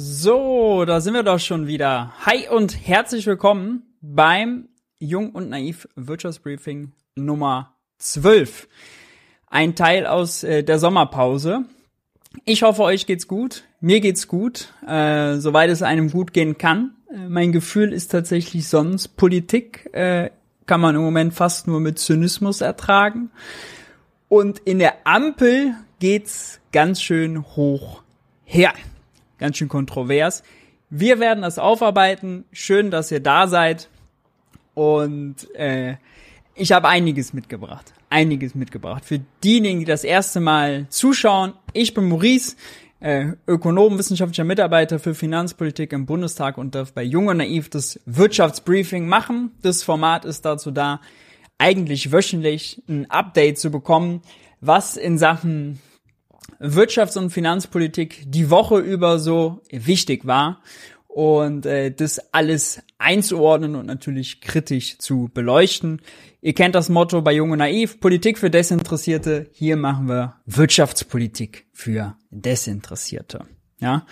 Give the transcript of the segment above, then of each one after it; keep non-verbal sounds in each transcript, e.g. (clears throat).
So, da sind wir doch schon wieder. Hi und herzlich willkommen beim Jung und Naiv Wirtschaftsbriefing Nummer 12. Ein Teil aus äh, der Sommerpause. Ich hoffe, euch geht's gut. Mir geht's gut, äh, soweit es einem gut gehen kann. Äh, mein Gefühl ist tatsächlich sonst Politik äh, kann man im Moment fast nur mit Zynismus ertragen. Und in der Ampel geht's ganz schön hoch her. Ganz schön kontrovers. Wir werden das aufarbeiten. Schön, dass ihr da seid. Und äh, ich habe einiges mitgebracht. Einiges mitgebracht. Für diejenigen, die das erste Mal zuschauen, ich bin Maurice, äh, Ökonom, wissenschaftlicher Mitarbeiter für Finanzpolitik im Bundestag und darf bei Jung und Naiv das Wirtschaftsbriefing machen. Das Format ist dazu da, eigentlich wöchentlich ein Update zu bekommen, was in Sachen Wirtschafts- und Finanzpolitik die Woche über so wichtig war und äh, das alles einzuordnen und natürlich kritisch zu beleuchten. Ihr kennt das Motto bei Junge Naiv, Politik für Desinteressierte. Hier machen wir Wirtschaftspolitik für Desinteressierte. Ja.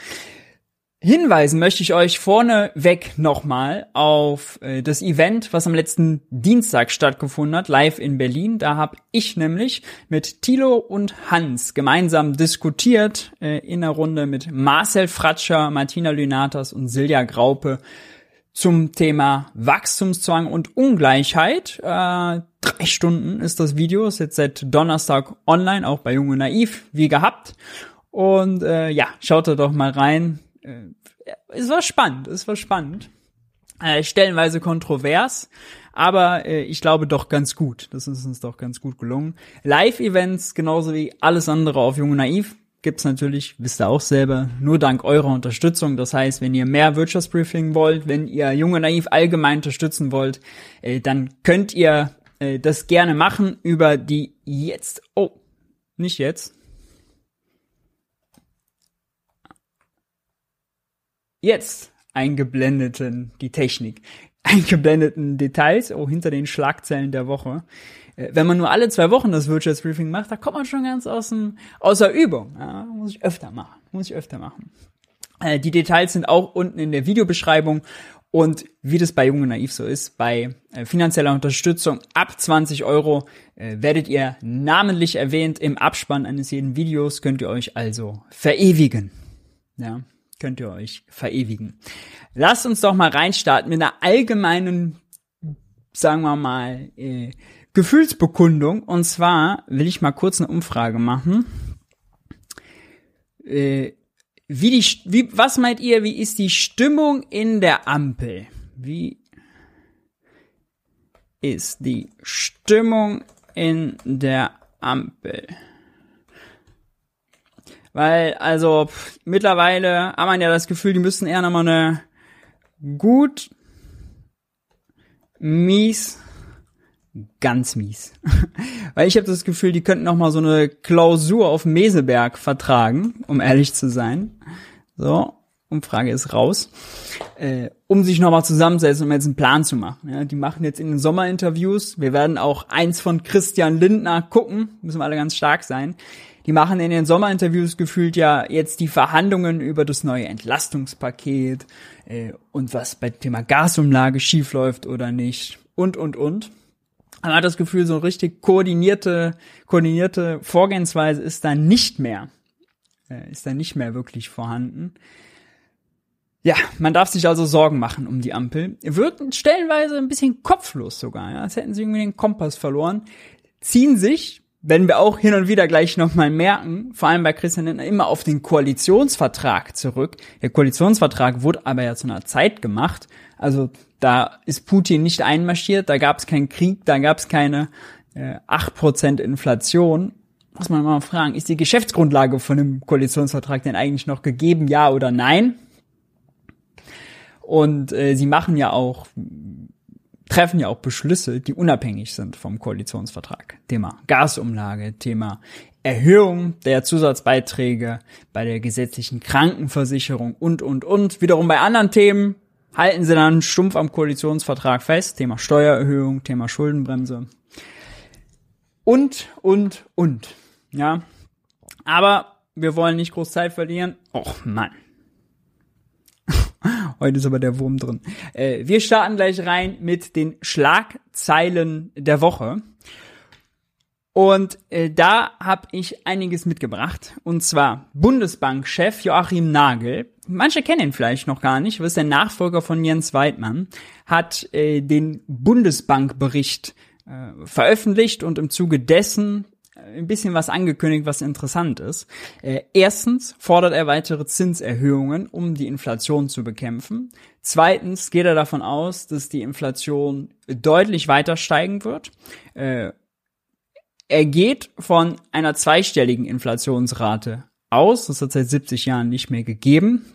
Hinweisen möchte ich euch vorneweg nochmal auf äh, das Event, was am letzten Dienstag stattgefunden hat, live in Berlin. Da habe ich nämlich mit Thilo und Hans gemeinsam diskutiert äh, in einer Runde mit Marcel Fratscher, Martina Lynatas und Silja Graupe zum Thema Wachstumszwang und Ungleichheit. Äh, drei Stunden ist das Video, ist jetzt seit Donnerstag online, auch bei Junge Naiv, wie gehabt. Und äh, ja, schaut da doch mal rein. Äh, es war spannend, es war spannend. Äh, stellenweise kontrovers, aber äh, ich glaube doch ganz gut. Das ist uns doch ganz gut gelungen. Live-Events, genauso wie alles andere auf Junge Naiv, gibt's natürlich, wisst ihr auch selber, nur dank eurer Unterstützung. Das heißt, wenn ihr mehr Wirtschaftsbriefing wollt, wenn ihr Junge Naiv allgemein unterstützen wollt, äh, dann könnt ihr äh, das gerne machen über die jetzt, oh, nicht jetzt, jetzt eingeblendeten, die Technik, (laughs) eingeblendeten Details, oh, hinter den Schlagzeilen der Woche. Äh, wenn man nur alle zwei Wochen das Wirtschaftsbriefing macht, da kommt man schon ganz aus dem, außer Übung. Ja, muss ich öfter machen. Muss ich öfter machen. Äh, die Details sind auch unten in der Videobeschreibung. Und wie das bei Junge Naiv so ist, bei äh, finanzieller Unterstützung ab 20 Euro werdet ihr namentlich erwähnt im Abspann eines jeden Videos, könnt ihr euch also verewigen. Ja, könnt ihr euch verewigen. Lasst uns doch mal reinstarten mit einer allgemeinen, sagen wir mal, äh, Gefühlsbekundung. Und zwar will ich mal kurz eine Umfrage machen. Äh, wie die, wie, was meint ihr, wie ist die Stimmung in der Ampel? Wie ist die Stimmung in der Ampel? Weil, also, pff, mittlerweile hat man ja das Gefühl, die müssen eher nochmal eine gut, mies, ganz mies. (laughs) Weil ich habe das Gefühl, die könnten noch mal so eine Klausur auf Meseberg vertragen, um ehrlich zu sein. So, Umfrage ist raus. Äh, um sich noch mal zusammensetzen, um jetzt einen Plan zu machen. Ja, die machen jetzt in den Sommerinterviews. Wir werden auch eins von Christian Lindner gucken. Müssen wir alle ganz stark sein. Die machen in den Sommerinterviews gefühlt ja jetzt die Verhandlungen über das neue Entlastungspaket äh, und was bei Thema Gasumlage schiefläuft oder nicht und, und, und man hat das Gefühl, so richtig koordinierte, koordinierte Vorgehensweise ist da nicht mehr, äh, ist da nicht mehr wirklich vorhanden. Ja, man darf sich also Sorgen machen um die Ampel. Wirken stellenweise ein bisschen kopflos sogar, ja, als hätten sie irgendwie den Kompass verloren. Ziehen sich, werden wir auch hin und wieder gleich nochmal merken, vor allem bei Christian Lindner, immer auf den Koalitionsvertrag zurück. Der Koalitionsvertrag wurde aber ja zu einer Zeit gemacht, also da ist Putin nicht einmarschiert, da gab es keinen Krieg, da gab es keine äh, 8% Inflation. Muss man mal fragen, ist die Geschäftsgrundlage von dem Koalitionsvertrag denn eigentlich noch gegeben, ja oder nein? Und äh, sie machen ja auch, treffen ja auch Beschlüsse, die unabhängig sind vom Koalitionsvertrag. Thema Gasumlage, Thema Erhöhung der Zusatzbeiträge bei der gesetzlichen Krankenversicherung und, und, und. Wiederum bei anderen Themen, halten sie dann stumpf am Koalitionsvertrag fest. Thema Steuererhöhung, Thema Schuldenbremse. Und, und, und. Ja. Aber wir wollen nicht groß Zeit verlieren. Och, Mann. Heute ist aber der Wurm drin. Äh, wir starten gleich rein mit den Schlagzeilen der Woche. Und äh, da habe ich einiges mitgebracht. Und zwar Bundesbankchef Joachim Nagel. Manche kennen ihn vielleicht noch gar nicht, was der Nachfolger von Jens Weidmann, hat äh, den Bundesbankbericht äh, veröffentlicht und im Zuge dessen ein bisschen was angekündigt, was interessant ist. Äh, erstens fordert er weitere Zinserhöhungen, um die Inflation zu bekämpfen. Zweitens geht er davon aus, dass die Inflation deutlich weiter steigen wird. Äh, er geht von einer zweistelligen Inflationsrate aus. Das hat seit 70 Jahren nicht mehr gegeben.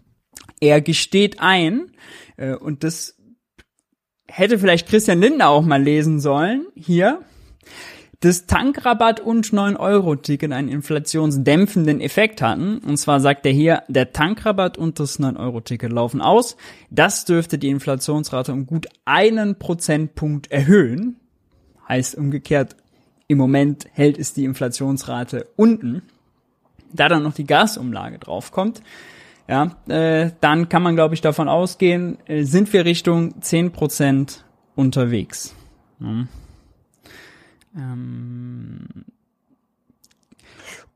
Er gesteht ein, äh, und das hätte vielleicht Christian Lindner auch mal lesen sollen, hier, dass Tankrabatt und 9-Euro-Ticket einen inflationsdämpfenden Effekt hatten. Und zwar sagt er hier, der Tankrabatt und das 9-Euro-Ticket laufen aus. Das dürfte die Inflationsrate um gut einen Prozentpunkt erhöhen. Heißt umgekehrt, im Moment hält es die Inflationsrate unten. Da dann noch die Gasumlage draufkommt, ja, äh, dann kann man, glaube ich, davon ausgehen, äh, sind wir Richtung 10% unterwegs. Ja. Ähm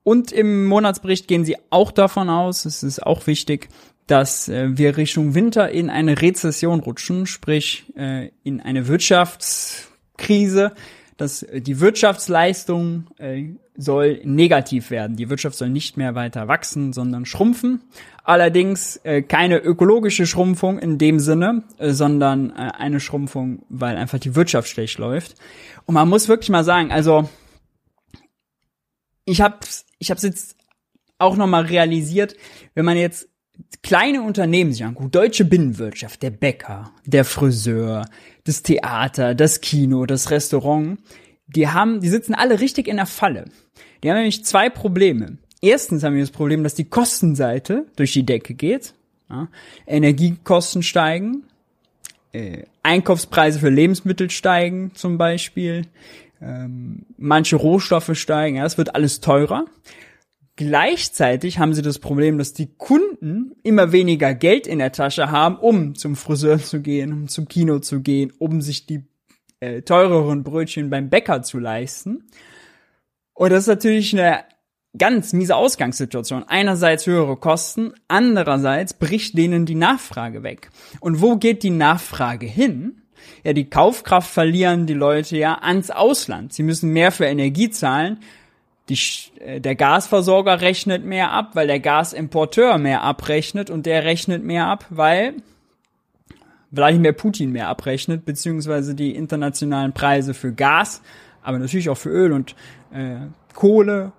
und im Monatsbericht gehen sie auch davon aus, es ist auch wichtig, dass äh, wir Richtung Winter in eine Rezession rutschen, sprich äh, in eine Wirtschaftskrise, dass äh, die Wirtschaftsleistung äh, soll negativ werden. Die Wirtschaft soll nicht mehr weiter wachsen, sondern schrumpfen. Allerdings äh, keine ökologische Schrumpfung in dem Sinne, äh, sondern äh, eine Schrumpfung, weil einfach die Wirtschaft schlecht läuft. Und man muss wirklich mal sagen, also ich habe ich hab's jetzt auch noch mal realisiert, wenn man jetzt kleine Unternehmen sich anguckt, deutsche Binnenwirtschaft, der Bäcker, der Friseur, das Theater, das Kino, das Restaurant, die haben, die sitzen alle richtig in der Falle. Die haben nämlich zwei Probleme. Erstens haben wir das Problem, dass die Kostenseite durch die Decke geht. Ja, Energiekosten steigen, äh, Einkaufspreise für Lebensmittel steigen zum Beispiel, ähm, manche Rohstoffe steigen, ja, es wird alles teurer. Gleichzeitig haben sie das Problem, dass die Kunden immer weniger Geld in der Tasche haben, um zum Friseur zu gehen, um zum Kino zu gehen, um sich die äh, teureren Brötchen beim Bäcker zu leisten. Und das ist natürlich eine ganz miese Ausgangssituation. Einerseits höhere Kosten, andererseits bricht denen die Nachfrage weg. Und wo geht die Nachfrage hin? Ja, die Kaufkraft verlieren die Leute ja ans Ausland. Sie müssen mehr für Energie zahlen die, äh, der Gasversorger rechnet mehr ab, weil der Gasimporteur mehr abrechnet und der rechnet mehr ab, weil Wladimir Putin mehr abrechnet, beziehungsweise die internationalen Preise für Gas, aber natürlich auch für Öl und äh, Kohle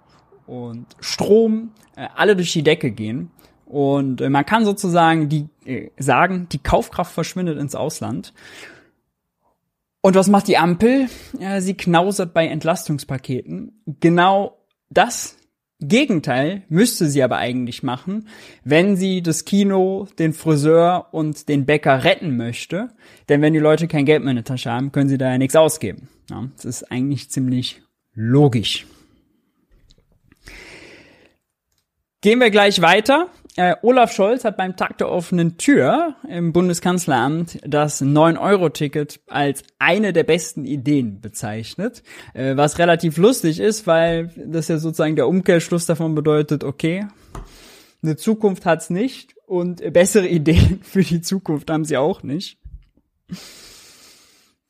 und Strom äh, alle durch die Decke gehen. Und äh, man kann sozusagen die äh, sagen, die Kaufkraft verschwindet ins Ausland. Und was macht die Ampel? Ja, sie knausert bei Entlastungspaketen. Genau das Gegenteil müsste sie aber eigentlich machen, wenn sie das Kino, den Friseur und den Bäcker retten möchte. Denn wenn die Leute kein Geld mehr in der Tasche haben, können sie da ja nichts ausgeben. Ja, das ist eigentlich ziemlich logisch. Gehen wir gleich weiter. Äh, Olaf Scholz hat beim Tag der offenen Tür im Bundeskanzleramt das 9-Euro-Ticket als eine der besten Ideen bezeichnet, äh, was relativ lustig ist, weil das ja sozusagen der Umkehrschluss davon bedeutet, okay, eine Zukunft hat's nicht und bessere Ideen (laughs) für die Zukunft haben sie auch nicht.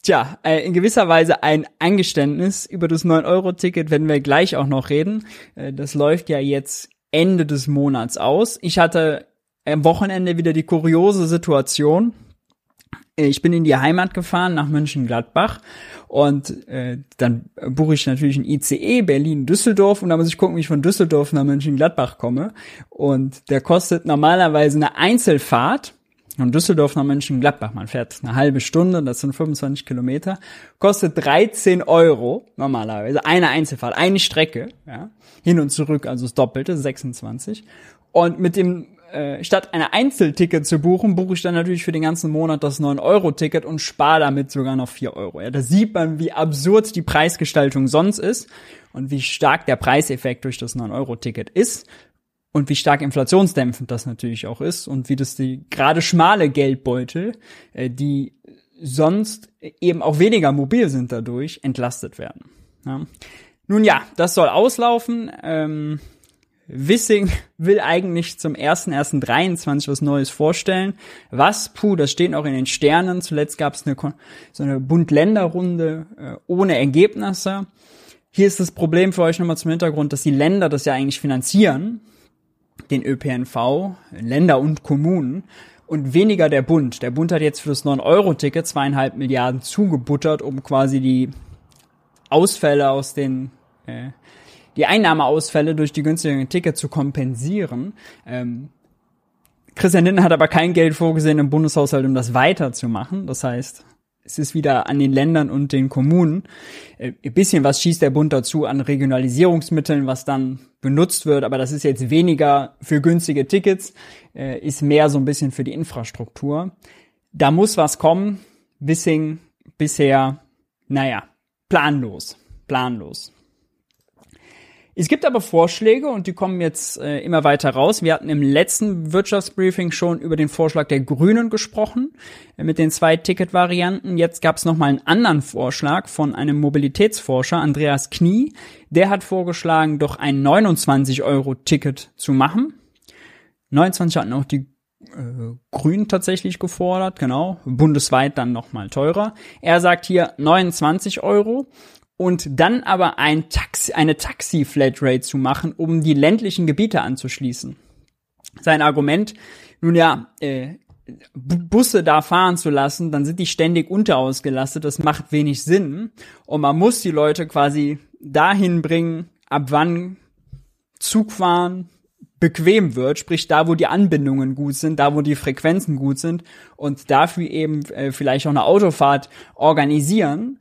Tja, äh, in gewisser Weise ein Eingeständnis über das 9-Euro-Ticket werden wir gleich auch noch reden. Äh, das läuft ja jetzt Ende des Monats aus. Ich hatte am Wochenende wieder die kuriose Situation. Ich bin in die Heimat gefahren nach Mönchengladbach und äh, dann buche ich natürlich ein ICE Berlin-Düsseldorf und da muss ich gucken, wie ich von Düsseldorf nach Mönchengladbach komme. Und der kostet normalerweise eine Einzelfahrt von Düsseldorf nach Mönchengladbach. Man fährt eine halbe Stunde, das sind 25 Kilometer, kostet 13 Euro normalerweise eine Einzelfahrt, eine Strecke. Ja hin und zurück, also das Doppelte, 26. Und mit dem äh, statt eine Einzelticket zu buchen, buche ich dann natürlich für den ganzen Monat das 9-Euro-Ticket und spare damit sogar noch 4 Euro. Ja, da sieht man, wie absurd die Preisgestaltung sonst ist und wie stark der Preiseffekt durch das 9-Euro-Ticket ist. Und wie stark inflationsdämpfend das natürlich auch ist und wie das die gerade schmale Geldbeutel, äh, die sonst eben auch weniger mobil sind dadurch, entlastet werden. Ja. Nun ja, das soll auslaufen. Ähm, Wissing (laughs) will eigentlich zum 1.1.23 was Neues vorstellen. Was? Puh, das steht auch in den Sternen. Zuletzt gab es so eine Bund-Länder-Runde äh, ohne Ergebnisse. Hier ist das Problem für euch nochmal zum Hintergrund, dass die Länder das ja eigentlich finanzieren, den ÖPNV, Länder und Kommunen, und weniger der Bund. Der Bund hat jetzt für das 9-Euro-Ticket zweieinhalb Milliarden zugebuttert, um quasi die Ausfälle aus den äh, die Einnahmeausfälle durch die günstigeren Tickets zu kompensieren. Ähm, Christian Lindner hat aber kein Geld vorgesehen im Bundeshaushalt, um das weiterzumachen. Das heißt, es ist wieder an den Ländern und den Kommunen. Äh, ein bisschen was schießt der Bund dazu an Regionalisierungsmitteln, was dann benutzt wird, aber das ist jetzt weniger für günstige Tickets, äh, ist mehr so ein bisschen für die Infrastruktur. Da muss was kommen. Wissing bisher, naja, planlos, planlos. Es gibt aber Vorschläge und die kommen jetzt äh, immer weiter raus. Wir hatten im letzten Wirtschaftsbriefing schon über den Vorschlag der Grünen gesprochen äh, mit den zwei Ticket-Varianten. Jetzt gab es nochmal einen anderen Vorschlag von einem Mobilitätsforscher, Andreas Knie. Der hat vorgeschlagen, doch ein 29-Euro-Ticket zu machen. 29 hatten auch die äh, Grünen tatsächlich gefordert, genau. Bundesweit dann nochmal teurer. Er sagt hier 29 Euro und dann aber ein Taxi, eine Taxi-Flatrate zu machen, um die ländlichen Gebiete anzuschließen. Sein Argument, nun ja, äh, Busse da fahren zu lassen, dann sind die ständig unterausgelastet, das macht wenig Sinn und man muss die Leute quasi dahin bringen, ab wann Zug fahren bequem wird, sprich da, wo die Anbindungen gut sind, da, wo die Frequenzen gut sind und dafür eben äh, vielleicht auch eine Autofahrt organisieren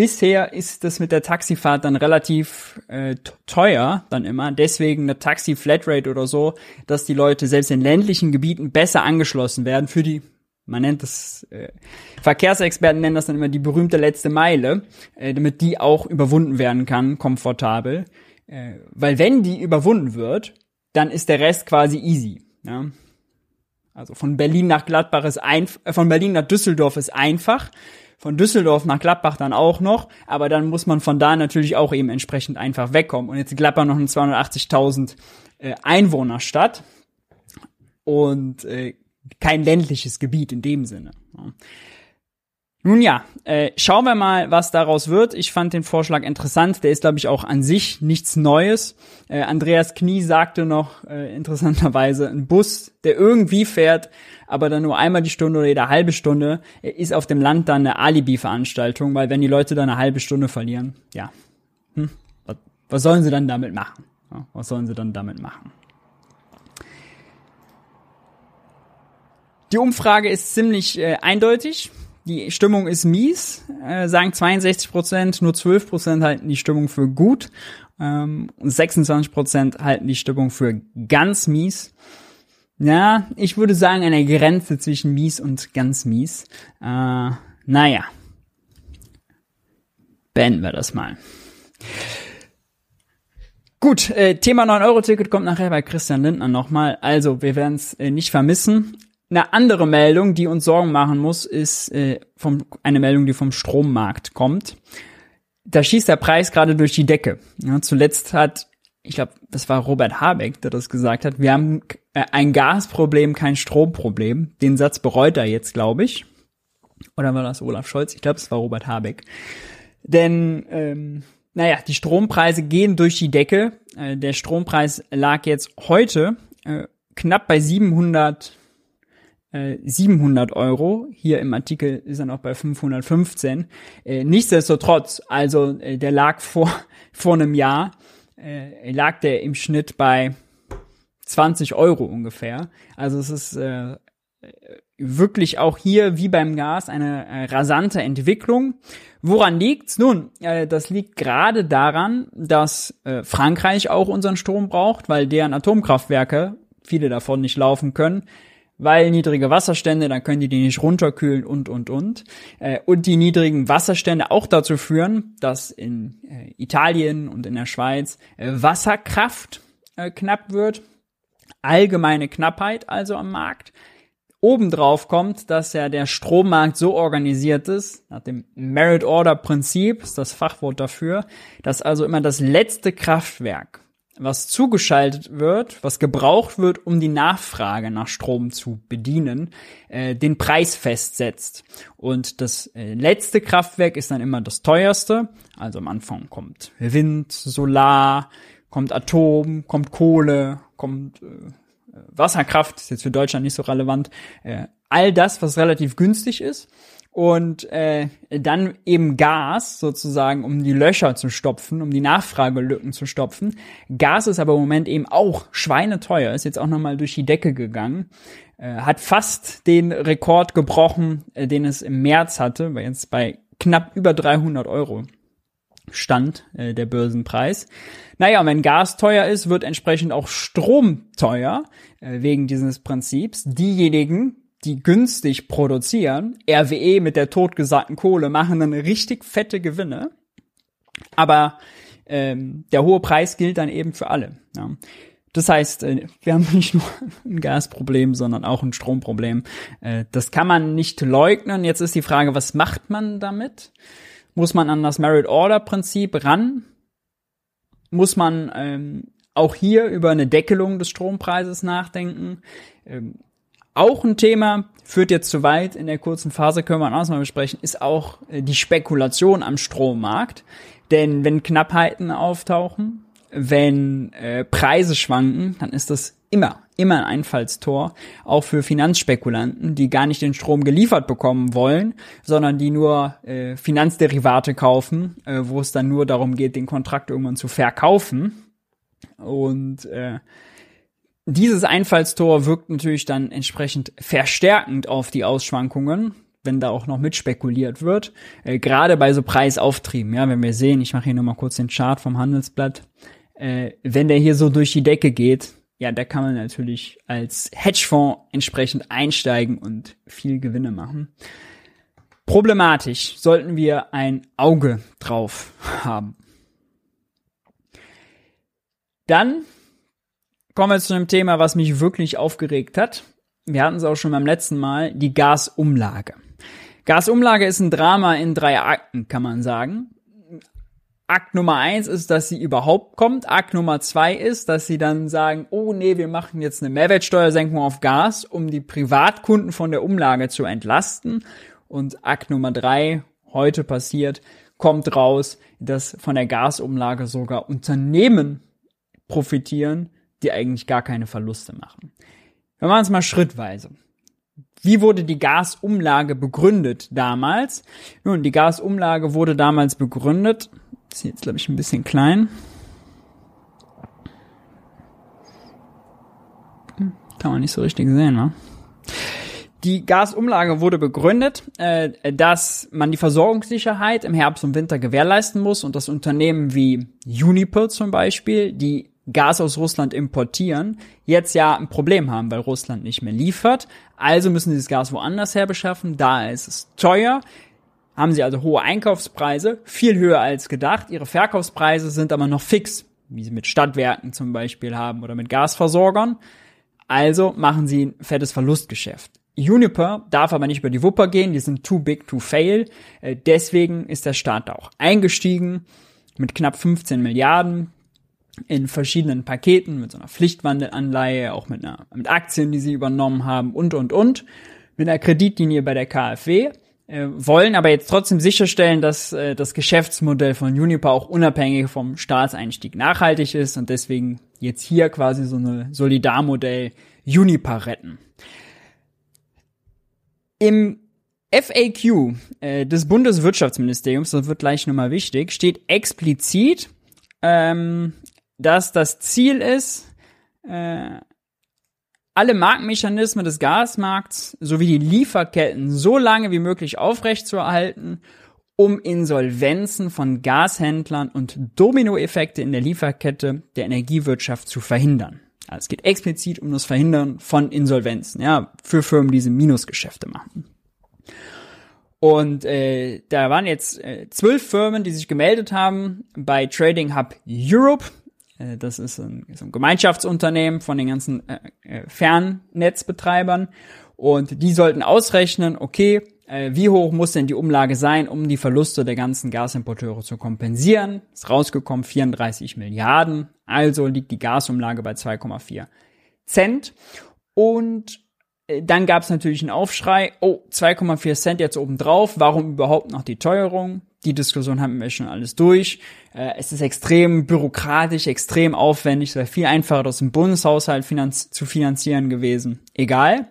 Bisher ist das mit der Taxifahrt dann relativ äh, teuer, dann immer. Deswegen eine Taxi-Flatrate oder so, dass die Leute selbst in ländlichen Gebieten besser angeschlossen werden für die, man nennt das, äh, Verkehrsexperten nennen das dann immer die berühmte letzte Meile, äh, damit die auch überwunden werden kann, komfortabel. Äh, weil wenn die überwunden wird, dann ist der Rest quasi easy. Ja? Also von Berlin nach Gladbach ist einfach, äh, von Berlin nach Düsseldorf ist einfach von Düsseldorf nach Gladbach dann auch noch, aber dann muss man von da natürlich auch eben entsprechend einfach wegkommen. Und jetzt Gladbach noch eine 280.000 äh, Einwohnerstadt und äh, kein ländliches Gebiet in dem Sinne. Nun ja, äh, schauen wir mal, was daraus wird. Ich fand den Vorschlag interessant. Der ist, glaube ich, auch an sich nichts Neues. Äh, Andreas Knie sagte noch äh, interessanterweise, ein Bus, der irgendwie fährt, aber dann nur einmal die Stunde oder jede halbe Stunde, äh, ist auf dem Land dann eine Alibi-Veranstaltung, weil wenn die Leute dann eine halbe Stunde verlieren, ja, hm, was, was sollen sie dann damit machen? Ja, was sollen sie dann damit machen? Die Umfrage ist ziemlich äh, eindeutig die Stimmung ist mies, äh, sagen 62 Prozent, nur 12 Prozent halten die Stimmung für gut ähm, und 26 Prozent halten die Stimmung für ganz mies. Ja, ich würde sagen eine Grenze zwischen mies und ganz mies. Äh, naja, beenden wir das mal. Gut, äh, Thema 9-Euro-Ticket kommt nachher bei Christian Lindner nochmal. Also, wir werden es äh, nicht vermissen. Eine andere Meldung, die uns Sorgen machen muss, ist äh, vom, eine Meldung, die vom Strommarkt kommt. Da schießt der Preis gerade durch die Decke. Ja, zuletzt hat, ich glaube, das war Robert Habeck, der das gesagt hat, wir haben äh, ein Gasproblem, kein Stromproblem. Den Satz bereut er jetzt, glaube ich. Oder war das Olaf Scholz? Ich glaube, es war Robert Habeck. Denn, ähm, naja, die Strompreise gehen durch die Decke. Äh, der Strompreis lag jetzt heute äh, knapp bei 700 700 äh, Euro. Hier im Artikel ist er noch bei 515. Äh, nichtsdestotrotz, also äh, der lag vor, (laughs) vor einem Jahr, lag der im Schnitt bei 20 Euro ungefähr. Also es ist wirklich auch hier wie beim Gas eine rasante Entwicklung. Woran liegt's? Nun, das liegt gerade daran, dass Frankreich auch unseren Strom braucht, weil deren Atomkraftwerke, viele davon nicht laufen können weil niedrige Wasserstände, dann können die die nicht runterkühlen und, und, und. Äh, und die niedrigen Wasserstände auch dazu führen, dass in äh, Italien und in der Schweiz äh, Wasserkraft äh, knapp wird. allgemeine Knappheit also am Markt. Obendrauf kommt, dass ja der Strommarkt so organisiert ist, nach dem Merit Order Prinzip ist das Fachwort dafür, dass also immer das letzte Kraftwerk, was zugeschaltet wird, was gebraucht wird, um die Nachfrage nach Strom zu bedienen, äh, den Preis festsetzt. Und das äh, letzte Kraftwerk ist dann immer das teuerste. Also am Anfang kommt Wind, Solar, kommt Atom, kommt Kohle, kommt äh, Wasserkraft, ist jetzt für Deutschland nicht so relevant, äh, all das, was relativ günstig ist. Und äh, dann eben Gas sozusagen, um die Löcher zu stopfen, um die Nachfragelücken zu stopfen. Gas ist aber im Moment eben auch schweineteuer, ist jetzt auch nochmal durch die Decke gegangen. Äh, hat fast den Rekord gebrochen, äh, den es im März hatte, weil jetzt bei knapp über 300 Euro stand äh, der Börsenpreis. Naja, und wenn Gas teuer ist, wird entsprechend auch Strom teuer, äh, wegen dieses Prinzips. Diejenigen, die günstig produzieren, RWE mit der totgesagten Kohle, machen dann richtig fette Gewinne. Aber ähm, der hohe Preis gilt dann eben für alle. Ja. Das heißt, äh, wir haben (laughs) nicht nur ein Gasproblem, sondern auch ein Stromproblem. Äh, das kann man nicht leugnen. Jetzt ist die Frage, was macht man damit? Muss man an das Merit Order Prinzip ran? Muss man ähm, auch hier über eine Deckelung des Strompreises nachdenken? Ähm, auch ein Thema, führt jetzt zu weit, in der kurzen Phase können wir auch mal besprechen, ist auch äh, die Spekulation am Strommarkt. Denn wenn Knappheiten auftauchen, wenn äh, Preise schwanken, dann ist das immer, immer ein Einfallstor, auch für Finanzspekulanten, die gar nicht den Strom geliefert bekommen wollen, sondern die nur äh, Finanzderivate kaufen, äh, wo es dann nur darum geht, den Kontrakt irgendwann zu verkaufen. Und äh, dieses Einfallstor wirkt natürlich dann entsprechend verstärkend auf die Ausschwankungen, wenn da auch noch mitspekuliert wird. Äh, Gerade bei so Preisauftrieben, ja, wenn wir sehen, ich mache hier nur mal kurz den Chart vom Handelsblatt, äh, wenn der hier so durch die Decke geht, ja, da kann man natürlich als Hedgefonds entsprechend einsteigen und viel Gewinne machen. Problematisch sollten wir ein Auge drauf haben. Dann kommen wir zu einem Thema, was mich wirklich aufgeregt hat. Wir hatten es auch schon beim letzten Mal, die Gasumlage. Gasumlage ist ein Drama in drei Akten, kann man sagen. Akt Nummer eins ist, dass sie überhaupt kommt. Akt Nummer zwei ist, dass sie dann sagen, oh nee, wir machen jetzt eine Mehrwertsteuersenkung auf Gas, um die Privatkunden von der Umlage zu entlasten. Und Akt Nummer drei, heute passiert, kommt raus, dass von der Gasumlage sogar Unternehmen profitieren, die eigentlich gar keine Verluste machen. Wir machen es mal schrittweise. Wie wurde die Gasumlage begründet damals? Nun, die Gasumlage wurde damals begründet ist jetzt, glaube ich, ein bisschen klein. Kann man nicht so richtig sehen, ne? Die Gasumlage wurde begründet, äh, dass man die Versorgungssicherheit im Herbst und Winter gewährleisten muss und dass Unternehmen wie Uniper zum Beispiel, die Gas aus Russland importieren, jetzt ja ein Problem haben, weil Russland nicht mehr liefert. Also müssen sie das Gas woanders her beschaffen. Da ist es teuer haben sie also hohe Einkaufspreise, viel höher als gedacht. Ihre Verkaufspreise sind aber noch fix, wie sie mit Stadtwerken zum Beispiel haben oder mit Gasversorgern. Also machen sie ein fettes Verlustgeschäft. Uniper darf aber nicht über die Wupper gehen, die sind too big to fail. Äh, deswegen ist der Staat da auch eingestiegen mit knapp 15 Milliarden in verschiedenen Paketen, mit so einer Pflichtwandelanleihe, auch mit, einer, mit Aktien, die sie übernommen haben und, und, und, mit einer Kreditlinie bei der KfW äh, wollen aber jetzt trotzdem sicherstellen, dass äh, das Geschäftsmodell von Uniper auch unabhängig vom Staatseinstieg nachhaltig ist und deswegen jetzt hier quasi so eine Solidarmodell Uniper retten. Im FAQ äh, des Bundeswirtschaftsministeriums, das wird gleich nochmal wichtig, steht explizit, ähm, dass das Ziel ist, äh, alle Marktmechanismen des Gasmarkts sowie die Lieferketten so lange wie möglich aufrechtzuerhalten, um Insolvenzen von Gashändlern und Dominoeffekte in der Lieferkette der Energiewirtschaft zu verhindern. Also es geht explizit um das Verhindern von Insolvenzen, ja, für Firmen, die diese Minusgeschäfte machen. Und äh, da waren jetzt äh, zwölf Firmen, die sich gemeldet haben bei Trading Hub Europe. Äh, das ist ein, so ein Gemeinschaftsunternehmen von den ganzen äh, äh, Fernnetzbetreibern. Und die sollten ausrechnen, okay, äh, wie hoch muss denn die Umlage sein, um die Verluste der ganzen Gasimporteure zu kompensieren? Ist rausgekommen 34 Milliarden. Also liegt die Gasumlage bei 2,4 Cent. Und äh, dann gab es natürlich einen Aufschrei, oh, 2,4 Cent jetzt obendrauf, warum überhaupt noch die Teuerung? Die Diskussion haben wir schon alles durch. Äh, es ist extrem bürokratisch, extrem aufwendig, es wäre viel einfacher, das im Bundeshaushalt finanz zu finanzieren gewesen. Egal.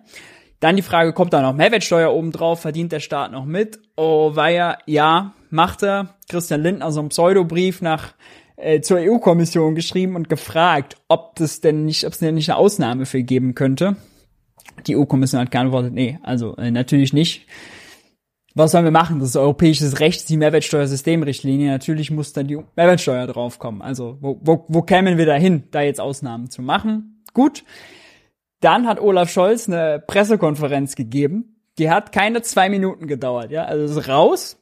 Dann die Frage, kommt da noch Mehrwertsteuer obendrauf, verdient der Staat noch mit? Oh, ja, ja, macht er. Christian Lindner so einen Pseudobrief nach äh, zur EU-Kommission geschrieben und gefragt, ob das denn nicht, ob es denn nicht eine Ausnahme für geben könnte. Die EU-Kommission hat geantwortet, nee, also äh, natürlich nicht. Was sollen wir machen? Das ist europäisches Recht, die Mehrwertsteuersystemrichtlinie. Natürlich muss dann die Mehrwertsteuer draufkommen. Also wo, wo, wo kämen wir da hin, da jetzt Ausnahmen zu machen? Gut. Dann hat Olaf Scholz eine Pressekonferenz gegeben. Die hat keine zwei Minuten gedauert. Ja, also ist raus,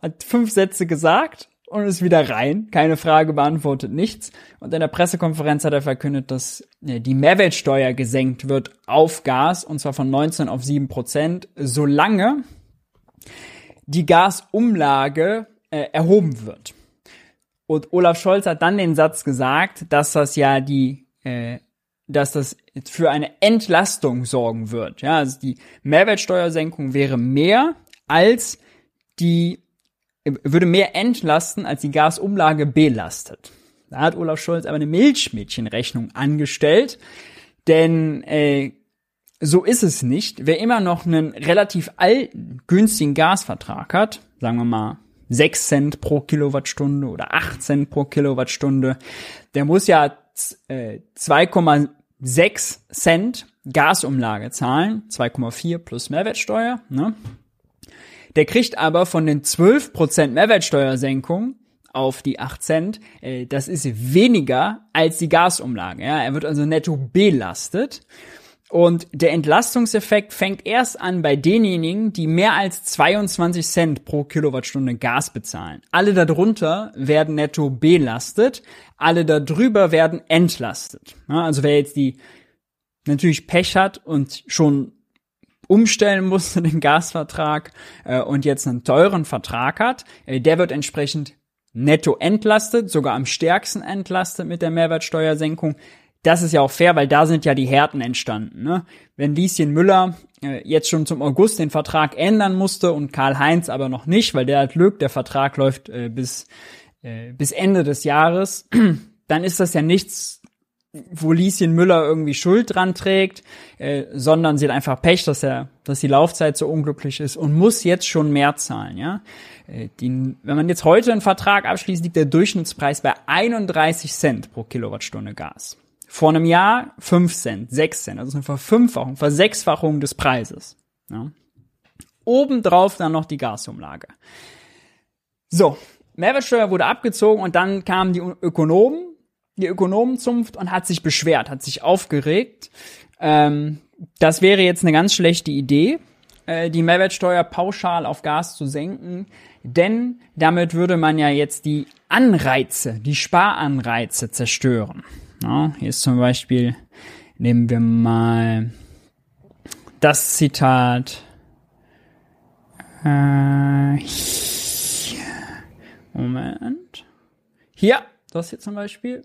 hat fünf Sätze gesagt und ist wieder rein. Keine Frage beantwortet, nichts. Und in der Pressekonferenz hat er verkündet, dass äh, die Mehrwertsteuer gesenkt wird auf Gas und zwar von 19 auf 7 Prozent, solange die Gasumlage äh, erhoben wird. Und Olaf Scholz hat dann den Satz gesagt, dass das ja die, äh, dass das für eine Entlastung sorgen wird. Ja, also die Mehrwertsteuersenkung wäre mehr als die würde mehr entlasten, als die Gasumlage belastet. Da hat Olaf Scholz aber eine Milchmädchenrechnung angestellt, denn äh, so ist es nicht. Wer immer noch einen relativ alten, günstigen Gasvertrag hat, sagen wir mal 6 Cent pro Kilowattstunde oder 8 Cent pro Kilowattstunde, der muss ja äh, 2,6 Cent Gasumlage zahlen, 2,4 plus Mehrwertsteuer. Ne? Der kriegt aber von den 12% Mehrwertsteuersenkung auf die 8 Cent, äh, das ist weniger als die Gasumlage. Ja? Er wird also netto belastet. Und der Entlastungseffekt fängt erst an bei denjenigen, die mehr als 22 Cent pro Kilowattstunde Gas bezahlen. Alle darunter werden netto belastet, alle darüber werden entlastet. Also wer jetzt die natürlich Pech hat und schon umstellen musste (laughs) den Gasvertrag äh, und jetzt einen teuren Vertrag hat, äh, der wird entsprechend netto entlastet, sogar am stärksten entlastet mit der Mehrwertsteuersenkung. Das ist ja auch fair, weil da sind ja die Härten entstanden. Ne? Wenn Lieschen Müller äh, jetzt schon zum August den Vertrag ändern musste und Karl-Heinz aber noch nicht, weil der hat Glück, der Vertrag läuft äh, bis, äh, bis Ende des Jahres, (clears throat) dann ist das ja nichts wo Lieschen Müller irgendwie Schuld dran trägt, äh, sondern sie hat einfach Pech, dass er, dass die Laufzeit so unglücklich ist und muss jetzt schon mehr zahlen, ja. Äh, die, wenn man jetzt heute einen Vertrag abschließt, liegt der Durchschnittspreis bei 31 Cent pro Kilowattstunde Gas. Vor einem Jahr 5 Cent, 6 Cent, also eine Verfünffachung, Versechsfachung des Preises. Ja. Obendrauf dann noch die Gasumlage. So, Mehrwertsteuer wurde abgezogen und dann kamen die Ökonomen die Ökonomenzunft und hat sich beschwert, hat sich aufgeregt. Ähm, das wäre jetzt eine ganz schlechte Idee, äh, die Mehrwertsteuer pauschal auf Gas zu senken, denn damit würde man ja jetzt die Anreize, die Sparanreize zerstören. Ja, hier ist zum Beispiel, nehmen wir mal das Zitat. Äh, Moment. Hier, das hier zum Beispiel.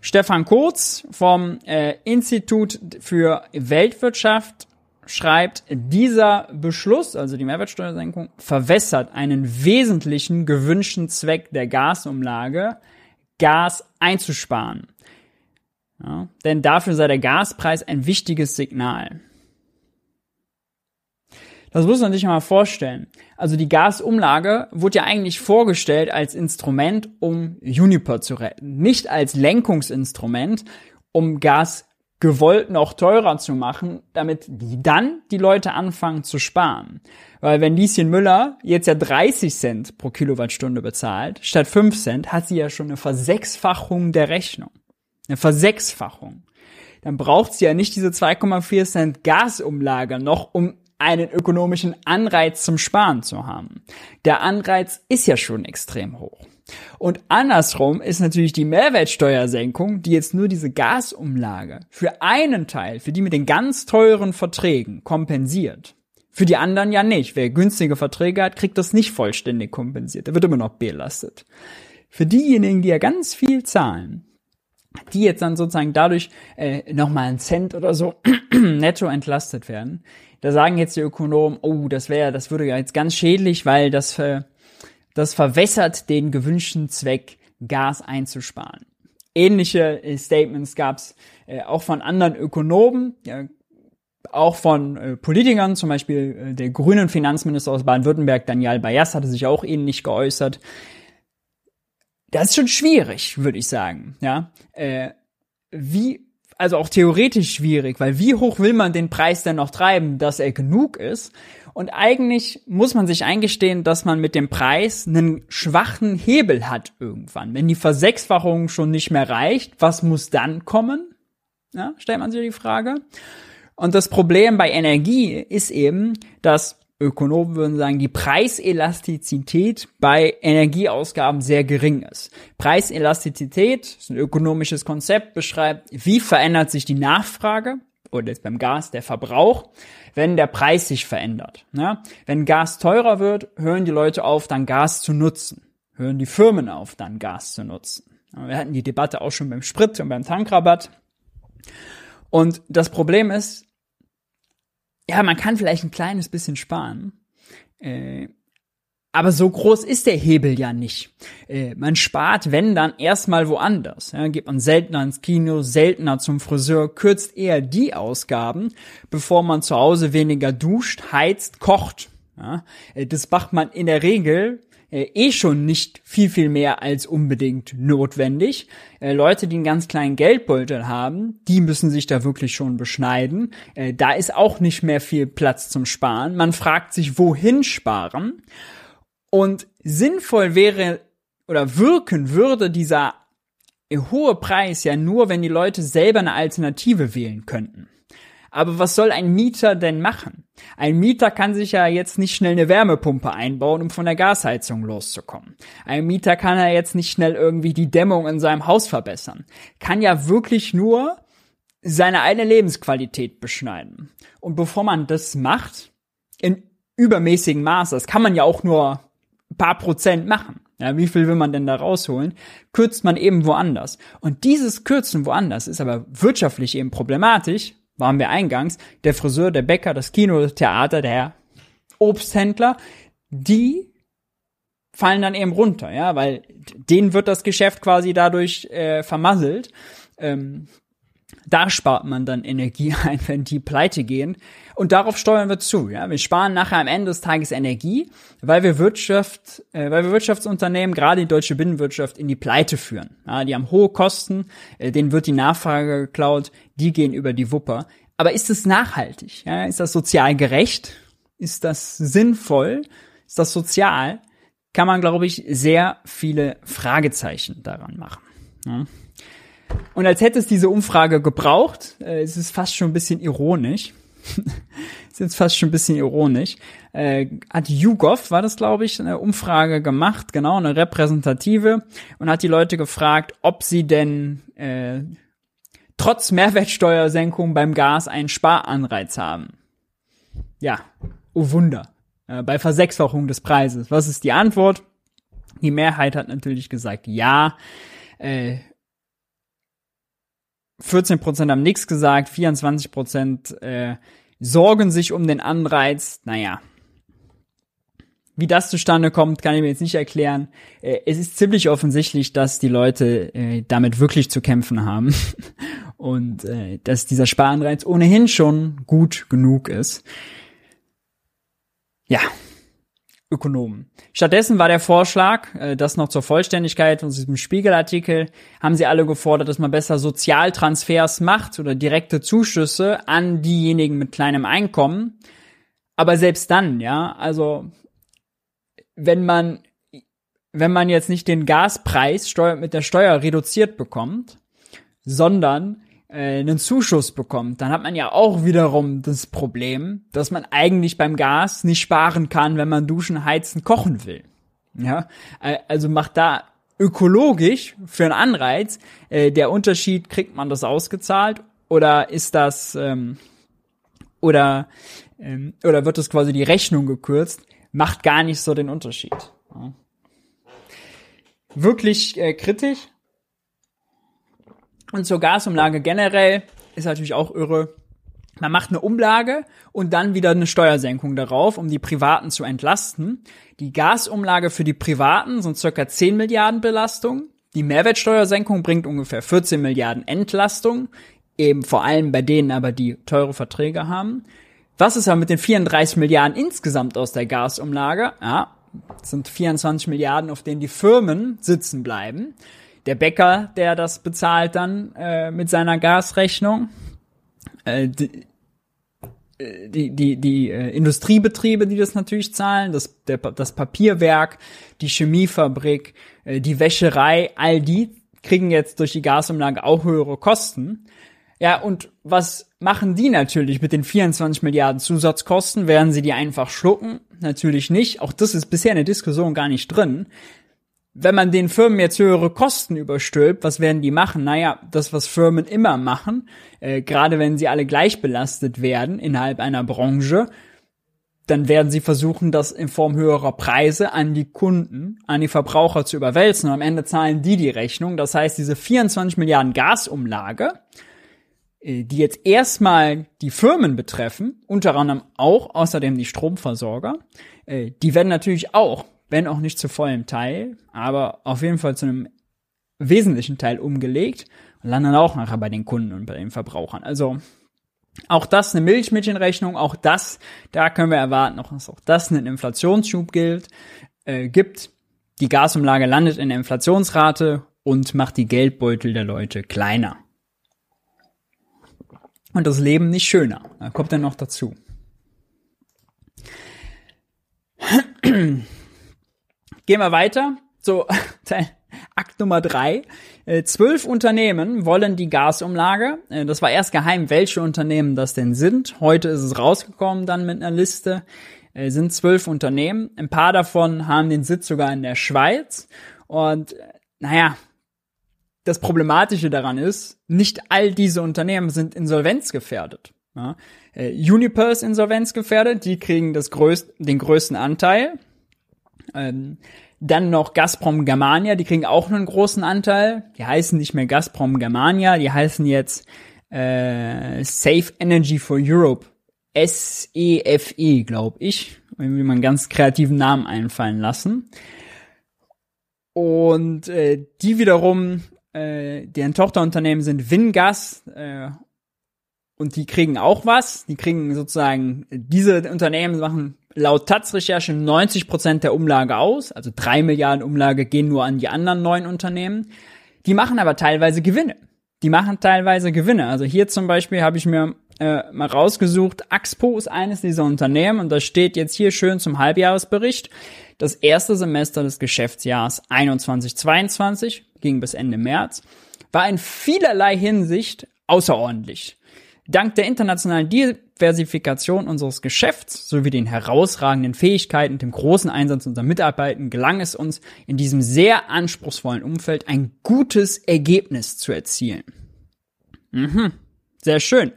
Stefan Kurz vom äh, Institut für Weltwirtschaft schreibt, dieser Beschluss, also die Mehrwertsteuersenkung, verwässert einen wesentlichen gewünschten Zweck der Gasumlage, Gas einzusparen. Ja, denn dafür sei der Gaspreis ein wichtiges Signal. Das muss man sich mal vorstellen. Also die Gasumlage wurde ja eigentlich vorgestellt als Instrument, um Juniper zu retten. Nicht als Lenkungsinstrument, um Gas gewollt noch teurer zu machen, damit die dann die Leute anfangen zu sparen. Weil wenn Lieschen Müller jetzt ja 30 Cent pro Kilowattstunde bezahlt, statt 5 Cent, hat sie ja schon eine Versechsfachung der Rechnung. Eine Versechsfachung. Dann braucht sie ja nicht diese 2,4 Cent Gasumlage noch, um einen ökonomischen Anreiz zum Sparen zu haben. Der Anreiz ist ja schon extrem hoch. Und andersrum ist natürlich die Mehrwertsteuersenkung, die jetzt nur diese Gasumlage für einen Teil, für die mit den ganz teuren Verträgen kompensiert. Für die anderen ja nicht. Wer günstige Verträge hat, kriegt das nicht vollständig kompensiert. Der wird immer noch belastet. Für diejenigen, die ja ganz viel zahlen, die jetzt dann sozusagen dadurch äh, nochmal einen Cent oder so (clears throat) netto entlastet werden, da sagen jetzt die Ökonomen, oh, das wäre, das würde ja jetzt ganz schädlich, weil das äh, das verwässert den gewünschten Zweck, Gas einzusparen. Ähnliche äh, Statements gab es äh, auch von anderen Ökonomen, auch von äh, Politikern, zum Beispiel der grünen Finanzminister aus Baden-Württemberg, Daniel Bayas, hatte sich auch ähnlich geäußert. Das ist schon schwierig, würde ich sagen. Ja, wie also auch theoretisch schwierig, weil wie hoch will man den Preis denn noch treiben, dass er genug ist? Und eigentlich muss man sich eingestehen, dass man mit dem Preis einen schwachen Hebel hat irgendwann. Wenn die Versechsfachung schon nicht mehr reicht, was muss dann kommen? Ja, stellt man sich die Frage. Und das Problem bei Energie ist eben, dass Ökonomen würden sagen, die Preiselastizität bei Energieausgaben sehr gering ist. Preiselastizität ist ein ökonomisches Konzept, beschreibt, wie verändert sich die Nachfrage oder jetzt beim Gas der Verbrauch, wenn der Preis sich verändert. Ja? Wenn Gas teurer wird, hören die Leute auf, dann Gas zu nutzen. Hören die Firmen auf, dann Gas zu nutzen. Wir hatten die Debatte auch schon beim Sprit und beim Tankrabatt. Und das Problem ist, ja, man kann vielleicht ein kleines bisschen sparen. Äh, aber so groß ist der Hebel ja nicht. Äh, man spart, wenn dann erstmal woanders. Ja, geht man seltener ins Kino, seltener zum Friseur, kürzt eher die Ausgaben, bevor man zu Hause weniger duscht, heizt, kocht. Ja, äh, das macht man in der Regel äh, eh schon nicht viel, viel mehr als unbedingt notwendig. Äh, Leute, die einen ganz kleinen Geldbeutel haben, die müssen sich da wirklich schon beschneiden. Äh, da ist auch nicht mehr viel Platz zum Sparen. Man fragt sich, wohin sparen? Und sinnvoll wäre oder wirken würde dieser hohe Preis ja nur, wenn die Leute selber eine Alternative wählen könnten. Aber was soll ein Mieter denn machen? Ein Mieter kann sich ja jetzt nicht schnell eine Wärmepumpe einbauen, um von der Gasheizung loszukommen. Ein Mieter kann ja jetzt nicht schnell irgendwie die Dämmung in seinem Haus verbessern. Kann ja wirklich nur seine eigene Lebensqualität beschneiden. Und bevor man das macht, in übermäßigem Maß, das kann man ja auch nur paar Prozent machen. Ja, wie viel will man denn da rausholen? Kürzt man eben woanders. Und dieses Kürzen woanders ist aber wirtschaftlich eben problematisch, waren wir eingangs, der Friseur, der Bäcker, das Kino, das Theater, der Obsthändler, die fallen dann eben runter, ja, weil denen wird das Geschäft quasi dadurch äh, vermasselt. Ähm, da spart man dann Energie (laughs) ein, wenn die pleite gehen. Und darauf steuern wir zu. Ja? Wir sparen nachher am Ende des Tages Energie, weil wir Wirtschaft, äh, weil wir Wirtschaftsunternehmen, gerade die deutsche Binnenwirtschaft, in die Pleite führen. Ja? Die haben hohe Kosten, äh, denen wird die Nachfrage geklaut, die gehen über die Wupper. Aber ist es nachhaltig? Ja? Ist das sozial gerecht? Ist das sinnvoll? Ist das sozial? Kann man, glaube ich, sehr viele Fragezeichen daran machen. Ja? Und als hätte es diese Umfrage gebraucht, äh, es ist fast schon ein bisschen ironisch. (laughs) ist jetzt fast schon ein bisschen ironisch. Äh, hat YouGov, war das glaube ich, eine Umfrage gemacht, genau, eine repräsentative, und hat die Leute gefragt, ob sie denn äh, trotz Mehrwertsteuersenkung beim Gas einen Sparanreiz haben. Ja, oh Wunder. Äh, bei Versechsfachung des Preises. Was ist die Antwort? Die Mehrheit hat natürlich gesagt, ja. Äh, 14 Prozent haben nichts gesagt, 24 Prozent äh, sorgen sich um den Anreiz. Naja, wie das zustande kommt, kann ich mir jetzt nicht erklären. Äh, es ist ziemlich offensichtlich, dass die Leute äh, damit wirklich zu kämpfen haben (laughs) und äh, dass dieser Sparanreiz ohnehin schon gut genug ist. Ja, Ökonomen. Stattdessen war der Vorschlag, das noch zur Vollständigkeit aus diesem Spiegelartikel, haben sie alle gefordert, dass man besser Sozialtransfers macht oder direkte Zuschüsse an diejenigen mit kleinem Einkommen. Aber selbst dann, ja, also wenn man wenn man jetzt nicht den Gaspreis Steuer, mit der Steuer reduziert bekommt, sondern äh, einen Zuschuss bekommt, dann hat man ja auch wiederum das Problem, dass man eigentlich beim Gas nicht sparen kann, wenn man duschen, heizen, kochen will. Ja, äh, also macht da ökologisch für einen Anreiz äh, der Unterschied, kriegt man das ausgezahlt oder ist das ähm, oder ähm, oder wird das quasi die Rechnung gekürzt, macht gar nicht so den Unterschied. Ja. Wirklich äh, kritisch. Und zur Gasumlage generell ist natürlich auch irre. Man macht eine Umlage und dann wieder eine Steuersenkung darauf, um die Privaten zu entlasten. Die Gasumlage für die Privaten sind circa 10 Milliarden Belastung. Die Mehrwertsteuersenkung bringt ungefähr 14 Milliarden Entlastung, eben vor allem bei denen aber, die teure Verträge haben. Was ist aber mit den 34 Milliarden insgesamt aus der Gasumlage? Ja, sind 24 Milliarden, auf denen die Firmen sitzen bleiben. Der Bäcker, der das bezahlt dann äh, mit seiner Gasrechnung. Äh, die, äh, die, die, die äh, Industriebetriebe, die das natürlich zahlen, das, der, das Papierwerk, die Chemiefabrik, äh, die Wäscherei, all die kriegen jetzt durch die Gasumlage auch höhere Kosten. Ja, und was machen die natürlich mit den 24 Milliarden Zusatzkosten? Werden sie die einfach schlucken? Natürlich nicht. Auch das ist bisher in der Diskussion gar nicht drin. Wenn man den Firmen jetzt höhere Kosten überstülpt, was werden die machen? Naja, das, was Firmen immer machen, äh, gerade wenn sie alle gleich belastet werden innerhalb einer Branche, dann werden sie versuchen, das in Form höherer Preise an die Kunden, an die Verbraucher zu überwälzen. Und am Ende zahlen die die Rechnung. Das heißt, diese 24 Milliarden Gasumlage, die jetzt erstmal die Firmen betreffen, unter anderem auch außerdem die Stromversorger, äh, die werden natürlich auch, wenn auch nicht zu vollem Teil, aber auf jeden Fall zu einem wesentlichen Teil umgelegt und landen auch nachher bei den Kunden und bei den Verbrauchern. Also auch das eine Milchmädchenrechnung, auch das, da können wir erwarten, dass auch das einen Inflationsschub gilt, äh, gibt. Die Gasumlage landet in der Inflationsrate und macht die Geldbeutel der Leute kleiner und das Leben nicht schöner. Da kommt dann noch dazu. Gehen wir weiter. So, (laughs) Akt Nummer drei. Äh, zwölf Unternehmen wollen die Gasumlage. Äh, das war erst geheim, welche Unternehmen das denn sind. Heute ist es rausgekommen dann mit einer Liste. Äh, sind zwölf Unternehmen. Ein paar davon haben den Sitz sogar in der Schweiz. Und naja, das Problematische daran ist, nicht all diese Unternehmen sind insolvenzgefährdet. Ja. Äh, Uniper ist insolvenzgefährdet, die kriegen das größt, den größten Anteil. Ähm, dann noch Gazprom Germania, die kriegen auch einen großen Anteil. Die heißen nicht mehr Gazprom Germania, die heißen jetzt äh, Safe Energy for Europe. SEFE, glaube ich. Irgendwie mal einen ganz kreativen Namen einfallen lassen. Und äh, die wiederum äh, deren Tochterunternehmen sind Wingas äh, und die kriegen auch was. Die kriegen sozusagen, diese Unternehmen machen laut Taz-Recherche 90 Prozent der Umlage aus, also drei Milliarden Umlage gehen nur an die anderen neun Unternehmen. Die machen aber teilweise Gewinne. Die machen teilweise Gewinne. Also hier zum Beispiel habe ich mir äh, mal rausgesucht, Axpo ist eines dieser Unternehmen und das steht jetzt hier schön zum Halbjahresbericht. Das erste Semester des Geschäftsjahres 21-22 ging bis Ende März, war in vielerlei Hinsicht außerordentlich. Dank der internationalen Diversifikation unseres Geschäfts sowie den herausragenden Fähigkeiten und dem großen Einsatz unserer Mitarbeiter gelang es uns, in diesem sehr anspruchsvollen Umfeld ein gutes Ergebnis zu erzielen. Mhm. Sehr schön.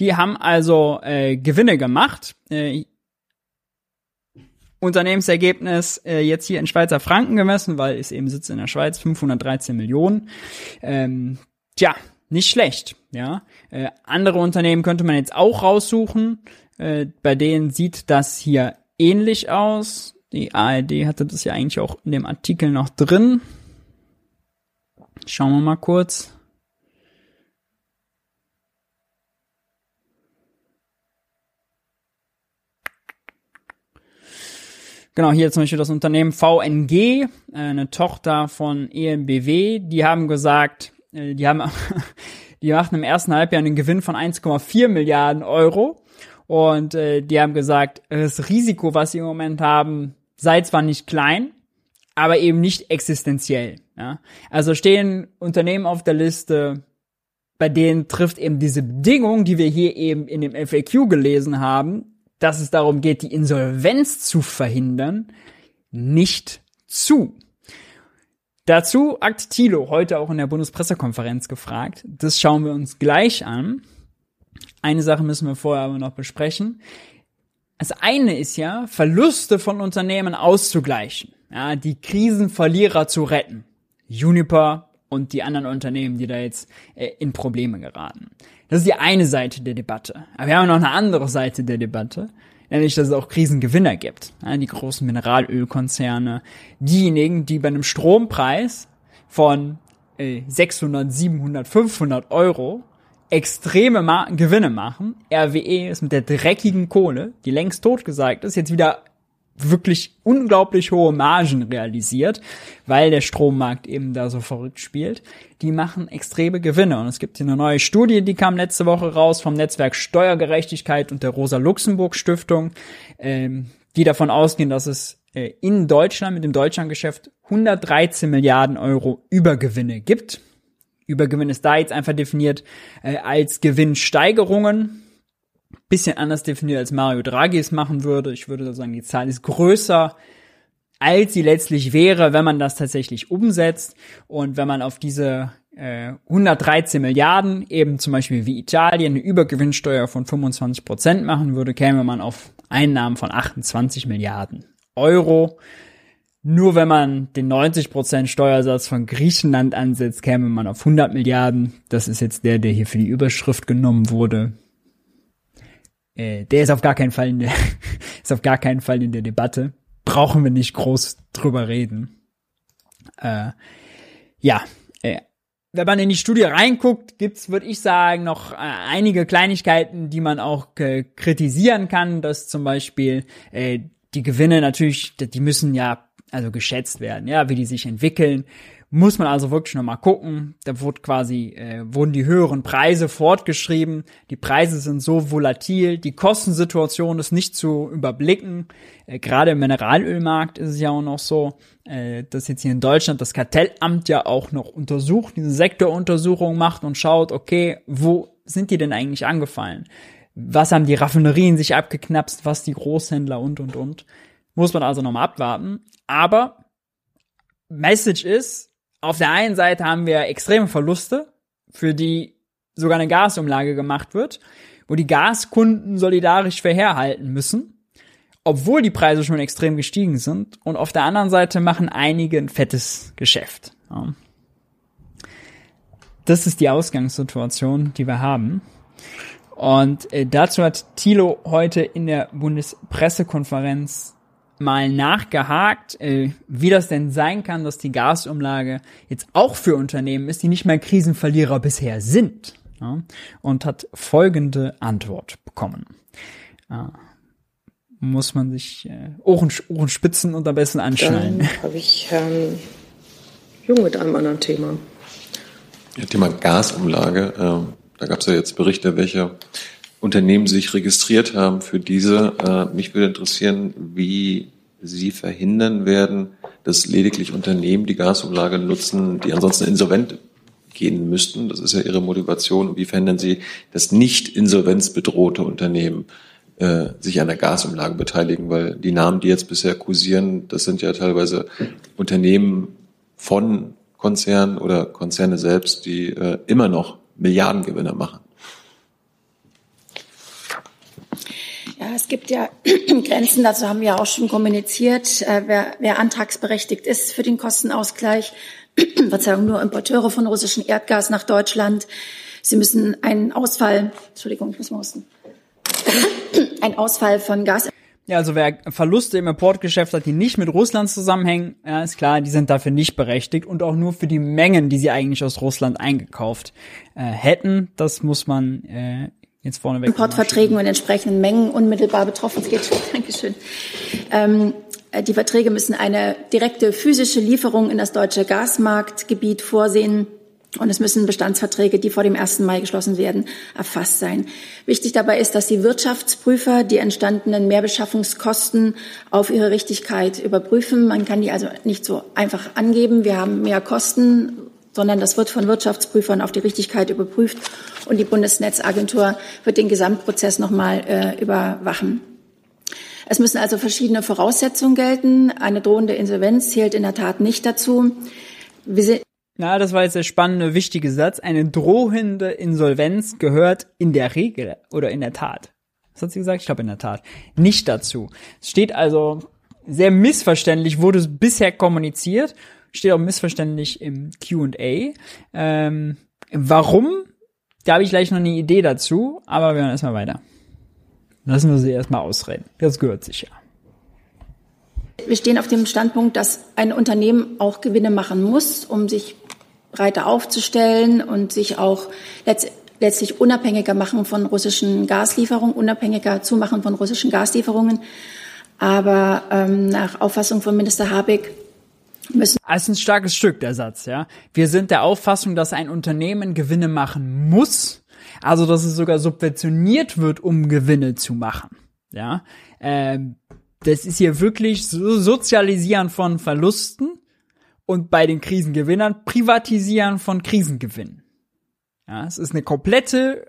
Die haben also äh, Gewinne gemacht. Äh, Unternehmensergebnis äh, jetzt hier in Schweizer Franken gemessen, weil es eben sitzt in der Schweiz, 513 Millionen. Ähm, tja, nicht schlecht, ja. Äh, andere Unternehmen könnte man jetzt auch raussuchen. Äh, bei denen sieht das hier ähnlich aus. Die ARD hatte das ja eigentlich auch in dem Artikel noch drin. Schauen wir mal kurz. Genau, hier zum Beispiel das Unternehmen VNG, äh, eine Tochter von EMBW, die haben gesagt, äh, die haben, (laughs) die machten im ersten Halbjahr einen Gewinn von 1,4 Milliarden Euro und äh, die haben gesagt, das Risiko, was sie im Moment haben, sei zwar nicht klein, aber eben nicht existenziell. Ja? Also stehen Unternehmen auf der Liste, bei denen trifft eben diese Bedingung, die wir hier eben in dem FAQ gelesen haben, dass es darum geht, die Insolvenz zu verhindern, nicht zu. Dazu Akt Thilo heute auch in der Bundespressekonferenz gefragt. Das schauen wir uns gleich an. Eine Sache müssen wir vorher aber noch besprechen. Das eine ist ja, Verluste von Unternehmen auszugleichen, ja, die Krisenverlierer zu retten. Juniper und die anderen Unternehmen, die da jetzt äh, in Probleme geraten. Das ist die eine Seite der Debatte. Aber wir haben noch eine andere Seite der Debatte, nämlich dass es auch Krisengewinner gibt. Die großen Mineralölkonzerne, diejenigen, die bei einem Strompreis von äh, 600, 700, 500 Euro extreme Gewinne machen. RWE ist mit der dreckigen Kohle, die längst totgesagt ist, jetzt wieder wirklich unglaublich hohe Margen realisiert, weil der Strommarkt eben da so verrückt spielt. Die machen extreme Gewinne. Und es gibt hier eine neue Studie, die kam letzte Woche raus vom Netzwerk Steuergerechtigkeit und der Rosa-Luxemburg-Stiftung, ähm, die davon ausgehen, dass es äh, in Deutschland mit dem Deutschlandgeschäft 113 Milliarden Euro Übergewinne gibt. Übergewinn ist da jetzt einfach definiert äh, als Gewinnsteigerungen bisschen anders definiert, als Mario Draghi es machen würde. Ich würde sagen, die Zahl ist größer, als sie letztlich wäre, wenn man das tatsächlich umsetzt und wenn man auf diese äh, 113 Milliarden eben zum Beispiel wie Italien eine Übergewinnsteuer von 25 Prozent machen würde, käme man auf Einnahmen von 28 Milliarden Euro. Nur wenn man den 90% Steuersatz von Griechenland ansetzt, käme man auf 100 Milliarden. Das ist jetzt der, der hier für die Überschrift genommen wurde äh, der ist auf gar keinen Fall in der, (laughs) ist auf gar keinen Fall in der Debatte. Brauchen wir nicht groß drüber reden. Äh, ja, äh, wenn man in die Studie reinguckt, gibt's, würde ich sagen, noch äh, einige Kleinigkeiten, die man auch äh, kritisieren kann, dass zum Beispiel äh, die Gewinne natürlich, die müssen ja also geschätzt werden, ja, wie die sich entwickeln. Muss man also wirklich nochmal gucken. Da wurde quasi, äh, wurden die höheren Preise fortgeschrieben. Die Preise sind so volatil. Die Kostensituation ist nicht zu überblicken. Äh, Gerade im Mineralölmarkt ist es ja auch noch so, äh, dass jetzt hier in Deutschland das Kartellamt ja auch noch untersucht, diese Sektoruntersuchung macht und schaut, okay, wo sind die denn eigentlich angefallen? Was haben die Raffinerien sich abgeknapst? Was die Großhändler und, und, und. Muss man also nochmal abwarten. Aber Message ist, auf der einen Seite haben wir extreme Verluste, für die sogar eine Gasumlage gemacht wird, wo die Gaskunden solidarisch verherhalten müssen, obwohl die Preise schon extrem gestiegen sind. Und auf der anderen Seite machen einige ein fettes Geschäft. Das ist die Ausgangssituation, die wir haben. Und äh, dazu hat Thilo heute in der Bundespressekonferenz mal nachgehakt, äh, wie das denn sein kann, dass die Gasumlage jetzt auch für Unternehmen ist, die nicht mehr Krisenverlierer bisher sind. Ja, und hat folgende Antwort bekommen. Ja, muss man sich äh, Ohren, Ohren spitzen und am besten anschnallen. Dann habe ich Herrn Jung mit einem anderen Thema. Ja, Thema Gasumlage. Äh, da gab es ja jetzt Berichte, welche Unternehmen sich registriert haben für diese. Äh, mich würde interessieren, wie Sie verhindern werden, dass lediglich Unternehmen die Gasumlage nutzen, die ansonsten insolvent gehen müssten. Das ist ja Ihre Motivation. Wie verhindern Sie, dass nicht insolvenzbedrohte Unternehmen äh, sich an der Gasumlage beteiligen? Weil die Namen, die jetzt bisher kursieren, das sind ja teilweise Unternehmen von Konzernen oder Konzerne selbst, die äh, immer noch Milliardengewinne machen. Ja, es gibt ja (clears throat) Grenzen, dazu haben wir auch schon kommuniziert. Äh, wer, wer antragsberechtigt ist für den Kostenausgleich, (clears throat) Verzeihung, nur Importeure von russischem Erdgas nach Deutschland. Sie müssen einen Ausfall, Entschuldigung, ich muss mal husten, (clears throat) ein Ausfall von Gas. Ja, also wer Verluste im Importgeschäft hat, die nicht mit Russland zusammenhängen, ja, ist klar, die sind dafür nicht berechtigt und auch nur für die Mengen, die sie eigentlich aus Russland eingekauft äh, hätten. Das muss man äh, jetzt vorneweg. Importverträgen und entsprechenden Mengen unmittelbar betroffen. Schon. (laughs) Dankeschön. Ähm, äh, die Verträge müssen eine direkte physische Lieferung in das deutsche Gasmarktgebiet vorsehen. Und es müssen Bestandsverträge, die vor dem 1. Mai geschlossen werden, erfasst sein. Wichtig dabei ist, dass die Wirtschaftsprüfer die entstandenen Mehrbeschaffungskosten auf ihre Richtigkeit überprüfen. Man kann die also nicht so einfach angeben. Wir haben mehr Kosten sondern das wird von Wirtschaftsprüfern auf die Richtigkeit überprüft und die Bundesnetzagentur wird den Gesamtprozess nochmal äh, überwachen. Es müssen also verschiedene Voraussetzungen gelten. Eine drohende Insolvenz zählt in der Tat nicht dazu. Ja, das war jetzt der spannende, wichtige Satz. Eine drohende Insolvenz gehört in der Regel oder in der Tat. Was hat sie gesagt? Ich glaube in der Tat. Nicht dazu. Es steht also sehr missverständlich, wurde es bisher kommuniziert. Steht auch missverständlich im Q&A. Ähm, warum? Da habe ich gleich noch eine Idee dazu, aber wir hören erstmal weiter. Lassen wir sie erstmal ausreden. Das gehört sich ja. Wir stehen auf dem Standpunkt, dass ein Unternehmen auch Gewinne machen muss, um sich breiter aufzustellen und sich auch letzt letztlich unabhängiger machen von russischen Gaslieferungen, unabhängiger zu machen von russischen Gaslieferungen. Aber ähm, nach Auffassung von Minister Habeck müssen. Das ist ein starkes Stück, der Satz, ja. Wir sind der Auffassung, dass ein Unternehmen Gewinne machen muss, also dass es sogar subventioniert wird, um Gewinne zu machen. Ja, ähm, das ist hier wirklich so Sozialisieren von Verlusten und bei den Krisengewinnern Privatisieren von Krisengewinnen. Ja, es ist eine komplette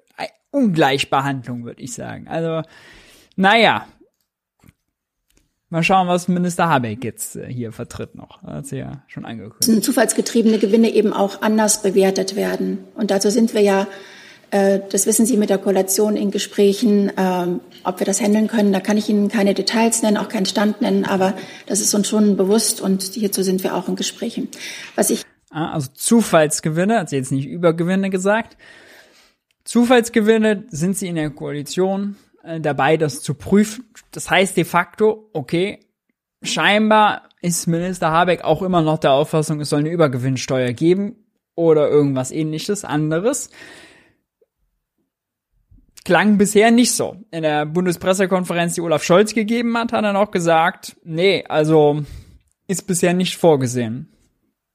Ungleichbehandlung, würde ich sagen. Also, naja. Mal schauen, was Minister Habeck jetzt äh, hier vertritt noch. Hat sie ja schon angekündigt. Zufallsgetriebene Gewinne eben auch anders bewertet werden. Und dazu sind wir ja äh, das wissen Sie mit der Koalition in Gesprächen, ähm, ob wir das handeln können. Da kann ich Ihnen keine Details nennen, auch keinen Stand nennen, aber das ist uns schon bewusst und hierzu sind wir auch in Gesprächen. Was ich ah, also Zufallsgewinne, hat sie jetzt nicht Übergewinne gesagt. Zufallsgewinne sind sie in der Koalition äh, dabei, das zu prüfen. Das heißt de facto, okay, scheinbar ist Minister Habeck auch immer noch der Auffassung, es soll eine Übergewinnsteuer geben oder irgendwas ähnliches anderes klang bisher nicht so. In der Bundespressekonferenz, die Olaf Scholz gegeben hat, hat er noch gesagt, nee, also ist bisher nicht vorgesehen.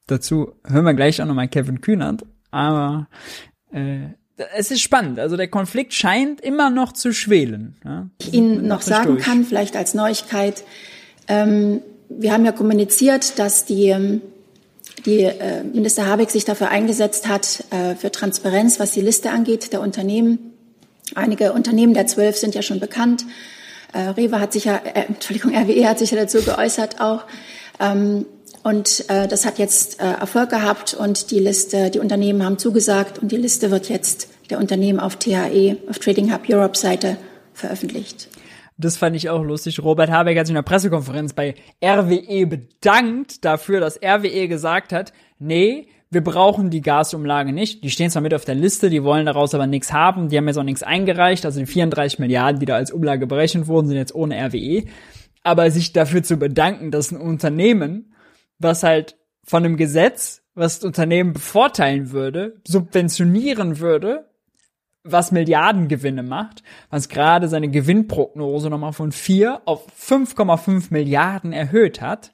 Dazu hören wir gleich auch nochmal Kevin Kühnert, aber äh, es ist spannend. Also der Konflikt scheint immer noch zu schwelen. Ja? Ich Ihnen noch sagen durch. kann, vielleicht als Neuigkeit, ähm, wir haben ja kommuniziert, dass die ähm, die äh, Minister Habeck sich dafür eingesetzt hat, äh, für Transparenz, was die Liste angeht, der Unternehmen Einige Unternehmen der zwölf sind ja schon bekannt. Äh, Rewe hat sich ja, äh, Entschuldigung, (laughs) RWE hat sich ja dazu geäußert auch. Ähm, und äh, das hat jetzt äh, Erfolg gehabt und die Liste, die Unternehmen haben zugesagt und die Liste wird jetzt der Unternehmen auf THE, auf Trading Hub Europe Seite veröffentlicht. Das fand ich auch lustig. Robert Habeck hat sich in der Pressekonferenz bei RWE bedankt dafür, dass RWE gesagt hat, nee, wir brauchen die Gasumlage nicht. Die stehen zwar mit auf der Liste, die wollen daraus aber nichts haben. Die haben jetzt auch nichts eingereicht. Also die 34 Milliarden, die da als Umlage berechnet wurden, sind jetzt ohne RWE. Aber sich dafür zu bedanken, dass ein Unternehmen, was halt von einem Gesetz, was das Unternehmen bevorteilen würde, subventionieren würde, was Milliardengewinne macht, was gerade seine Gewinnprognose nochmal von 4 auf 5,5 Milliarden erhöht hat,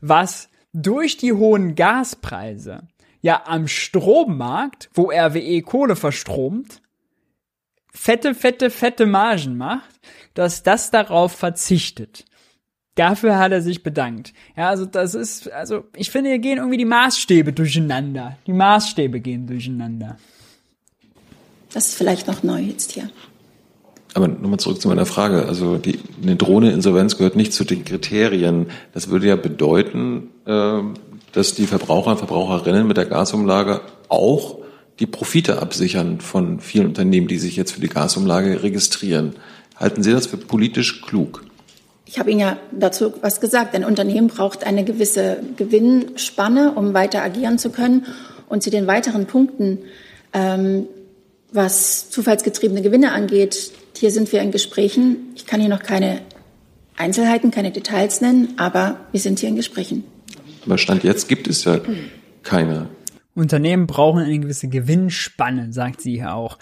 was durch die hohen Gaspreise ja am Strommarkt, wo RWE Kohle verstromt, fette, fette, fette Margen macht, dass das darauf verzichtet. Dafür hat er sich bedankt. Ja, also das ist, also ich finde, hier gehen irgendwie die Maßstäbe durcheinander. Die Maßstäbe gehen durcheinander. Das ist vielleicht noch neu jetzt hier. Aber nochmal zurück zu meiner Frage. Also die, eine Drohne-Insolvenz gehört nicht zu den Kriterien. Das würde ja bedeuten, äh, dass die Verbraucher und Verbraucherinnen mit der Gasumlage auch die Profite absichern von vielen Unternehmen, die sich jetzt für die Gasumlage registrieren. Halten Sie das für politisch klug? Ich habe Ihnen ja dazu was gesagt. Ein Unternehmen braucht eine gewisse Gewinnspanne, um weiter agieren zu können. Und zu den weiteren Punkten, ähm, was zufallsgetriebene Gewinne angeht, hier sind wir in Gesprächen. Ich kann hier noch keine Einzelheiten, keine Details nennen, aber wir sind hier in Gesprächen. Aber Stand jetzt gibt es ja keine. Unternehmen brauchen eine gewisse Gewinnspanne, sagt sie hier auch.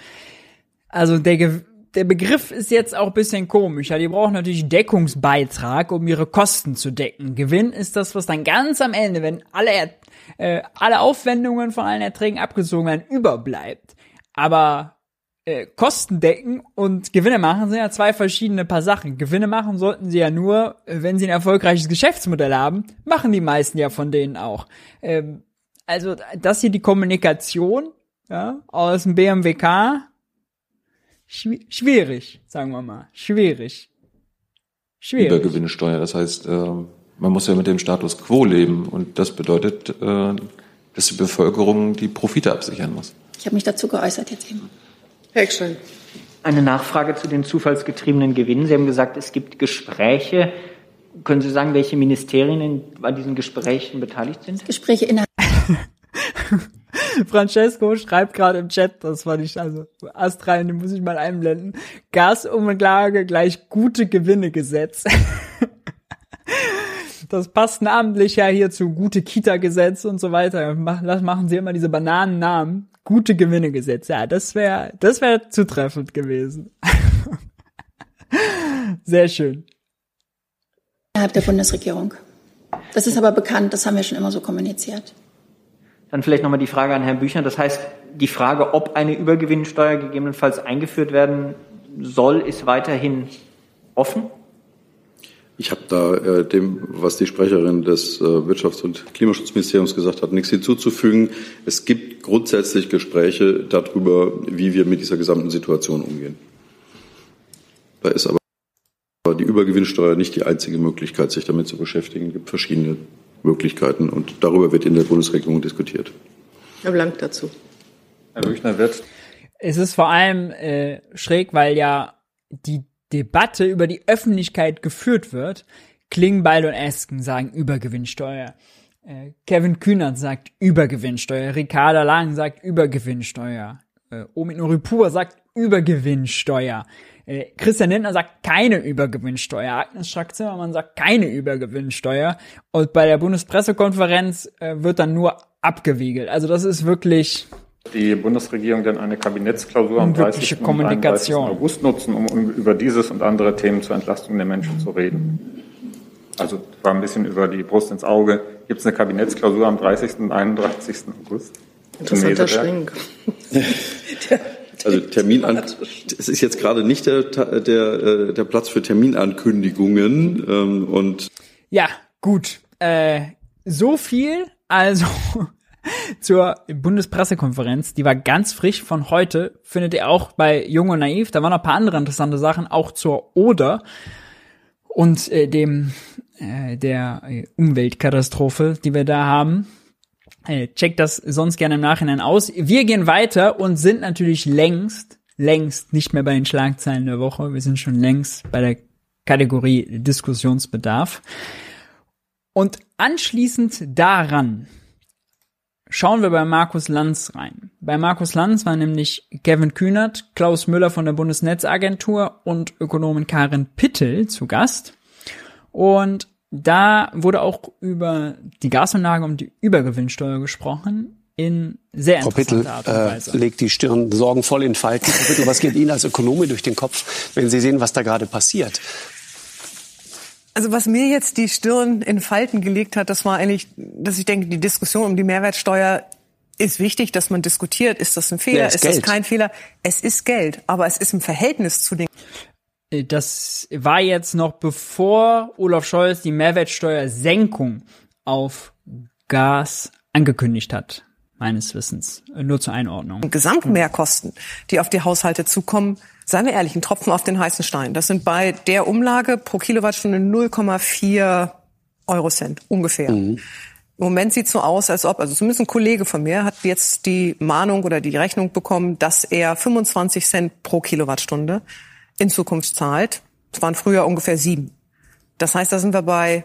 Also der, Ge der Begriff ist jetzt auch bisschen komisch. Ja, die brauchen natürlich Deckungsbeitrag, um ihre Kosten zu decken. Gewinn ist das, was dann ganz am Ende, wenn alle, äh, alle Aufwendungen von allen Erträgen abgezogen werden, überbleibt. Aber äh, Kosten decken und Gewinne machen sind ja zwei verschiedene Paar Sachen. Gewinne machen sollten sie ja nur, äh, wenn sie ein erfolgreiches Geschäftsmodell haben, machen die meisten ja von denen auch. Ähm, also das hier die Kommunikation ja, aus dem BMWK. Schwierig, sagen wir mal. Schwierig. Schwierig. Übergewinnsteuer, das heißt, ähm, man muss ja mit dem Status quo leben und das bedeutet, äh, dass die Bevölkerung die Profite absichern muss. Ich habe mich dazu geäußert jetzt eben. Herr Eckstein. Eine Nachfrage zu den zufallsgetriebenen Gewinnen. Sie haben gesagt, es gibt Gespräche. Können Sie sagen, welche Ministerien an diesen Gesprächen beteiligt sind? Gespräche innerhalb. (laughs) (laughs) Francesco schreibt gerade im Chat, das war nicht, also astrein, den muss ich mal einblenden. Gasumlage gleich gute Gewinne Gesetz. (laughs) das passt namentlich ja hier zu gute Kita-Gesetz und so weiter. Das machen sie immer diese Bananennamen. Gute Gewinne Gesetz. Ja, das wäre, das wäre zutreffend gewesen. (laughs) Sehr schön. Innerhalb der Bundesregierung. Das ist aber bekannt, das haben wir schon immer so kommuniziert. Dann vielleicht nochmal die Frage an Herrn Büchner. Das heißt, die Frage, ob eine Übergewinnsteuer gegebenenfalls eingeführt werden soll, ist weiterhin offen? Ich habe da äh, dem, was die Sprecherin des äh, Wirtschafts- und Klimaschutzministeriums gesagt hat, nichts hinzuzufügen. Es gibt grundsätzlich Gespräche darüber, wie wir mit dieser gesamten Situation umgehen. Da ist aber die Übergewinnsteuer nicht die einzige Möglichkeit, sich damit zu beschäftigen. Es gibt verschiedene Möglichkeiten und darüber wird in der Bundesregierung diskutiert. Herr Blank dazu. Herr Büchner wird. Es ist vor allem äh, schräg, weil ja die Debatte über die Öffentlichkeit geführt wird. Klingbeil und Esken sagen Übergewinnsteuer. Äh, Kevin Kühnert sagt Übergewinnsteuer. Ricarda Lang sagt Übergewinnsteuer. Äh, Omid Noripur sagt Übergewinnsteuer. Äh, Christian Lindner sagt keine Übergewinnsteuer. Agnes Strack-Zimmermann sagt keine Übergewinnsteuer. Und bei der Bundespressekonferenz äh, wird dann nur abgewiegelt. Also das ist wirklich die Bundesregierung denn eine Kabinettsklausur am 30. Kommunikation. Und August nutzen, um, um über dieses und andere Themen zur Entlastung der Menschen zu reden. Also war ein bisschen über die Brust ins Auge. Gibt es eine Kabinettsklausur am 30. und 31. August? Interessanter Schwenk. (laughs) Also Termin an, es ist jetzt gerade nicht der, der, äh, der Platz für Terminankündigungen ähm, und ja gut äh, so viel also (laughs) zur Bundespressekonferenz, die war ganz frisch von heute, findet ihr auch bei Jung und Naiv. Da waren noch ein paar andere interessante Sachen, auch zur Oder und äh, dem äh, der äh, Umweltkatastrophe, die wir da haben. Äh, checkt das sonst gerne im Nachhinein aus. Wir gehen weiter und sind natürlich längst, längst nicht mehr bei den Schlagzeilen der Woche. Wir sind schon längst bei der Kategorie Diskussionsbedarf. Und anschließend daran Schauen wir bei Markus Lanz rein. Bei Markus Lanz war nämlich Kevin Kühnert, Klaus Müller von der Bundesnetzagentur und Ökonomin Karin Pittel zu Gast. Und da wurde auch über die Gasanlage und die Übergewinnsteuer gesprochen in sehr Frau Pittel Art und äh, Weise. Äh, legt die Stirn sorgenvoll in Falten. Frau Pittel, was geht Ihnen als Ökonomin durch den Kopf, wenn Sie sehen, was da gerade passiert? Also was mir jetzt die Stirn in Falten gelegt hat, das war eigentlich, dass ich denke, die Diskussion um die Mehrwertsteuer ist wichtig, dass man diskutiert. Ist das ein Fehler? Ja, ist, ist das kein Fehler? Es ist Geld, aber es ist im Verhältnis zu den das war jetzt noch bevor Olaf Scholz die Mehrwertsteuersenkung auf Gas angekündigt hat, meines Wissens. Nur zur Einordnung. Gesamtmehrkosten, die auf die Haushalte zukommen, seien wir ehrlich, ein Tropfen auf den heißen Stein. Das sind bei der Umlage pro Kilowattstunde 0,4 Euro Cent ungefähr. Mhm. Im Moment sieht so aus, als ob, also zumindest ein Kollege von mir hat jetzt die Mahnung oder die Rechnung bekommen, dass er 25 Cent pro Kilowattstunde in Zukunft zahlt. Es waren früher ungefähr sieben. Das heißt, da sind wir bei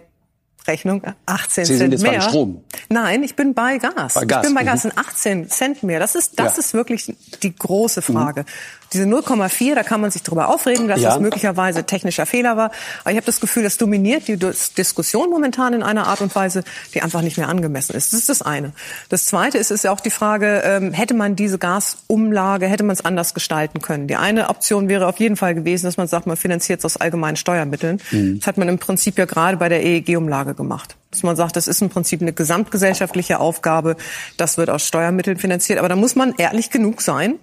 Rechnung 18 Sie Cent sind jetzt mehr. Bei Strom. Nein, ich bin bei Gas. Bei Gas. Ich bin bei Gas, mhm. 18 Cent mehr. Das ist, das ja. ist wirklich die große Frage. Mhm. Diese 0,4, da kann man sich darüber aufregen, dass ja. das möglicherweise technischer Fehler war. Aber ich habe das Gefühl, das dominiert die Diskussion momentan in einer Art und Weise, die einfach nicht mehr angemessen ist. Das ist das eine. Das zweite ist, ist ja auch die Frage, ähm, hätte man diese Gasumlage, hätte man es anders gestalten können? Die eine Option wäre auf jeden Fall gewesen, dass man sagt, man finanziert es aus allgemeinen Steuermitteln. Mhm. Das hat man im Prinzip ja gerade bei der EEG-Umlage gemacht. Dass man sagt, das ist im Prinzip eine gesamtgesellschaftliche Aufgabe, das wird aus Steuermitteln finanziert. Aber da muss man ehrlich genug sein,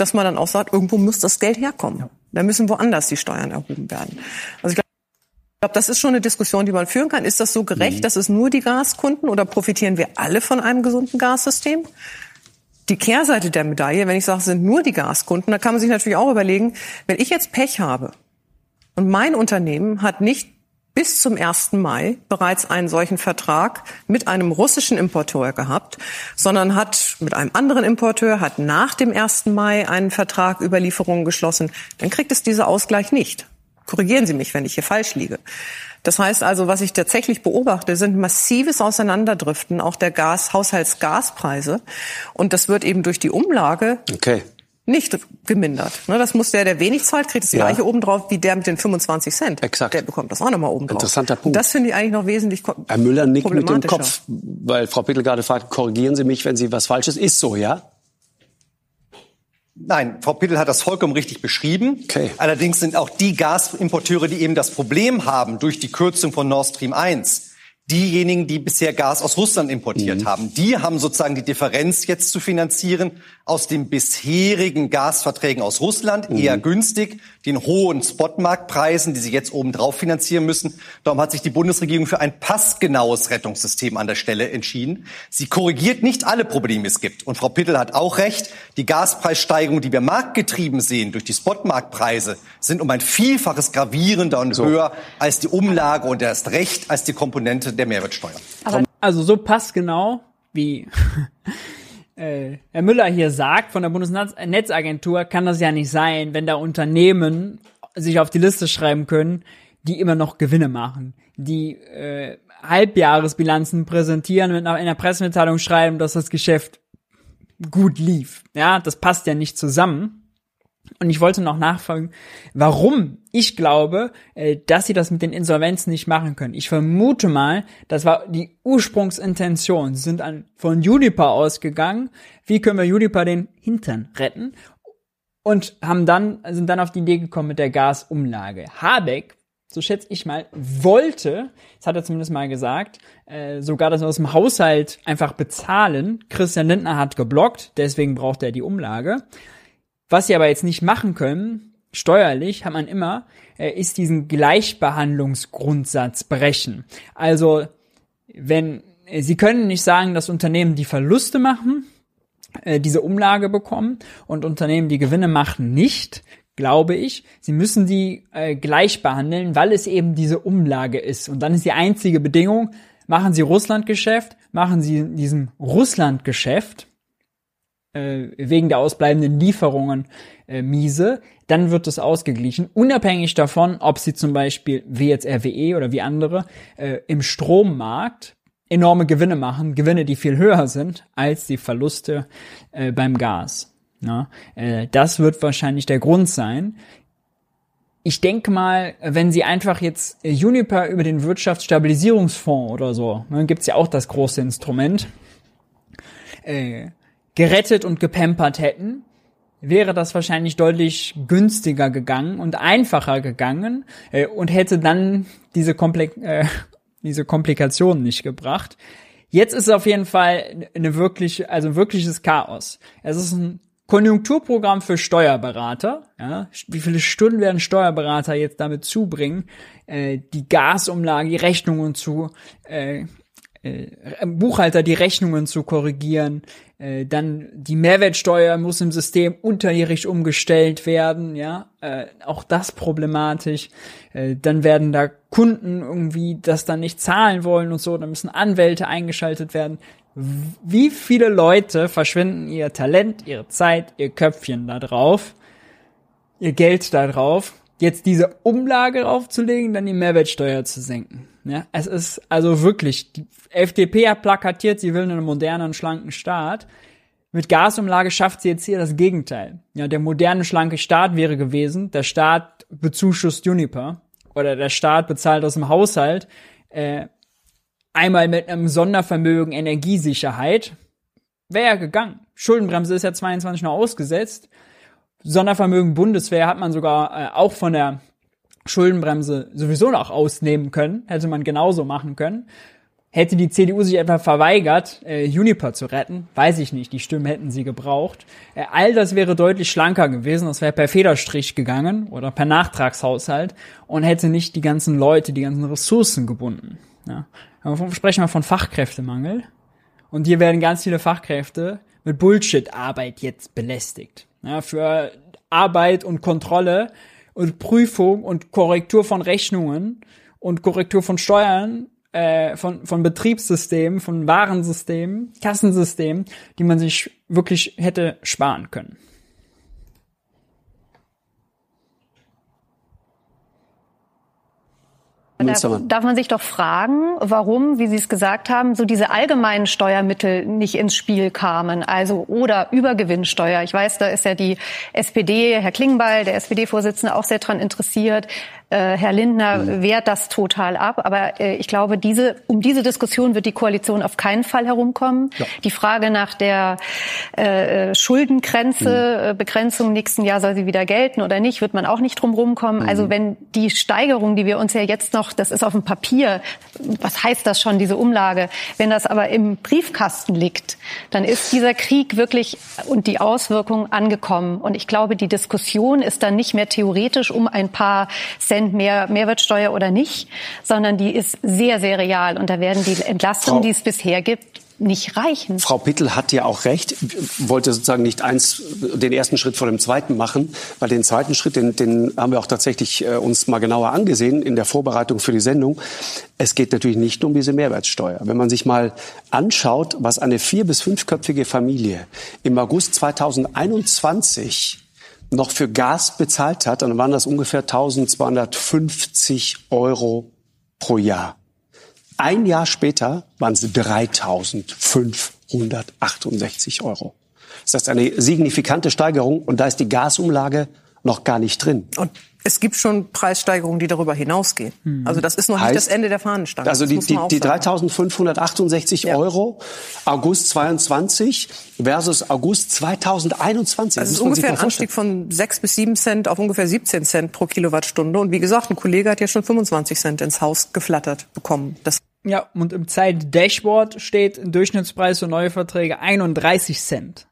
dass man dann auch sagt, irgendwo muss das Geld herkommen. Ja. Da müssen woanders die Steuern erhoben werden. Also ich Ich glaube, das ist schon eine Diskussion, die man führen kann. Ist das so gerecht, mhm. dass es nur die Gaskunden oder profitieren wir alle von einem gesunden Gassystem? Die Kehrseite der Medaille, wenn ich sage, sind nur die Gaskunden, da kann man sich natürlich auch überlegen, wenn ich jetzt Pech habe und mein Unternehmen hat nicht bis zum 1. Mai bereits einen solchen Vertrag mit einem russischen Importeur gehabt, sondern hat mit einem anderen Importeur, hat nach dem 1. Mai einen Vertrag über Lieferungen geschlossen, dann kriegt es dieser Ausgleich nicht. Korrigieren Sie mich, wenn ich hier falsch liege. Das heißt also, was ich tatsächlich beobachte, sind massives Auseinanderdriften auch der Gas, Haushaltsgaspreise. Und das wird eben durch die Umlage okay. Nicht gemindert. Ne, das muss der, der wenig zahlt, kriegt das ja. gleiche obendrauf wie der mit den 25 Cent. Exakt. Der bekommt das auch nochmal obendrauf. Interessanter Punkt. Und das finde ich eigentlich noch wesentlich Herr Müller nickt mit dem Kopf, weil Frau Pittel gerade fragt, korrigieren Sie mich, wenn Sie was Falsches. Ist so, ja? Nein, Frau Pittel hat das vollkommen richtig beschrieben. Okay. Allerdings sind auch die Gasimporteure, die eben das Problem haben durch die Kürzung von Nord Stream 1, diejenigen, die bisher Gas aus Russland importiert mhm. haben. Die haben sozusagen die Differenz jetzt zu finanzieren aus den bisherigen Gasverträgen aus Russland, mhm. eher günstig, den hohen Spotmarktpreisen, die sie jetzt obendrauf finanzieren müssen. Darum hat sich die Bundesregierung für ein passgenaues Rettungssystem an der Stelle entschieden. Sie korrigiert nicht alle Probleme, die es gibt. Und Frau Pittel hat auch recht, die Gaspreissteigerungen, die wir marktgetrieben sehen durch die Spotmarktpreise, sind um ein Vielfaches gravierender und so. höher als die Umlage und erst recht als die Komponente der Mehrwertsteuer. Aber also so passgenau wie (laughs) äh, Herr Müller hier sagt von der Bundesnetzagentur, kann das ja nicht sein, wenn da Unternehmen sich auf die Liste schreiben können, die immer noch Gewinne machen, die äh, Halbjahresbilanzen präsentieren, mit einer Pressemitteilung schreiben, dass das Geschäft gut lief. Ja, das passt ja nicht zusammen. Und ich wollte noch nachfragen, warum ich glaube, äh, dass sie das mit den Insolvenzen nicht machen können. Ich vermute mal, das war die Ursprungsintention. Sie sind an, von Juniper ausgegangen. Wie können wir Juniper den Hintern retten? Und haben dann, sind dann auf die Idee gekommen mit der Gasumlage. Habeck, so schätze ich mal, wollte, das hat er zumindest mal gesagt, äh, sogar das aus dem Haushalt einfach bezahlen. Christian Lindner hat geblockt, deswegen braucht er die Umlage. Was sie aber jetzt nicht machen können, steuerlich, hat man immer, äh, ist diesen Gleichbehandlungsgrundsatz brechen. Also, wenn, äh, sie können nicht sagen, dass Unternehmen, die Verluste machen, äh, diese Umlage bekommen und Unternehmen, die Gewinne machen, nicht, glaube ich. Sie müssen die gleich behandeln, weil es eben diese Umlage ist. Und dann ist die einzige Bedingung, machen Sie Russlandgeschäft, machen Sie in diesem Russlandgeschäft wegen der ausbleibenden Lieferungen äh, miese, dann wird es ausgeglichen, unabhängig davon, ob sie zum Beispiel wie jetzt RWE oder wie andere äh, im Strommarkt enorme Gewinne machen, Gewinne, die viel höher sind als die Verluste äh, beim Gas. Ja, äh, das wird wahrscheinlich der Grund sein. Ich denke mal, wenn Sie einfach jetzt äh, Juniper über den Wirtschaftsstabilisierungsfonds oder so, dann gibt's ja auch das große Instrument, äh, gerettet und gepampert hätten, wäre das wahrscheinlich deutlich günstiger gegangen und einfacher gegangen äh, und hätte dann diese, Komplik äh, (laughs) diese Komplikationen nicht gebracht. Jetzt ist es auf jeden Fall eine wirklich, also wirkliches Chaos. Es ist ein Konjunkturprogramm für Steuerberater. Ja, wie viele Stunden werden Steuerberater jetzt damit zubringen, äh, die Gasumlage, die Rechnungen zu äh, Buchhalter die Rechnungen zu korrigieren, äh, dann die Mehrwertsteuer muss im System unterjährig umgestellt werden, ja, äh, auch das problematisch. Äh, dann werden da Kunden irgendwie das dann nicht zahlen wollen und so, dann müssen Anwälte eingeschaltet werden. Wie viele Leute verschwinden ihr Talent, ihre Zeit, ihr Köpfchen da drauf, ihr Geld da drauf, jetzt diese Umlage aufzulegen, dann die Mehrwertsteuer zu senken. Ja, es ist also wirklich, die FDP hat plakatiert, sie will einen modernen, schlanken Staat. Mit Gasumlage schafft sie jetzt hier das Gegenteil. Ja, der moderne, schlanke Staat wäre gewesen, der Staat bezuschusst Juniper oder der Staat bezahlt aus dem Haushalt äh, einmal mit einem Sondervermögen Energiesicherheit. Wäre ja gegangen. Schuldenbremse ist ja 22 noch ausgesetzt. Sondervermögen Bundeswehr hat man sogar äh, auch von der Schuldenbremse sowieso noch ausnehmen können, hätte man genauso machen können. Hätte die CDU sich etwa verweigert, äh, Juniper zu retten, weiß ich nicht, die Stimmen hätten sie gebraucht. Äh, all das wäre deutlich schlanker gewesen, das wäre per Federstrich gegangen oder per Nachtragshaushalt und hätte nicht die ganzen Leute, die ganzen Ressourcen gebunden. Ja. Aber sprechen wir von Fachkräftemangel. Und hier werden ganz viele Fachkräfte mit Bullshit-Arbeit jetzt belästigt. Ja, für Arbeit und Kontrolle und Prüfung und Korrektur von Rechnungen und Korrektur von Steuern äh, von, von Betriebssystemen, von Warensystemen, Kassensystemen, die man sich wirklich hätte sparen können. Da darf man sich doch fragen, warum, wie Sie es gesagt haben, so diese allgemeinen Steuermittel nicht ins Spiel kamen. Also oder Übergewinnsteuer. Ich weiß, da ist ja die SPD, Herr Klingbeil, der SPD-Vorsitzende, auch sehr dran interessiert. Äh, Herr Lindner mhm. wehrt das total ab. Aber äh, ich glaube, diese, um diese Diskussion wird die Koalition auf keinen Fall herumkommen. Ja. Die Frage nach der äh, Schuldengrenze, mhm. Äh, Begrenzung nächsten Jahr soll sie wieder gelten oder nicht, wird man auch nicht drum rumkommen. Mhm. Also wenn die Steigerung, die wir uns ja jetzt noch, das ist auf dem Papier, was heißt das schon, diese Umlage, wenn das aber im Briefkasten liegt, dann ist dieser Krieg wirklich und die Auswirkungen angekommen. Und ich glaube, die Diskussion ist dann nicht mehr theoretisch um ein paar Cent Prozent mehr Mehrwertsteuer oder nicht, sondern die ist sehr, sehr real. Und da werden die Entlastungen, die es bisher gibt, nicht reichen. Frau Pittel hat ja auch recht, wollte sozusagen nicht eins, den ersten Schritt vor dem zweiten machen, weil den zweiten Schritt, den, den haben wir auch tatsächlich äh, uns mal genauer angesehen in der Vorbereitung für die Sendung. Es geht natürlich nicht um diese Mehrwertsteuer. Wenn man sich mal anschaut, was eine vier- bis fünfköpfige Familie im August 2021 noch für Gas bezahlt hat, dann waren das ungefähr 1250 Euro pro Jahr. Ein Jahr später waren es 3568 Euro. Das ist eine signifikante Steigerung und da ist die Gasumlage noch gar nicht drin. Und es gibt schon Preissteigerungen, die darüber hinausgehen. Hm. Also das ist noch heißt, nicht das Ende der Fahnenstange. Also die, die, die 3.568 ja. Euro August 22 versus August 2021. Das, das ist ungefähr ein Anstieg von 6 bis 7 Cent auf ungefähr 17 Cent pro Kilowattstunde. Und wie gesagt, ein Kollege hat ja schon 25 Cent ins Haus geflattert bekommen. Das ja, und im Zeit-Dashboard steht Durchschnittspreis für neue Verträge 31 Cent.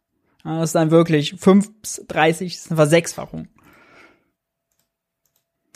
Das ist dann wirklich 5 bis 30, das ist eine Versechsfachung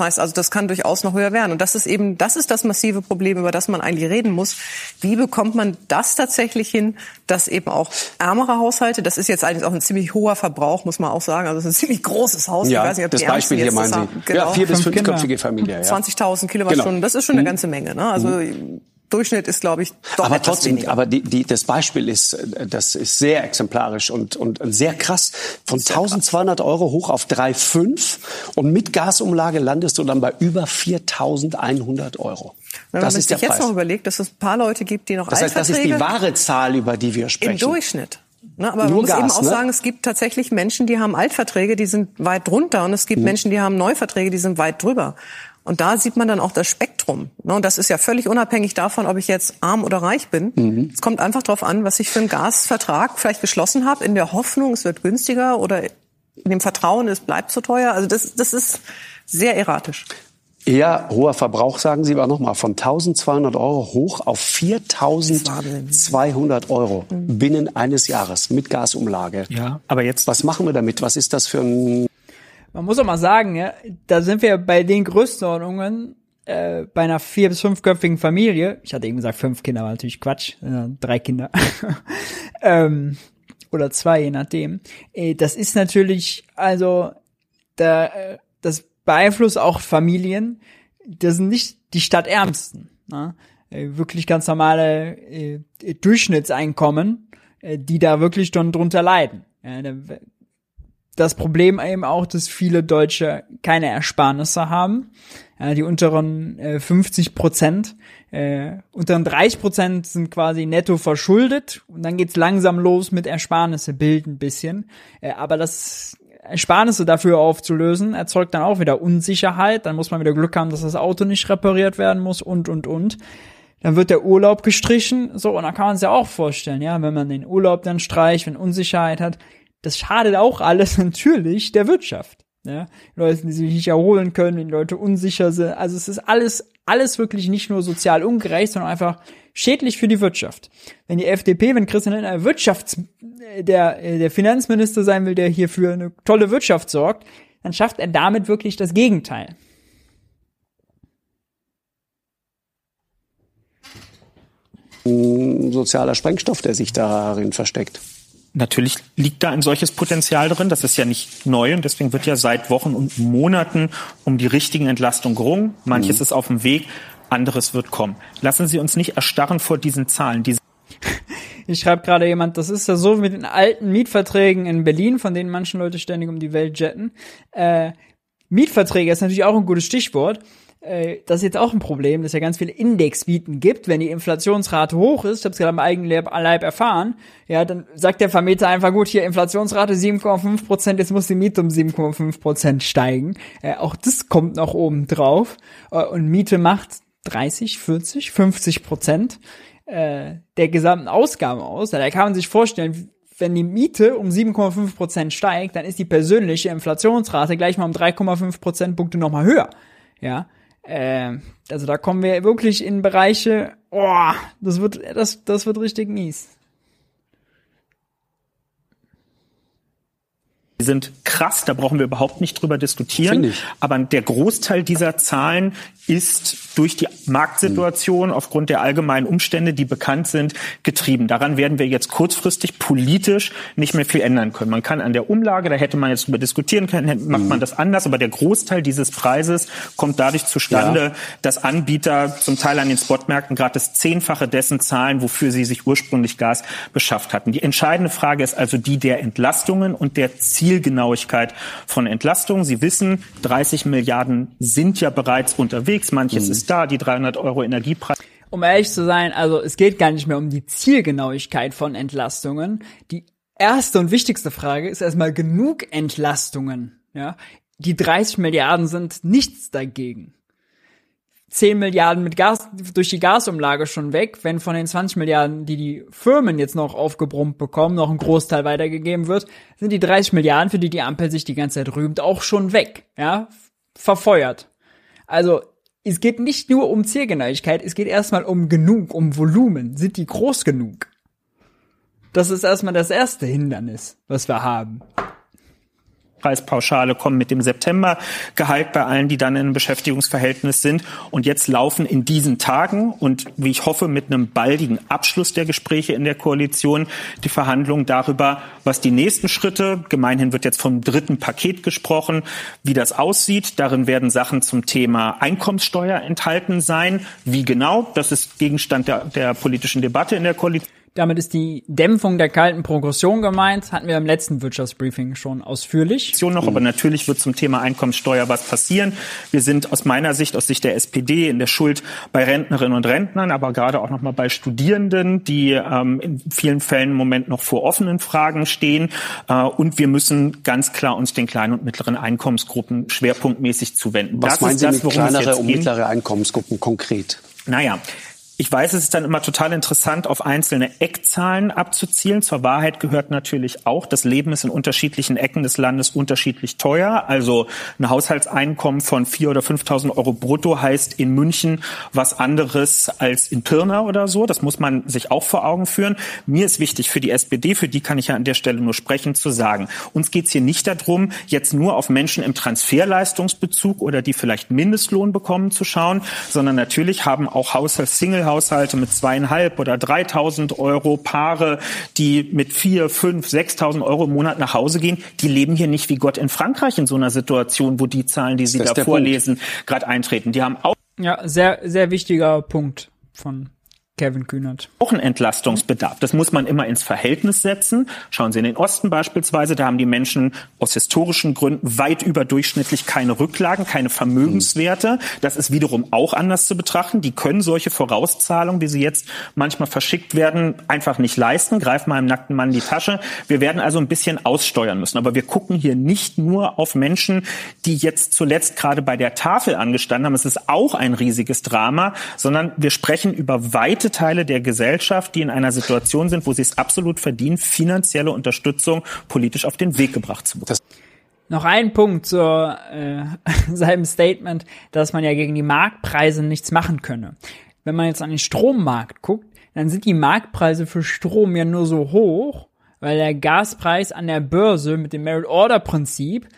heißt also, das kann durchaus noch höher werden. Und das ist eben, das ist das massive Problem, über das man eigentlich reden muss. Wie bekommt man das tatsächlich hin, dass eben auch ärmere Haushalte, das ist jetzt eigentlich auch ein ziemlich hoher Verbrauch, muss man auch sagen. Also es ist ein ziemlich großes Haus. Ja, ich weiß nicht, ob das Beispiel hier meinen Sie. Genau. Ja, vier bis fünfköpfige Familie. Ja. 20.000 Kilowattstunden, genau. das ist schon eine mhm. ganze Menge. Ne? Also mhm. Durchschnitt ist, glaube ich, doch aber trotzdem, weniger. aber die, die, das Beispiel ist, das ist sehr exemplarisch und, und sehr krass. Von sehr 1200 krass. Euro hoch auf 3,5 und mit Gasumlage landest du dann bei über 4.100 Euro. Wenn das man sich jetzt Preis. noch überlegt, dass es ein paar Leute gibt, die noch Das heißt, das ist die wahre Zahl, über die wir sprechen. Im Durchschnitt. Ne, aber Nur man muss Gas, eben auch ne? sagen, es gibt tatsächlich Menschen, die haben Altverträge, die sind weit drunter und es gibt hm. Menschen, die haben Neuverträge, die sind weit drüber. Und da sieht man dann auch das Spektrum. Ne? Und das ist ja völlig unabhängig davon, ob ich jetzt arm oder reich bin. Mhm. Es kommt einfach darauf an, was ich für einen Gasvertrag vielleicht geschlossen habe, in der Hoffnung, es wird günstiger oder in dem Vertrauen, es bleibt zu teuer. Also das, das ist sehr erratisch. Eher hoher Verbrauch, sagen Sie aber nochmal, von 1200 Euro hoch auf 4200 Euro mhm. binnen eines Jahres mit Gasumlage. Ja, aber jetzt. Was machen wir damit? Was ist das für ein man muss auch mal sagen, ja, da sind wir bei den Größenordnungen äh, bei einer vier- bis fünfköpfigen Familie. Ich hatte eben gesagt fünf Kinder, war natürlich Quatsch. Äh, drei Kinder. (laughs) ähm, oder zwei, je nachdem. Äh, das ist natürlich, also, da, äh, das beeinflusst auch Familien. Das sind nicht die Stadtärmsten. Ne? Äh, wirklich ganz normale äh, Durchschnittseinkommen, äh, die da wirklich schon drunter leiden. Ja, da, das Problem eben auch, dass viele Deutsche keine Ersparnisse haben. Ja, die unteren äh, 50 Prozent, äh, unteren 30 Prozent sind quasi netto verschuldet und dann geht's langsam los mit Ersparnisse bilden ein bisschen. Äh, aber das Ersparnisse dafür aufzulösen, erzeugt dann auch wieder Unsicherheit. Dann muss man wieder Glück haben, dass das Auto nicht repariert werden muss und, und, und. Dann wird der Urlaub gestrichen, so, und dann kann man sich ja auch vorstellen, ja, wenn man den Urlaub dann streicht, wenn Unsicherheit hat, das schadet auch alles (laughs) natürlich der Wirtschaft. Ja, Leute, die sich nicht erholen können, die Leute unsicher sind. Also es ist alles, alles wirklich nicht nur sozial ungerecht, sondern einfach schädlich für die Wirtschaft. Wenn die FDP, wenn Christian Lindner Wirtschafts, der, der Finanzminister sein will, der hier für eine tolle Wirtschaft sorgt, dann schafft er damit wirklich das Gegenteil. Ein sozialer Sprengstoff, der sich darin versteckt. Natürlich liegt da ein solches Potenzial drin. Das ist ja nicht neu und deswegen wird ja seit Wochen und Monaten um die richtigen Entlastungen gerungen. Manches mhm. ist auf dem Weg, anderes wird kommen. Lassen Sie uns nicht erstarren vor diesen Zahlen. Diese ich schreibe gerade jemand, das ist ja so mit den alten Mietverträgen in Berlin, von denen manche Leute ständig um die Welt jetten. Äh, Mietverträge ist natürlich auch ein gutes Stichwort. Äh, das ist jetzt auch ein Problem, dass es ja ganz viele Indexmieten gibt. Wenn die Inflationsrate hoch ist, ich habe es gerade am eigenen Leib erfahren, ja, dann sagt der Vermieter einfach, gut, hier Inflationsrate 7,5 Prozent, jetzt muss die Miete um 7,5 Prozent steigen. Äh, auch das kommt noch oben drauf. Äh, und Miete macht 30, 40, 50 Prozent äh, der gesamten Ausgaben aus. Da kann man sich vorstellen, wenn die Miete um 7,5 Prozent steigt, dann ist die persönliche Inflationsrate gleich mal um 3,5 Prozentpunkte nochmal höher. Ja, äh, also da kommen wir wirklich in Bereiche, oh, das wird, das, das wird richtig mies. Die sind krass, da brauchen wir überhaupt nicht drüber diskutieren. Aber der Großteil dieser Zahlen ist durch die Marktsituation aufgrund der allgemeinen Umstände, die bekannt sind, getrieben. Daran werden wir jetzt kurzfristig politisch nicht mehr viel ändern können. Man kann an der Umlage, da hätte man jetzt drüber diskutieren können, macht man das anders, aber der Großteil dieses Preises kommt dadurch zustande, ja. dass Anbieter zum Teil an den Spotmärkten gerade das Zehnfache dessen zahlen, wofür sie sich ursprünglich Gas beschafft hatten. Die entscheidende Frage ist also die der Entlastungen und der Ziel Zielgenauigkeit von Entlastungen. Sie wissen, 30 Milliarden sind ja bereits unterwegs. Manches mhm. ist da, die 300 Euro Energiepreis. Um ehrlich zu sein, also es geht gar nicht mehr um die Zielgenauigkeit von Entlastungen. Die erste und wichtigste Frage ist erstmal genug Entlastungen. Ja, die 30 Milliarden sind nichts dagegen. 10 Milliarden mit Gas, durch die Gasumlage schon weg, wenn von den 20 Milliarden, die die Firmen jetzt noch aufgebrummt bekommen, noch ein Großteil weitergegeben wird, sind die 30 Milliarden, für die die Ampel sich die ganze Zeit rühmt, auch schon weg, ja, verfeuert. Also, es geht nicht nur um Zielgenauigkeit, es geht erstmal um genug, um Volumen. Sind die groß genug? Das ist erstmal das erste Hindernis, was wir haben. Preispauschale kommen mit dem Septembergehalt bei allen, die dann in einem Beschäftigungsverhältnis sind. Und jetzt laufen in diesen Tagen und wie ich hoffe mit einem baldigen Abschluss der Gespräche in der Koalition die Verhandlungen darüber, was die nächsten Schritte, gemeinhin wird jetzt vom dritten Paket gesprochen, wie das aussieht. Darin werden Sachen zum Thema Einkommenssteuer enthalten sein. Wie genau? Das ist Gegenstand der, der politischen Debatte in der Koalition. Damit ist die Dämpfung der kalten Progression gemeint, hatten wir im letzten Wirtschaftsbriefing schon ausführlich. Noch, aber natürlich wird zum Thema Einkommenssteuer was passieren. Wir sind aus meiner Sicht, aus Sicht der SPD, in der Schuld bei Rentnerinnen und Rentnern, aber gerade auch nochmal bei Studierenden, die ähm, in vielen Fällen im Moment noch vor offenen Fragen stehen. Äh, und wir müssen ganz klar uns den kleinen und mittleren Einkommensgruppen schwerpunktmäßig zuwenden. Was das meinen Sie das, mit kleinere und mittlere Einkommensgruppen konkret? Naja, ich weiß, es ist dann immer total interessant, auf einzelne Eckzahlen abzuzielen. Zur Wahrheit gehört natürlich auch, das Leben ist in unterschiedlichen Ecken des Landes unterschiedlich teuer. Also ein Haushaltseinkommen von 4.000 oder 5.000 Euro brutto heißt in München was anderes als in Pirna oder so. Das muss man sich auch vor Augen führen. Mir ist wichtig für die SPD, für die kann ich ja an der Stelle nur sprechen, zu sagen, uns geht es hier nicht darum, jetzt nur auf Menschen im Transferleistungsbezug oder die vielleicht Mindestlohn bekommen zu schauen, sondern natürlich haben auch Haushalts-Single Haushalte mit zweieinhalb oder 3.000 Euro, Paare, die mit vier, fünf, 6.000 Euro im Monat nach Hause gehen, die leben hier nicht wie Gott in Frankreich in so einer Situation, wo die Zahlen, die Sie da vorlesen, gerade eintreten. Die haben auch ja, sehr, sehr wichtiger Punkt von Kevin Kühnert. Auch ein Entlastungsbedarf. Das muss man immer ins Verhältnis setzen. Schauen Sie in den Osten beispielsweise, da haben die Menschen aus historischen Gründen weit überdurchschnittlich keine Rücklagen, keine Vermögenswerte. Das ist wiederum auch anders zu betrachten. Die können solche Vorauszahlungen, wie sie jetzt manchmal verschickt werden, einfach nicht leisten. Greif mal im nackten Mann die Tasche. Wir werden also ein bisschen aussteuern müssen. Aber wir gucken hier nicht nur auf Menschen, die jetzt zuletzt gerade bei der Tafel angestanden haben. Es ist auch ein riesiges Drama, sondern wir sprechen über weite Teile der Gesellschaft, die in einer Situation sind, wo sie es absolut verdienen, finanzielle Unterstützung politisch auf den Weg gebracht zu bekommen. Noch ein Punkt zu äh, (laughs) seinem Statement, dass man ja gegen die Marktpreise nichts machen könne. Wenn man jetzt an den Strommarkt guckt, dann sind die Marktpreise für Strom ja nur so hoch, weil der Gaspreis an der Börse mit dem Merit Order Prinzip,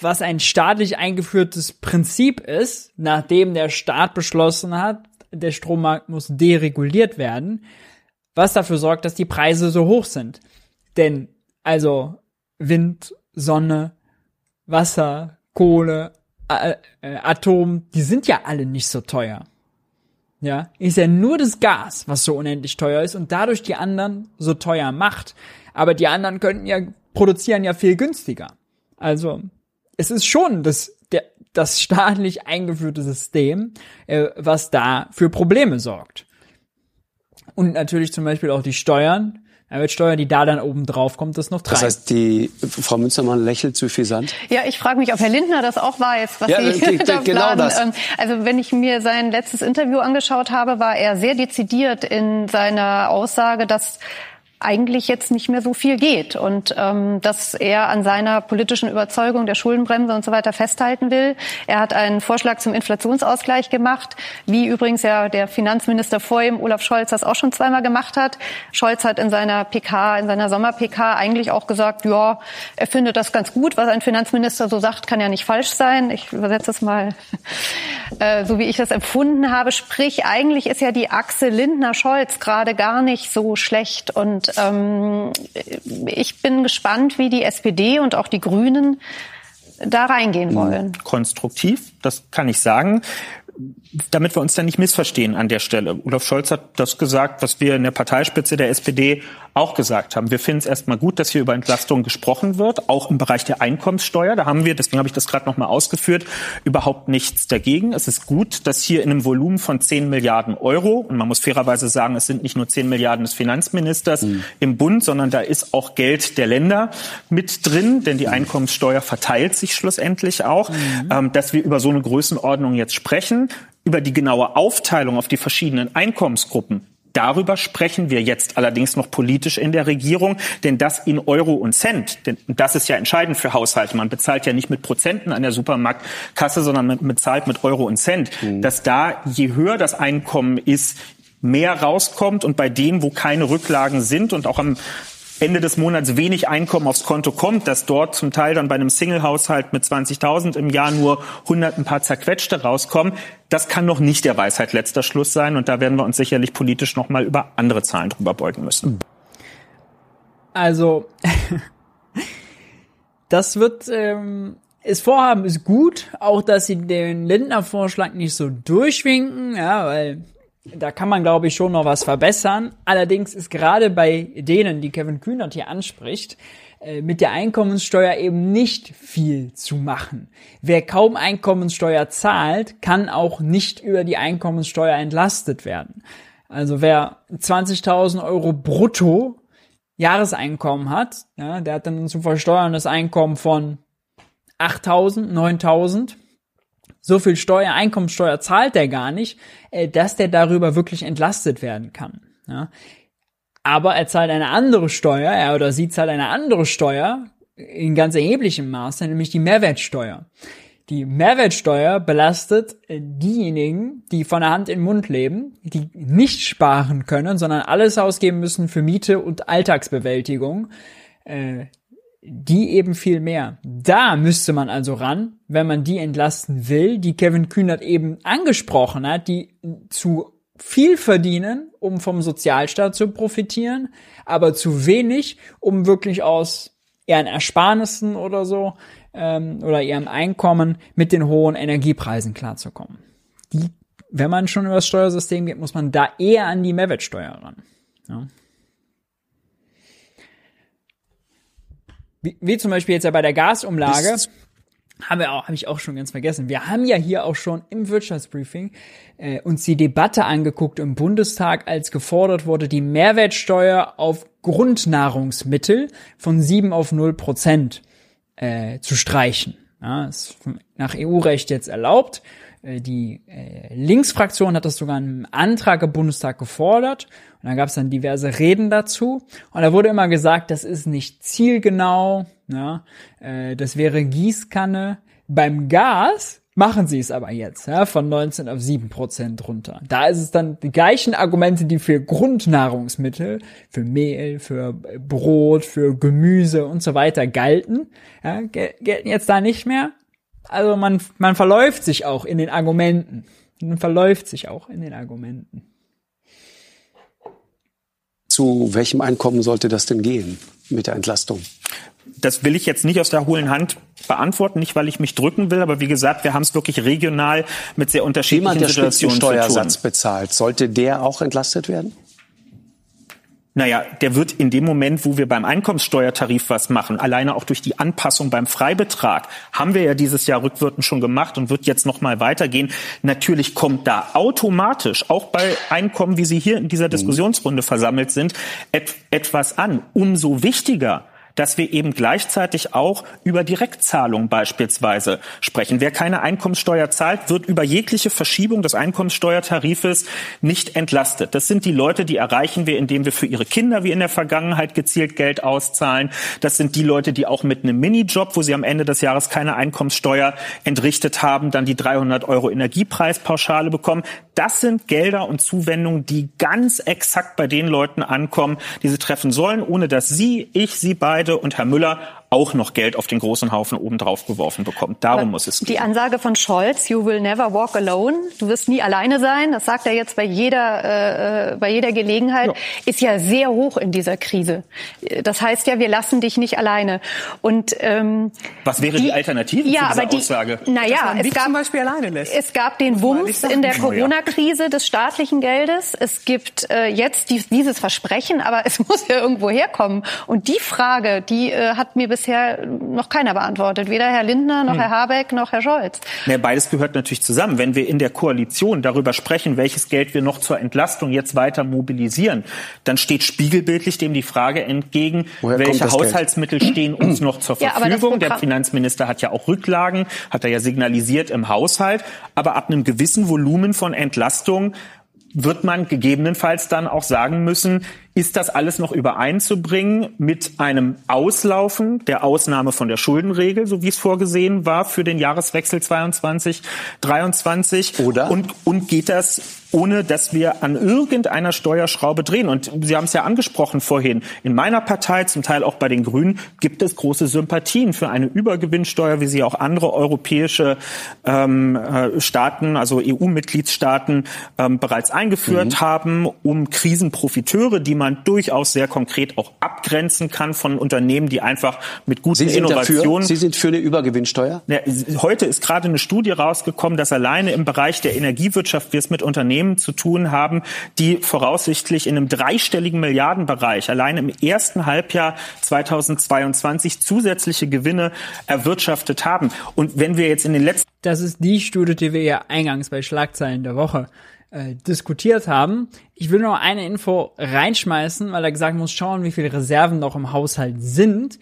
was ein staatlich eingeführtes Prinzip ist, nachdem der Staat beschlossen hat, der Strommarkt muss dereguliert werden, was dafür sorgt, dass die Preise so hoch sind. Denn also Wind, Sonne, Wasser, Kohle, äh, Atom, die sind ja alle nicht so teuer. Ja, ist ja nur das Gas, was so unendlich teuer ist und dadurch die anderen so teuer macht. Aber die anderen könnten ja produzieren ja viel günstiger. Also es ist schon das das staatlich eingeführte System, äh, was da für Probleme sorgt. Und natürlich zum Beispiel auch die Steuern. Mehrwertsteuer, die da dann oben drauf kommt, das noch treibt. Das heißt, die Frau Münstermann lächelt suffisant. Ja, ich frage mich, ob Herr Lindner das auch weiß, was ja, Sie (laughs) da genau planen. Das. Ähm, also wenn ich mir sein letztes Interview angeschaut habe, war er sehr dezidiert in seiner Aussage, dass eigentlich jetzt nicht mehr so viel geht und ähm, dass er an seiner politischen Überzeugung der Schuldenbremse und so weiter festhalten will. Er hat einen Vorschlag zum Inflationsausgleich gemacht, wie übrigens ja der Finanzminister vor ihm, Olaf Scholz, das auch schon zweimal gemacht hat. Scholz hat in seiner PK, in seiner Sommer-PK eigentlich auch gesagt, ja, er findet das ganz gut, was ein Finanzminister so sagt, kann ja nicht falsch sein. Ich übersetze es mal (laughs) äh, so, wie ich das empfunden habe. Sprich, eigentlich ist ja die Achse Lindner-Scholz gerade gar nicht so schlecht und ähm, ich bin gespannt, wie die SPD und auch die Grünen da reingehen wollen. Konstruktiv, das kann ich sagen damit wir uns da nicht missverstehen an der Stelle. Olaf Scholz hat das gesagt, was wir in der Parteispitze der SPD auch gesagt haben. Wir finden es erstmal gut, dass hier über Entlastung gesprochen wird, auch im Bereich der Einkommenssteuer. Da haben wir, deswegen habe ich das gerade noch mal ausgeführt, überhaupt nichts dagegen. Es ist gut, dass hier in einem Volumen von 10 Milliarden Euro, und man muss fairerweise sagen, es sind nicht nur 10 Milliarden des Finanzministers mhm. im Bund, sondern da ist auch Geld der Länder mit drin, denn die Einkommenssteuer verteilt sich schlussendlich auch, mhm. ähm, dass wir über so eine Größenordnung jetzt sprechen über die genaue Aufteilung auf die verschiedenen Einkommensgruppen Darüber sprechen wir jetzt allerdings noch politisch in der Regierung, denn das in Euro und Cent, denn das ist ja entscheidend für Haushalte. Man bezahlt ja nicht mit Prozenten an der Supermarktkasse, sondern man bezahlt mit Euro und Cent. Mhm. Dass da, je höher das Einkommen ist, mehr rauskommt und bei denen, wo keine Rücklagen sind und auch am Ende des Monats wenig Einkommen aufs Konto kommt, dass dort zum Teil dann bei einem Single-Haushalt mit 20.000 im Jahr nur 100 ein paar zerquetschte rauskommen, das kann noch nicht der Weisheit letzter Schluss sein. Und da werden wir uns sicherlich politisch noch mal über andere Zahlen drüber beugen müssen. Also, (laughs) das wird, ähm, das Vorhaben ist gut, auch dass sie den Lindner-Vorschlag nicht so durchwinken, ja, weil da kann man, glaube ich, schon noch was verbessern. Allerdings ist gerade bei denen, die Kevin Kühnert hier anspricht, äh, mit der Einkommenssteuer eben nicht viel zu machen. Wer kaum Einkommenssteuer zahlt, kann auch nicht über die Einkommenssteuer entlastet werden. Also wer 20.000 Euro brutto Jahreseinkommen hat, ja, der hat dann ein zu versteuerndes Einkommen von 8.000, 9.000 so viel Steuer, Einkommensteuer zahlt der gar nicht, äh, dass der darüber wirklich entlastet werden kann. Ja. Aber er zahlt eine andere Steuer, er oder sie zahlt eine andere Steuer in ganz erheblichem Maße, nämlich die Mehrwertsteuer. Die Mehrwertsteuer belastet äh, diejenigen, die von der Hand in den Mund leben, die nicht sparen können, sondern alles ausgeben müssen für Miete und Alltagsbewältigung. Die eben viel mehr. Da müsste man also ran, wenn man die entlasten will, die Kevin Kühnert eben angesprochen hat, die zu viel verdienen, um vom Sozialstaat zu profitieren, aber zu wenig, um wirklich aus ihren Ersparnissen oder so ähm, oder ihrem Einkommen mit den hohen Energiepreisen klarzukommen. Die, wenn man schon über das Steuersystem geht, muss man da eher an die Mehrwertsteuer ran. Ja. Wie, wie zum Beispiel jetzt ja bei der Gasumlage, haben wir auch, habe ich auch schon ganz vergessen. Wir haben ja hier auch schon im Wirtschaftsbriefing äh, uns die Debatte angeguckt im Bundestag, als gefordert wurde, die Mehrwertsteuer auf Grundnahrungsmittel von 7 auf 0 Prozent äh, zu streichen. Ja, ist nach EU-Recht jetzt erlaubt. Äh, die äh, Linksfraktion hat das sogar im Antrag im Bundestag gefordert. Und dann gab es dann diverse Reden dazu. Und da wurde immer gesagt, das ist nicht zielgenau, Ja, äh, das wäre Gießkanne. Beim Gas machen sie es aber jetzt, ja, von 19 auf 7 Prozent runter. Da ist es dann die gleichen Argumente, die für Grundnahrungsmittel, für Mehl, für Brot, für Gemüse und so weiter galten, ja, gelten jetzt da nicht mehr. Also man, man verläuft sich auch in den Argumenten. Man verläuft sich auch in den Argumenten. Zu welchem Einkommen sollte das denn gehen mit der Entlastung? das will ich jetzt nicht aus der hohlen Hand beantworten, nicht weil ich mich drücken will, aber wie gesagt, wir haben es wirklich regional mit sehr unterschiedlichen Jemand, der Situationen Spitzensteuersatz bezahlt, sollte der auch entlastet werden? Naja, der wird in dem Moment, wo wir beim Einkommenssteuertarif was machen, alleine auch durch die Anpassung beim Freibetrag, haben wir ja dieses Jahr rückwirkend schon gemacht und wird jetzt noch mal weitergehen. Natürlich kommt da automatisch, auch bei Einkommen, wie sie hier in dieser mhm. Diskussionsrunde versammelt sind, et etwas an. Umso wichtiger dass wir eben gleichzeitig auch über Direktzahlungen beispielsweise sprechen. Wer keine Einkommenssteuer zahlt, wird über jegliche Verschiebung des Einkommenssteuertarifes nicht entlastet. Das sind die Leute, die erreichen wir, indem wir für ihre Kinder wie in der Vergangenheit gezielt Geld auszahlen. Das sind die Leute, die auch mit einem Minijob, wo sie am Ende des Jahres keine Einkommenssteuer entrichtet haben, dann die 300 Euro Energiepreispauschale bekommen. Das sind Gelder und Zuwendungen, die ganz exakt bei den Leuten ankommen, die sie treffen sollen, ohne dass Sie, ich, Sie beide Seite und Herr Müller auch noch Geld auf den großen Haufen obendrauf geworfen bekommt. Darum Aber muss es gehen. Die Ansage von Scholz, you will never walk alone, du wirst nie alleine sein, das sagt er jetzt bei jeder, äh, bei jeder Gelegenheit, ja. ist ja sehr hoch in dieser Krise. Das heißt ja, wir lassen dich nicht alleine. Und ähm, Was wäre die, die Alternative ja, zu dieser die, Aussage? Naja, es gab, zum Beispiel alleine lässt. es gab den Wumms in der Corona-Krise des staatlichen Geldes. Es gibt äh, jetzt die, dieses Versprechen, aber (laughs) es muss ja irgendwo herkommen. Und die Frage, die äh, hat mir bisher noch keiner beantwortet. Weder Herr Lindner, noch hm. Herr Habeck, noch Herr Scholz. Ja, beides gehört natürlich zusammen. Wenn wir in der Koalition darüber sprechen, welches Geld wir noch zur Entlastung jetzt weiter mobilisieren, dann steht spiegelbildlich dem die Frage entgegen, Woher welche Haushaltsmittel Geld? stehen uns noch zur (clears throat) Verfügung. Ja, der Finanzminister hat ja auch Rücklagen, hat er ja signalisiert im Haushalt. Aber ab einem gewissen Volumen von Entlastung wird man gegebenenfalls dann auch sagen müssen, ist das alles noch übereinzubringen mit einem Auslaufen der Ausnahme von der Schuldenregel, so wie es vorgesehen war für den Jahreswechsel 22, 23? Oder? Und, und geht das ohne dass wir an irgendeiner Steuerschraube drehen. Und Sie haben es ja angesprochen vorhin. In meiner Partei, zum Teil auch bei den Grünen, gibt es große Sympathien für eine Übergewinnsteuer, wie sie auch andere europäische ähm, äh, Staaten, also EU-Mitgliedstaaten, ähm, bereits eingeführt mhm. haben, um Krisenprofiteure, die man man durchaus sehr konkret auch abgrenzen kann von Unternehmen, die einfach mit guten Sie Innovationen. Sie sind für eine Übergewinnsteuer? Ja, heute ist gerade eine Studie rausgekommen, dass alleine im Bereich der Energiewirtschaft wir es mit Unternehmen zu tun haben, die voraussichtlich in einem dreistelligen Milliardenbereich allein im ersten Halbjahr 2022 zusätzliche Gewinne erwirtschaftet haben. Und wenn wir jetzt in den letzten das ist die Studie, die wir ja eingangs bei Schlagzeilen der Woche äh, diskutiert haben. Ich will noch eine Info reinschmeißen, weil er gesagt muss, schauen, wie viele Reserven noch im Haushalt sind.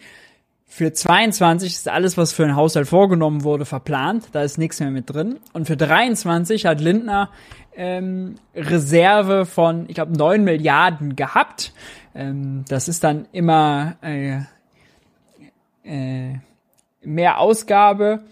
Für 22 ist alles, was für den Haushalt vorgenommen wurde, verplant. Da ist nichts mehr mit drin. Und für 23 hat Lindner ähm, Reserve von, ich glaube, 9 Milliarden gehabt. Ähm, das ist dann immer äh, äh, mehr Ausgabe.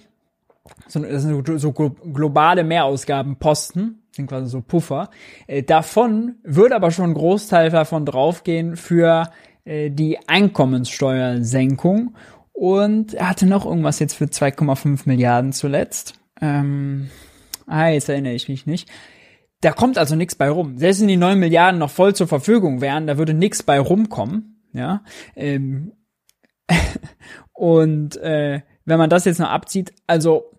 Das sind so globale Mehrausgabenposten sind quasi so Puffer. Äh, davon wird aber schon ein Großteil davon draufgehen für äh, die Einkommenssteuersenkung. Und er hatte noch irgendwas jetzt für 2,5 Milliarden zuletzt. Ähm, ah, jetzt erinnere ich mich nicht. Da kommt also nichts bei rum. Selbst wenn die 9 Milliarden noch voll zur Verfügung wären, da würde nichts bei rumkommen. Ja. Ähm, (laughs) und äh, wenn man das jetzt noch abzieht, also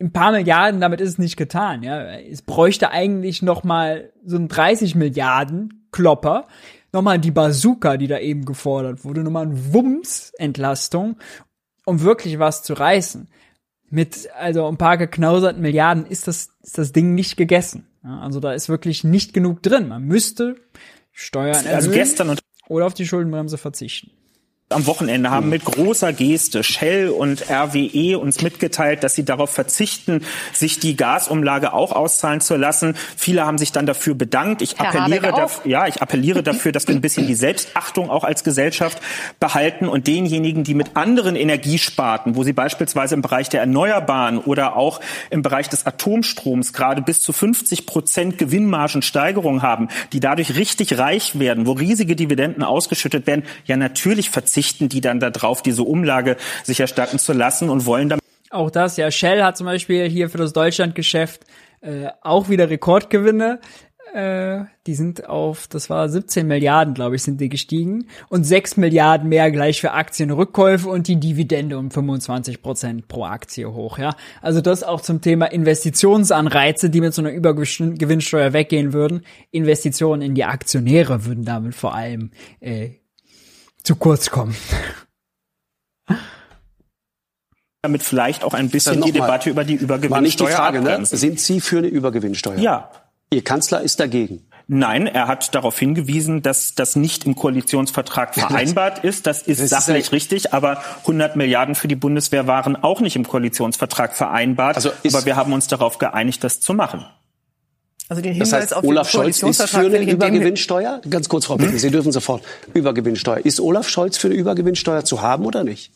ein paar Milliarden, damit ist es nicht getan. Ja, es bräuchte eigentlich noch mal so ein 30 Milliarden Klopper, noch mal die Bazooka, die da eben gefordert wurde, noch mal ein Wumms Entlastung, um wirklich was zu reißen. Mit also ein paar geknauserten Milliarden ist das ist das Ding nicht gegessen. Ja, also da ist wirklich nicht genug drin. Man müsste Steuern also gestern und oder auf die Schuldenbremse verzichten. Am Wochenende haben mit großer Geste Shell und RWE uns mitgeteilt, dass sie darauf verzichten, sich die Gasumlage auch auszahlen zu lassen. Viele haben sich dann dafür bedankt. Ich Herr appelliere, Habeck daf- ja, ich appelliere dafür, dass wir ein bisschen die Selbstachtung auch als Gesellschaft behalten und denjenigen, die mit anderen Energiesparten, wo sie beispielsweise im Bereich der Erneuerbaren oder auch im Bereich des Atomstroms gerade bis zu 50 Prozent Gewinnmargensteigerung haben, die dadurch richtig reich werden, wo riesige Dividenden ausgeschüttet werden, ja natürlich verzichten die dann darauf, diese Umlage sich erstatten zu lassen und wollen dann Auch das, ja, Shell hat zum Beispiel hier für das Deutschlandgeschäft äh, auch wieder Rekordgewinne. Äh, die sind auf, das war 17 Milliarden, glaube ich, sind die gestiegen. Und 6 Milliarden mehr gleich für Aktienrückkäufe und die Dividende um 25 Prozent pro Aktie hoch, ja. Also das auch zum Thema Investitionsanreize, die mit so einer Übergewinnsteuer weggehen würden. Investitionen in die Aktionäre würden damit vor allem äh, zu kurz kommen. damit vielleicht auch ein bisschen die. Debatte über die War nicht die Übergewinnsteuer Frage, ne? Sind Sie für eine Übergewinnsteuer? Ja. Ihr Kanzler ist dagegen. Nein, er hat darauf hingewiesen, dass das nicht im Koalitionsvertrag vereinbart ist. Das ist Das ist sachlich ja- richtig, aber 100 Milliarden für die Bundeswehr waren auch nicht im Koalitionsvertrag vereinbart. Also ist- aber wir haben uns darauf geeinigt, das zu machen. Also den Das Hinweis heißt, auf Olaf Scholz ist für eine Übergewinnsteuer? Ganz kurz, Frau Bicken, Sie dürfen sofort. Übergewinnsteuer. Ist Olaf Scholz für eine Übergewinnsteuer zu haben oder nicht?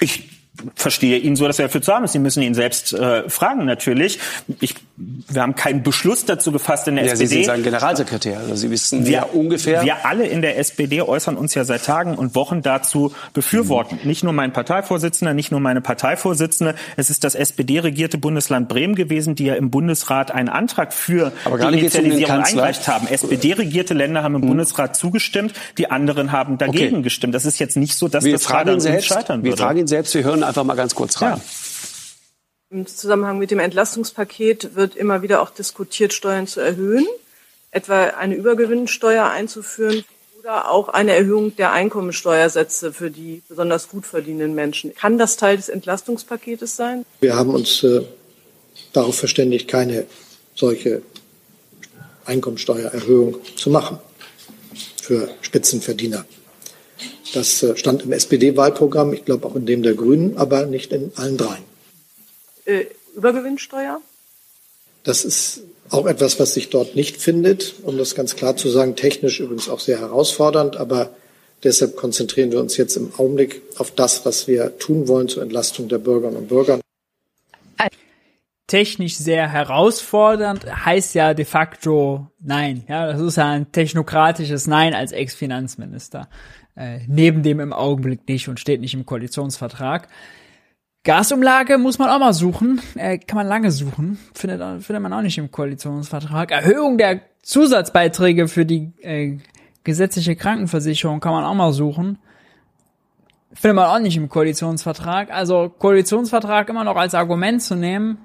Ich verstehe ihn so, dass er dafür zu haben ist. Sie müssen ihn selbst äh, fragen natürlich. Ich, wir haben keinen Beschluss dazu gefasst in der Ja, Sie SPD. sind sein Generalsekretär. Also Sie wissen wir, ja ungefähr. Wir alle in der SPD äußern uns ja seit Tagen und Wochen dazu befürworten. Mhm. Nicht nur mein Parteivorsitzender, nicht nur meine Parteivorsitzende. Es ist das SPD-regierte Bundesland Bremen gewesen, die ja im Bundesrat einen Antrag für Aber die um Initialisierung. Mhm. eingereicht haben. SPD-regierte Länder haben im Bundesrat zugestimmt, die anderen haben dagegen Okay. gestimmt. Das ist jetzt nicht so, dass wir das fragen gerade selbst. scheitern Wir würde. fragen ihn selbst. Wir hören einfach mal ganz kurz rein. Ja. Im Zusammenhang mit dem Entlastungspaket wird immer wieder auch diskutiert, Steuern zu erhöhen, etwa eine Übergewinnsteuer einzuführen oder auch eine Erhöhung der Einkommensteuersätze für die besonders gut verdienenden Menschen. Kann das Teil des Entlastungspaketes sein? Wir haben uns äh, darauf verständigt, keine solche Einkommensteuererhöhung zu machen für Spitzenverdiener. Das äh, stand im SPD-Wahlprogramm, ich glaube auch in dem der Grünen, aber nicht in allen dreien. Äh, Übergewinnsteuer? Das ist auch etwas, was sich dort nicht findet, um das ganz klar zu sagen, technisch übrigens auch sehr herausfordernd, aber deshalb konzentrieren wir uns jetzt im Augenblick auf das, was wir tun wollen zur Entlastung der Bürgerinnen und Bürger. technisch sehr herausfordernd, heißt ja de facto nein. Ja, das ist ja ein technokratisches Nein als Ex-Finanzminister. Äh, neben dem im Augenblick nicht und steht nicht im Koalitionsvertrag. Gasumlage muss man auch mal suchen, äh, kann man lange suchen, findet, findet man auch nicht im Koalitionsvertrag. Erhöhung der Zusatzbeiträge für die äh, gesetzliche Krankenversicherung kann man auch mal suchen. Findet man auch nicht im Koalitionsvertrag. Also Koalitionsvertrag immer noch als Argument zu nehmen,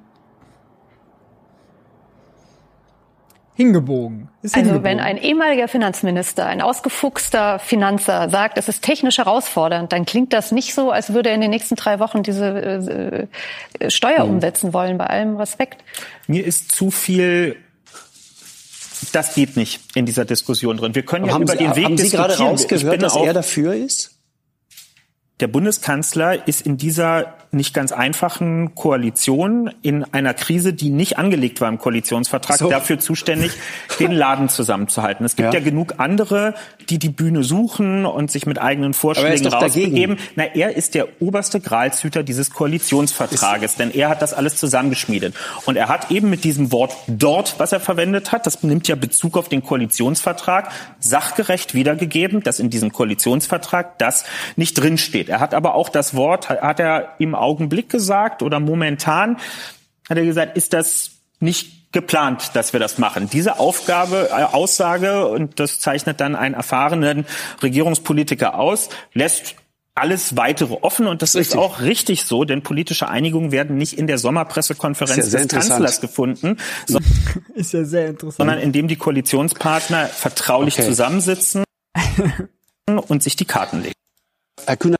hingebogen. Ist Also hingebogen. wenn ein ehemaliger Finanzminister, ein ausgefuchster Finanzer sagt, es ist technisch herausfordernd, dann klingt das nicht so, als würde er in den nächsten drei Wochen diese äh, äh, Steuer Mhm. umsetzen wollen, bei allem Respekt. Mir ist zu viel das geht nicht in dieser Diskussion drin. Wir können Aber ja haben über Sie, den Weg haben Sie diskutieren. gerade Ich rausgehört, bin dass auch- er dafür ist? Der Bundeskanzler ist in dieser nicht ganz einfachen Koalition in einer Krise, die nicht angelegt war im Koalitionsvertrag, So. dafür zuständig, den Laden zusammenzuhalten. Es gibt ja. Ja. genug andere, die die Bühne suchen und sich mit eigenen Vorschlägen rausbegeben. Na, er ist der oberste Gralshüter dieses Koalitionsvertrages, denn er hat das alles zusammengeschmiedet. Und er hat eben mit diesem Wort dort, was er verwendet hat, das nimmt ja Bezug auf den Koalitionsvertrag, sachgerecht wiedergegeben, dass in diesem Koalitionsvertrag das nicht drinsteht. Er hat aber auch das Wort, hat er im Augenblick gesagt oder momentan, hat er gesagt, ist das nicht geplant, dass wir das machen. Diese Aufgabe, äh, Aussage, und das zeichnet dann einen erfahrenen Regierungspolitiker aus, lässt alles weitere offen und das ist, Richtig. auch richtig so, denn politische Einigungen werden nicht in der Sommerpressekonferenz Ist ja des. Kanzlers gefunden, so- (laughs) ist ja sehr interessant. sondern indem die Koalitionspartner vertraulich Okay. zusammensitzen (laughs) und sich die Karten legen. Herr Kühner,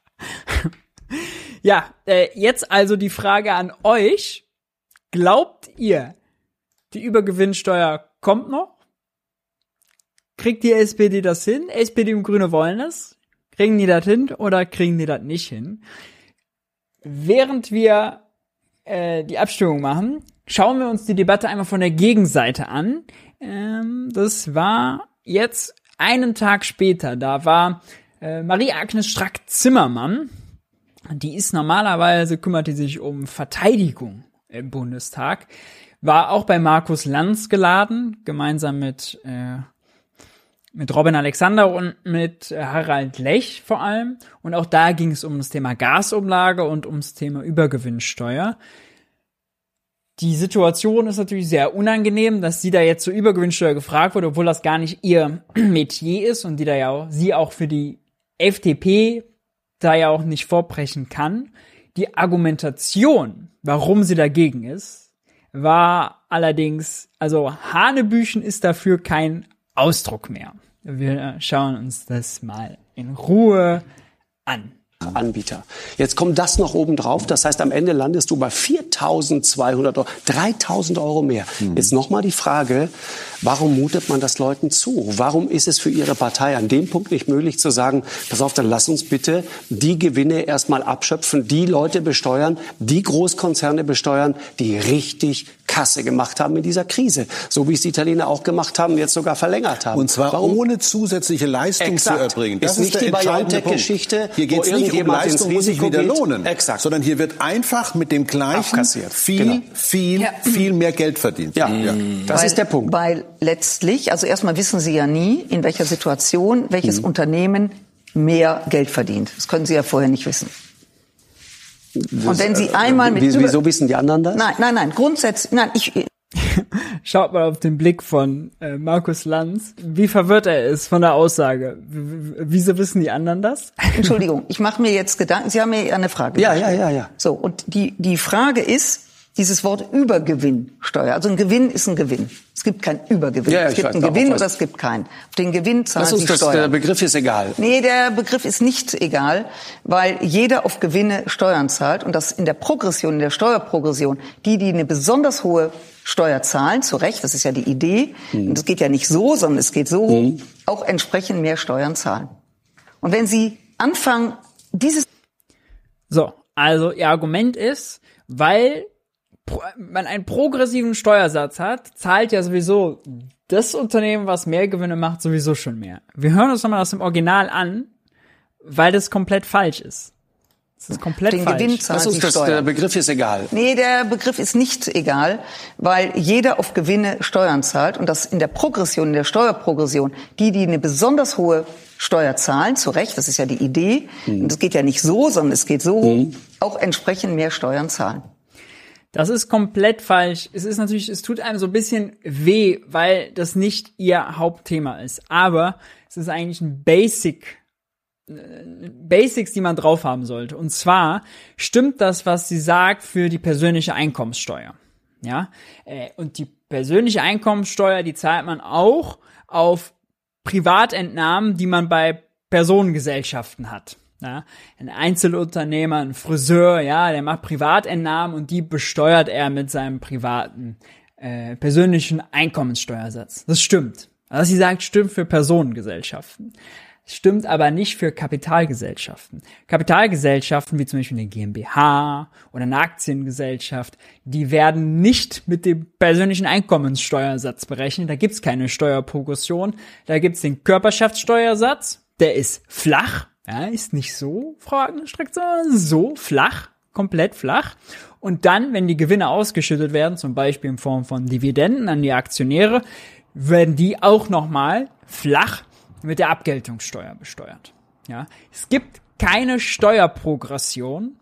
Ja, äh, jetzt also die Frage an euch. Glaubt ihr, die Übergewinnsteuer kommt noch? Kriegt die SPD das hin? SPD und Grüne wollen es. Kriegen die das hin oder kriegen die das nicht hin? Während wir äh, die Abstimmung machen, schauen wir uns die Debatte einmal von der Gegenseite an. Ähm, das war jetzt einen Tag später. Da war äh, Marie-Agnes Strack-Zimmermann. Die ist normalerweise, kümmert die sich um Verteidigung im Bundestag. War auch bei Markus Lanz geladen, gemeinsam mit, äh, mit Robin Alexander und mit Harald Lech vor allem. Und auch da ging es um das Thema Gasumlage und ums Thema Übergewinnsteuer. Die Situation ist natürlich sehr unangenehm, dass sie da jetzt zur Übergewinnsteuer gefragt wurde, obwohl das gar nicht ihr (clears throat) Metier ist und die da ja auch, sie auch für die FDP da ja auch nicht vorbrechen kann. Die Argumentation, warum sie dagegen ist, war allerdings, also Hanebüchen ist dafür kein Ausdruck mehr. Wir schauen uns das mal in Ruhe an. Anbieter. Jetzt kommt das noch oben drauf. Das heißt, am Ende landest du bei 4.200 Euro, 3.000 Euro mehr. Hm. Jetzt nochmal die Frage, warum mutet man das Leuten zu? Warum ist es für Ihre Partei an dem Punkt nicht möglich zu sagen, pass auf, dann lass uns bitte die Gewinne erstmal abschöpfen, die Leute besteuern, die Großkonzerne besteuern, die richtig Kasse gemacht haben in dieser Krise. So wie es die Italiener auch gemacht haben, jetzt sogar verlängert haben. Und zwar Warum? ohne zusätzliche Leistung Exakt. zu erbringen. Das ist, ist nicht die BioNTech-Geschichte. Hier geht es nicht um Leistung muss sich wieder lohnen. Exakt. Sondern hier wird einfach mit dem gleichen viel, genau. viel, ja. viel mehr Geld verdient. Ja, ja. das weil, ist der Punkt. Weil letztlich, also erstmal wissen Sie ja nie, in welcher Situation welches mhm. Unternehmen mehr Geld verdient. Das können Sie ja vorher nicht wissen. Und wenn Sie einmal mit wieso wissen die anderen das? Nein, nein, nein. Grundsätzlich, nein, ich (laughs) Schaut mal auf den Blick von äh, Markus Lanz, wie verwirrt er ist von der Aussage. W wieso wissen die anderen das? (laughs) Entschuldigung, ich mache mir jetzt Gedanken. Sie haben mir eine Frage. Ja, ja, ja, ja. So und die die Frage ist dieses Wort Übergewinnsteuer. Also ein Gewinn ist ein Gewinn. Es gibt keinen Übergewinn. Ja, ja, es gibt einen Gewinn oder es gibt keinen. Auf den Gewinn zahlt die das, Steuer. Der Begriff ist egal. Nee, der Begriff ist nicht egal, weil jeder auf Gewinne Steuern zahlt und das in der Progression, in der Steuerprogression, die, die eine besonders hohe Steuer zahlen, zu Recht, das ist ja die Idee. Mhm. Und es geht ja nicht so, sondern es geht so, mhm. auch entsprechend mehr Steuern zahlen. Und wenn Sie anfangen, dieses So, also Ihr Argument ist, weil man einen progressiven Steuersatz hat, zahlt ja sowieso das Unternehmen, was mehr Gewinne macht, sowieso schon mehr. Wir hören uns nochmal aus dem Original an, weil das komplett falsch ist. Das ist komplett den falsch. Gewinn zahlt das ist das, der Begriff ist egal. Nee, der Begriff ist nicht egal, weil jeder auf Gewinne Steuern zahlt und das in der Progression, in der Steuerprogression, die, die eine besonders hohe Steuer zahlen, zu Recht, das ist ja die Idee, mhm. und es geht ja nicht so, sondern es geht so, mhm. auch entsprechend mehr Steuern zahlen. Das ist komplett falsch. Es ist natürlich, es tut einem so ein bisschen weh, weil das nicht ihr Hauptthema ist. Aber es ist eigentlich ein Basic, äh, Basics, die man drauf haben sollte. Und zwar stimmt das, was sie sagt, für die persönliche Einkommenssteuer. Ja, äh, und die persönliche Einkommenssteuer, die zahlt man auch auf Privatentnahmen, die man bei Personengesellschaften hat. Ja, ein Einzelunternehmer, ein Friseur, ja, der macht Privatentnahmen und die besteuert er mit seinem privaten äh, persönlichen Einkommenssteuersatz. Das stimmt. Was sie sagt, stimmt für Personengesellschaften. Stimmt aber nicht für Kapitalgesellschaften. Kapitalgesellschaften wie zum Beispiel eine GmbH oder eine Aktiengesellschaft, die werden nicht mit dem persönlichen Einkommenssteuersatz berechnet. Da gibt's keine Steuerprogression. Da gibt's den Körperschaftssteuersatz, der ist flach, ja, ist nicht so, Agnes-Streck, sondern so flach, komplett flach. Und dann, wenn die Gewinne ausgeschüttet werden, zum Beispiel in Form von Dividenden an die Aktionäre, werden die auch nochmal flach mit der Abgeltungssteuer besteuert. Ja, es gibt keine Steuerprogression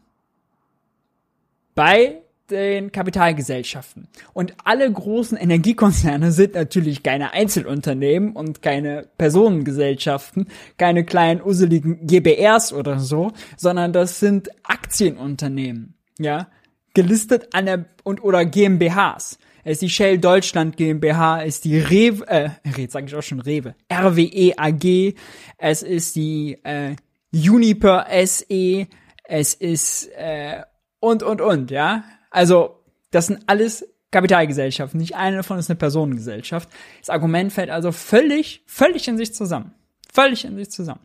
bei den Kapitalgesellschaften. Und alle großen Energiekonzerne sind natürlich keine Einzelunternehmen und keine Personengesellschaften, keine kleinen useligen GBRs oder so, sondern das sind Aktienunternehmen, ja, gelistet an der und oder GmbHs. Es ist die Shell Deutschland GmbH, es ist die Rewe, äh, jetzt sage ich auch schon Rewe, RWE AG, es ist die äh, Uniper SE, es ist äh, und und und, ja. Also, das sind alles Kapitalgesellschaften. Nicht eine davon ist eine Personengesellschaft. Das Argument fällt also völlig, völlig in sich zusammen. Völlig in sich zusammen.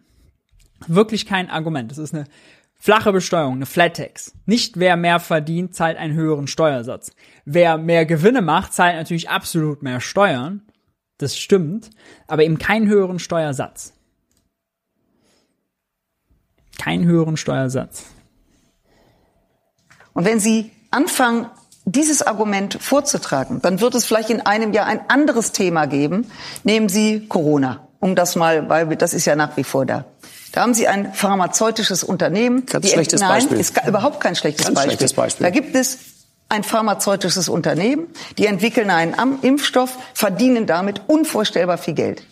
Wirklich kein Argument. Das ist eine flache Besteuerung, eine Flat Tax. Nicht wer mehr verdient, zahlt einen höheren Steuersatz. Wer mehr Gewinne macht, zahlt natürlich absolut mehr Steuern. Das stimmt, aber eben keinen höheren Steuersatz. Keinen höheren Steuersatz. Und wenn Sie anfangen, dieses Argument vorzutragen, dann wird es vielleicht in einem Jahr ein anderes Thema geben. Nehmen Sie Corona, um das mal, weil das ist ja nach wie vor da. Da haben Sie ein pharmazeutisches Unternehmen. Ganz die, schlechtes nein, Beispiel. ist überhaupt kein schlechtes, Ganz Beispiel. schlechtes Beispiel. Da gibt es ein pharmazeutisches Unternehmen, die entwickeln einen Impfstoff, verdienen damit unvorstellbar viel Geld.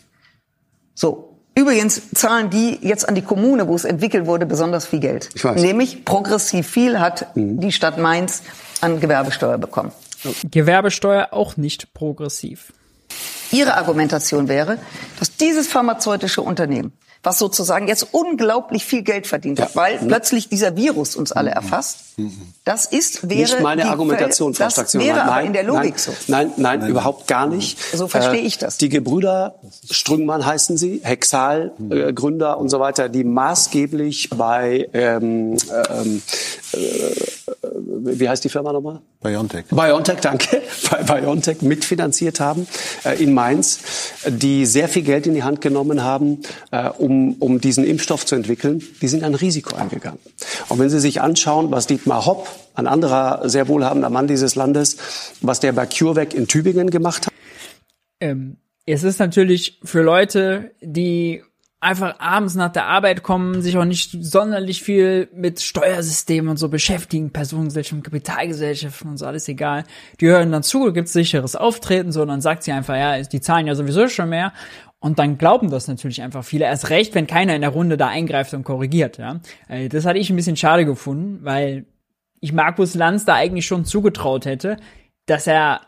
So. Übrigens zahlen die jetzt an die Kommune, wo es entwickelt wurde, besonders viel Geld. Ich weiß. Nämlich progressiv viel hat mhm. die Stadt Mainz an Gewerbesteuer bekommen. Gewerbesteuer auch nicht progressiv. Ihre Argumentation wäre, dass dieses pharmazeutische Unternehmen was sozusagen jetzt unglaublich viel Geld verdient hat, weil mhm. plötzlich dieser Virus uns alle erfasst. Mhm. Das ist wäre nicht meine die, Argumentation, Frau das wäre nein, aber in der Logik nein, so. Nein, nein, nein, überhaupt gar nicht. So verstehe ich das. Die Gebrüder Strüngmann heißen sie, Hexal äh, Gründer und so weiter, die maßgeblich bei ähm, ähm, äh, wie heißt die Firma nochmal? BioNTech. BioNTech, danke. Bei BioNTech mitfinanziert haben äh, in Mainz, die sehr viel Geld in die Hand genommen haben, äh, um, um diesen Impfstoff zu entwickeln. Die sind ein Risiko eingegangen. Und wenn Sie sich anschauen, was Dietmar Hopp, ein anderer sehr wohlhabender Mann dieses Landes, was der bei CureVac in Tübingen gemacht hat. Ähm, es ist natürlich für Leute, die einfach abends nach der Arbeit kommen, sich auch nicht sonderlich viel mit Steuersystemen und so beschäftigen, Personengesellschaften, Kapitalgesellschaften und so, alles egal. Die hören dann zu, gibt's sicheres Auftreten, so, und dann sagt sie einfach, ja, die zahlen ja sowieso schon mehr. Und dann glauben das natürlich einfach viele. Erst recht, wenn keiner in der Runde da eingreift und korrigiert, ja. Äh, das hatte ich ein bisschen schade gefunden, weil ich Markus Lanz da eigentlich schon zugetraut hätte, dass er,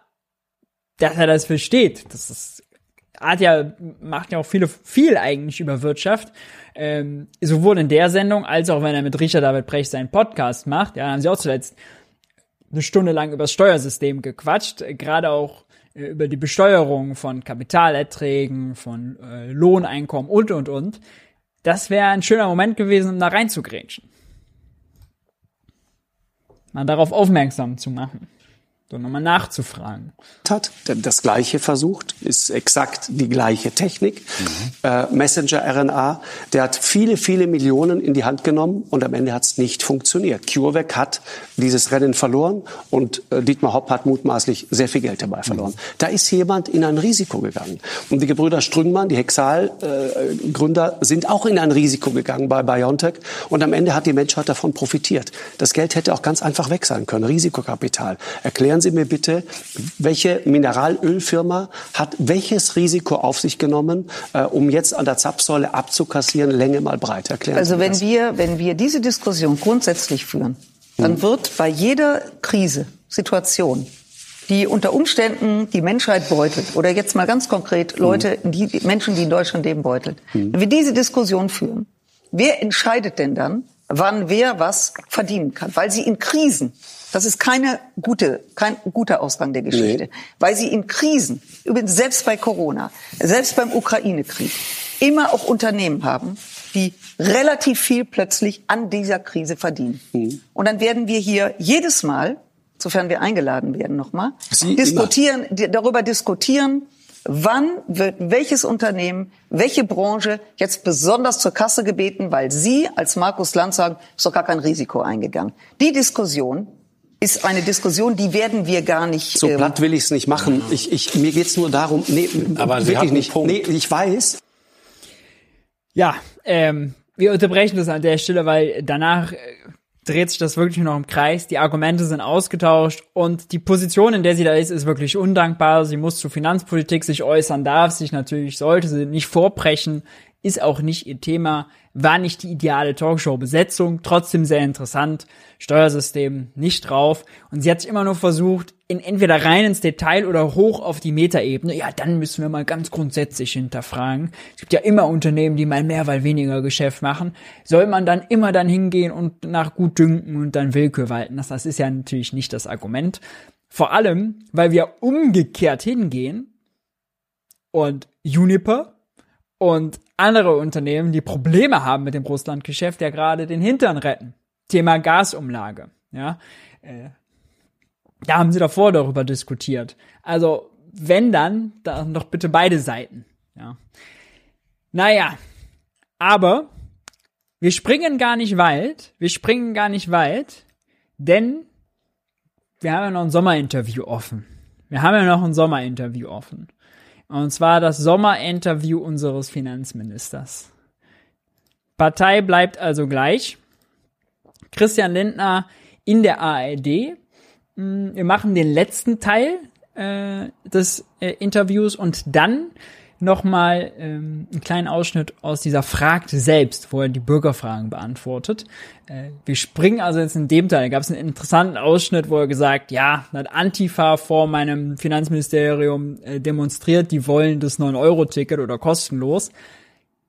dass er das versteht. Das ist hat ja, macht ja auch viele, viel eigentlich über Wirtschaft. Ähm, sowohl in der Sendung, als auch wenn er mit Richard David Brecht seinen Podcast macht. Ja, haben sie auch zuletzt eine Stunde lang über das Steuersystem gequatscht, gerade auch äh, über die Besteuerung von Kapitalerträgen, von äh, Lohneinkommen und, und, und. Das wäre ein schöner Moment gewesen, um da reinzugrätschen. Mal darauf aufmerksam zu machen so nochmal nachzufragen. Hat das Gleiche versucht, ist exakt die gleiche Technik. Mhm. Äh, Messenger-RNA, der hat viele, viele Millionen in die Hand genommen und am Ende hat es nicht funktioniert. CureVac hat dieses Rennen verloren und äh, Dietmar Hopp hat mutmaßlich sehr viel Geld dabei verloren. Mhm. Da ist jemand in ein Risiko gegangen. Und die Gebrüder Strüngmann, die Hexal-Gründer, äh, sind auch in ein Risiko gegangen bei BioNTech und am Ende hat die Menschheit davon profitiert. Das Geld hätte auch ganz einfach weg sein können. Risikokapital. Erklären Erklären Sie mir bitte, welche Mineralölfirma hat welches Risiko auf sich genommen, äh, um jetzt an der Zapfsäule abzukassieren, Länge mal breit? Erklären also Sie wenn das. wir, wenn wir diese Diskussion grundsätzlich führen, dann hm. wird bei jeder Krise, Situation, die unter Umständen die Menschheit beutelt, oder jetzt mal ganz konkret Leute, hm. die Menschen, die in Deutschland leben, beutelt. Hm. Wenn wir diese Diskussion führen, wer entscheidet denn dann, wann wer was verdienen kann? Weil sie in Krisen das ist keine gute, kein guter Ausgang der Geschichte, nee. weil sie in Krisen, übrigens selbst bei Corona, selbst beim Ukraine-Krieg, immer auch Unternehmen haben, die relativ viel plötzlich an dieser Krise verdienen. Mhm. Und dann werden wir hier jedes Mal, sofern wir eingeladen werden nochmal, diskutieren, darüber diskutieren, wann wird welches Unternehmen, welche Branche jetzt besonders zur Kasse gebeten, weil Sie als Markus Land sagen, ist doch gar kein Risiko eingegangen. Die Diskussion ist eine Diskussion, die werden wir gar nicht. So ähm, platt will ich es nicht machen. Ich, ich, mir geht's nur darum, nee, aber Sie wirklich nicht. Punkt. Nee, ich weiß. Ja, ähm, wir unterbrechen das an der Stelle, weil danach äh, dreht sich das wirklich nur noch im Kreis. Die Argumente sind ausgetauscht und die Position, in der sie da ist, ist wirklich undankbar. Sie muss zur Finanzpolitik sich äußern, darf sich natürlich, sollte sie nicht vorbrechen, ist auch nicht ihr Thema, war nicht die ideale Talkshow-Besetzung, trotzdem sehr interessant, Steuersystem nicht drauf und sie hat sich immer nur versucht, in entweder rein ins Detail oder hoch auf die Metaebene, ja, dann müssen wir mal ganz grundsätzlich hinterfragen. Es gibt ja immer Unternehmen, die mal mehr, weil weniger Geschäft machen. Soll man dann immer dann hingehen und nach gut dünken und dann Willkür walten? Das, das ist ja natürlich nicht das Argument. Vor allem, weil wir umgekehrt hingehen und Juniper und andere Unternehmen, die Probleme haben mit dem Russlandgeschäft, ja gerade den Hintern retten. Thema Gasumlage, ja. Äh, da haben sie davor darüber diskutiert. Also, wenn dann, dann doch bitte beide Seiten, ja. Naja, aber wir springen gar nicht weit, wir springen gar nicht weit, denn wir haben ja noch ein Sommerinterview offen. Wir haben ja noch ein Sommerinterview offen. Und zwar das Sommerinterview unseres Finanzministers. Partei bleibt also gleich. Christian Lindner in der ARD. Mm, wir machen den letzten Teil äh, des äh, Interviews und dann nochmal ähm, einen kleinen Ausschnitt aus dieser Fragt selbst, wo er die Bürgerfragen beantwortet. Äh, wir springen also jetzt in dem Teil. Da gab es einen interessanten Ausschnitt, wo er gesagt, ja, hat Antifa vor meinem Finanzministerium äh, demonstriert, die wollen das 9-Euro-Ticket oder kostenlos.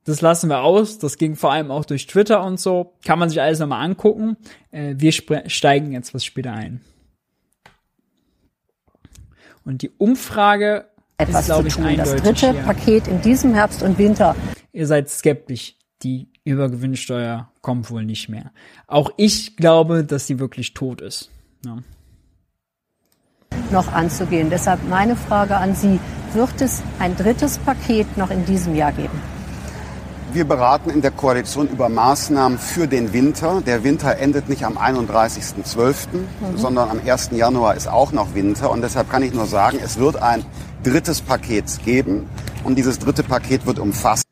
Das lassen wir aus. Das ging vor allem auch durch Twitter und so. Kann man sich alles nochmal angucken. Äh, wir steigen jetzt was später ein. Und die Umfrage etwas ist, zu tun. Das dritte hier. Paket in diesem Herbst und Winter. Ihr seid skeptisch. Die Übergewinnsteuer kommt wohl nicht mehr. Auch ich glaube, dass sie wirklich tot ist. Ja. Noch anzugehen. Deshalb meine Frage an Sie. Wird es ein drittes Paket noch in diesem Jahr geben? Wir beraten in der Koalition über Maßnahmen für den Winter. Der Winter endet nicht am 31.12., mhm. sondern am 1. Januar ist auch noch Winter. Und deshalb kann ich nur sagen, es wird ein drittes Paket geben. Und dieses dritte Paket wird umfassen.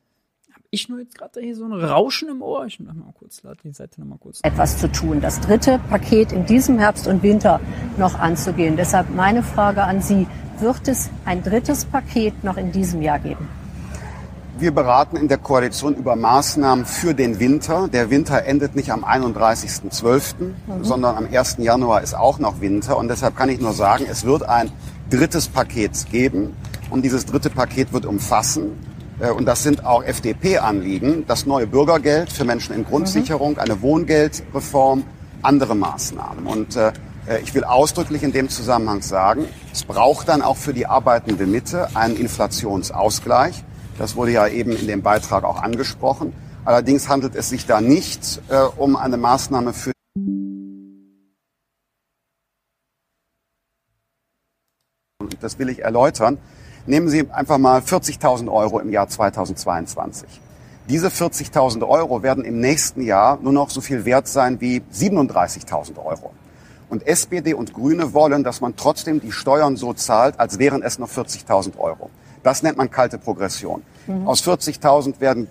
Hab ich nur jetzt gerade hier so ein Rauschen im Ohr? Ich mach mal kurz, lade die Seite nochmal kurz. Etwas zu tun, das dritte Paket in diesem Herbst und Winter noch anzugehen. Deshalb meine Frage an Sie. Wird es ein drittes Paket noch in diesem Jahr geben? Wir beraten in der Koalition über Maßnahmen für den Winter. Der Winter endet nicht am 31.12., mhm. sondern am 1. Januar ist auch noch Winter. Und deshalb kann ich nur sagen, es wird ein drittes Paket geben. Und dieses dritte Paket wird umfassen, äh, und das sind auch FDP-Anliegen, das neue Bürgergeld für Menschen in Grundsicherung, eine Wohngeldreform, andere Maßnahmen. Und äh, äh, ich will ausdrücklich in dem Zusammenhang sagen, es braucht dann auch für die arbeitende Mitte einen Inflationsausgleich. Das wurde ja eben in dem Beitrag auch angesprochen. Allerdings handelt es sich da nicht äh, um eine Maßnahme für das will ich erläutern. Nehmen Sie einfach mal 40.000 Euro im Jahr 2022. Diese 40.000 Euro werden im nächsten Jahr nur noch so viel wert sein wie 37.000 Euro. Und SPD und Grüne wollen, dass man trotzdem die Steuern so zahlt, als wären es noch 40.000 Euro. Das nennt man kalte Progression. Mhm. Aus 40.000 werden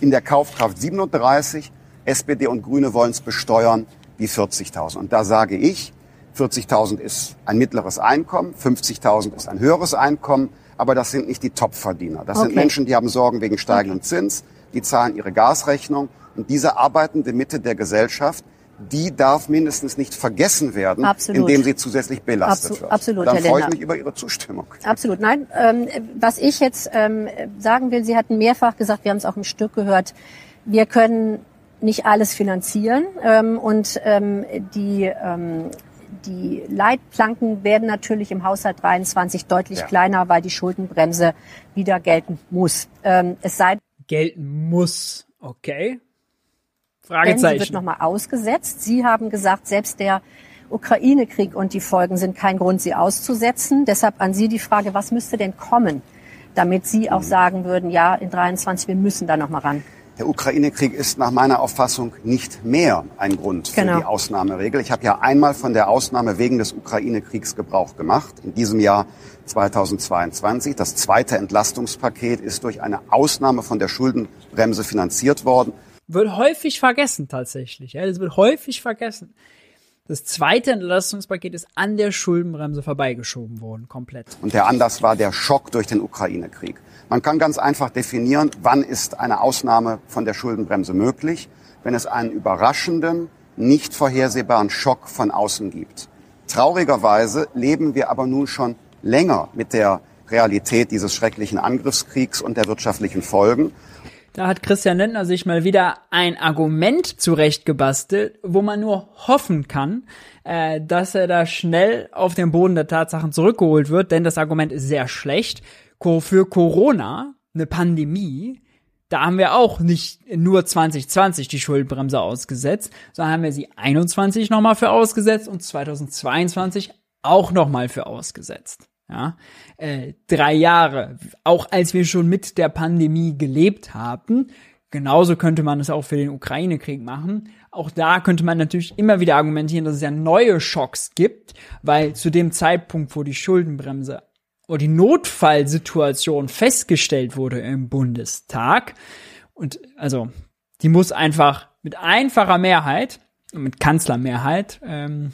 in der Kaufkraft 37. SPD und Grüne wollen es besteuern wie 40.000. Und da sage ich, 40.000 ist ein mittleres Einkommen, 50.000 ist ein höheres Einkommen, aber das sind nicht die Topverdiener. Das okay. sind Menschen, die haben Sorgen wegen steigendem okay. Zins, die zahlen ihre Gasrechnung und diese arbeitende Mitte der Gesellschaft, die darf mindestens nicht vergessen werden, Absolut. indem sie zusätzlich belastet Absolut. wird. Absolut, Dann Herr freue ich mich über Ihre Zustimmung. Absolut. Nein, ähm, was ich jetzt ähm, sagen will, Sie hatten mehrfach gesagt, wir haben es auch im Stück gehört, wir können nicht alles finanzieren ähm, und ähm, die ähm, die Leitplanken werden natürlich im Haushalt 23 deutlich ja. kleiner, weil die Schuldenbremse wieder gelten muss. Ähm, es sei gelten muss, okay. Fragezeichen. Sie wird nochmal ausgesetzt. Sie haben gesagt, selbst der Ukraine-Krieg und die Folgen sind kein Grund, sie auszusetzen. Deshalb an Sie die Frage, was müsste denn kommen, damit Sie auch sagen würden, ja, in 23, wir müssen da nochmal ran. Der Ukraine-Krieg ist nach meiner Auffassung nicht mehr ein Grund für genau. die Ausnahmeregel. Ich habe ja einmal von der Ausnahme wegen des Ukraine-Kriegs Gebrauch gemacht, in diesem Jahr 2022. Das zweite Entlastungspaket ist durch eine Ausnahme von der Schuldenbremse finanziert worden. Wird häufig vergessen tatsächlich. Ja, das wird häufig vergessen. Das zweite Entlastungspaket ist an der Schuldenbremse vorbeigeschoben worden, komplett. Und der Anlass war der Schock durch den Ukraine-Krieg. Man kann ganz einfach definieren, wann ist eine Ausnahme von der Schuldenbremse möglich, wenn es einen überraschenden, nicht vorhersehbaren Schock von außen gibt. Traurigerweise leben wir aber nun schon länger mit der Realität dieses schrecklichen Angriffskriegs und der wirtschaftlichen Folgen. Da hat Christian Lindner sich mal wieder ein Argument zurechtgebastelt, wo man nur hoffen kann, äh, dass er da schnell auf den Boden der Tatsachen zurückgeholt wird, denn das Argument ist sehr schlecht für Corona, eine Pandemie, da haben wir auch nicht nur 2020 die Schuldenbremse ausgesetzt, sondern haben wir sie 21 nochmal für ausgesetzt und 2022 auch nochmal für ausgesetzt. Ja, äh, drei Jahre, auch als wir schon mit der Pandemie gelebt haben. Genauso könnte man es auch für den Ukraine-Krieg machen. Auch da könnte man natürlich immer wieder argumentieren, dass es ja neue Schocks gibt, weil zu dem Zeitpunkt, wo die Schuldenbremse oder die Notfallsituation festgestellt wurde im Bundestag. Und also, die muss einfach mit einfacher Mehrheit, mit Kanzlermehrheit, ähm,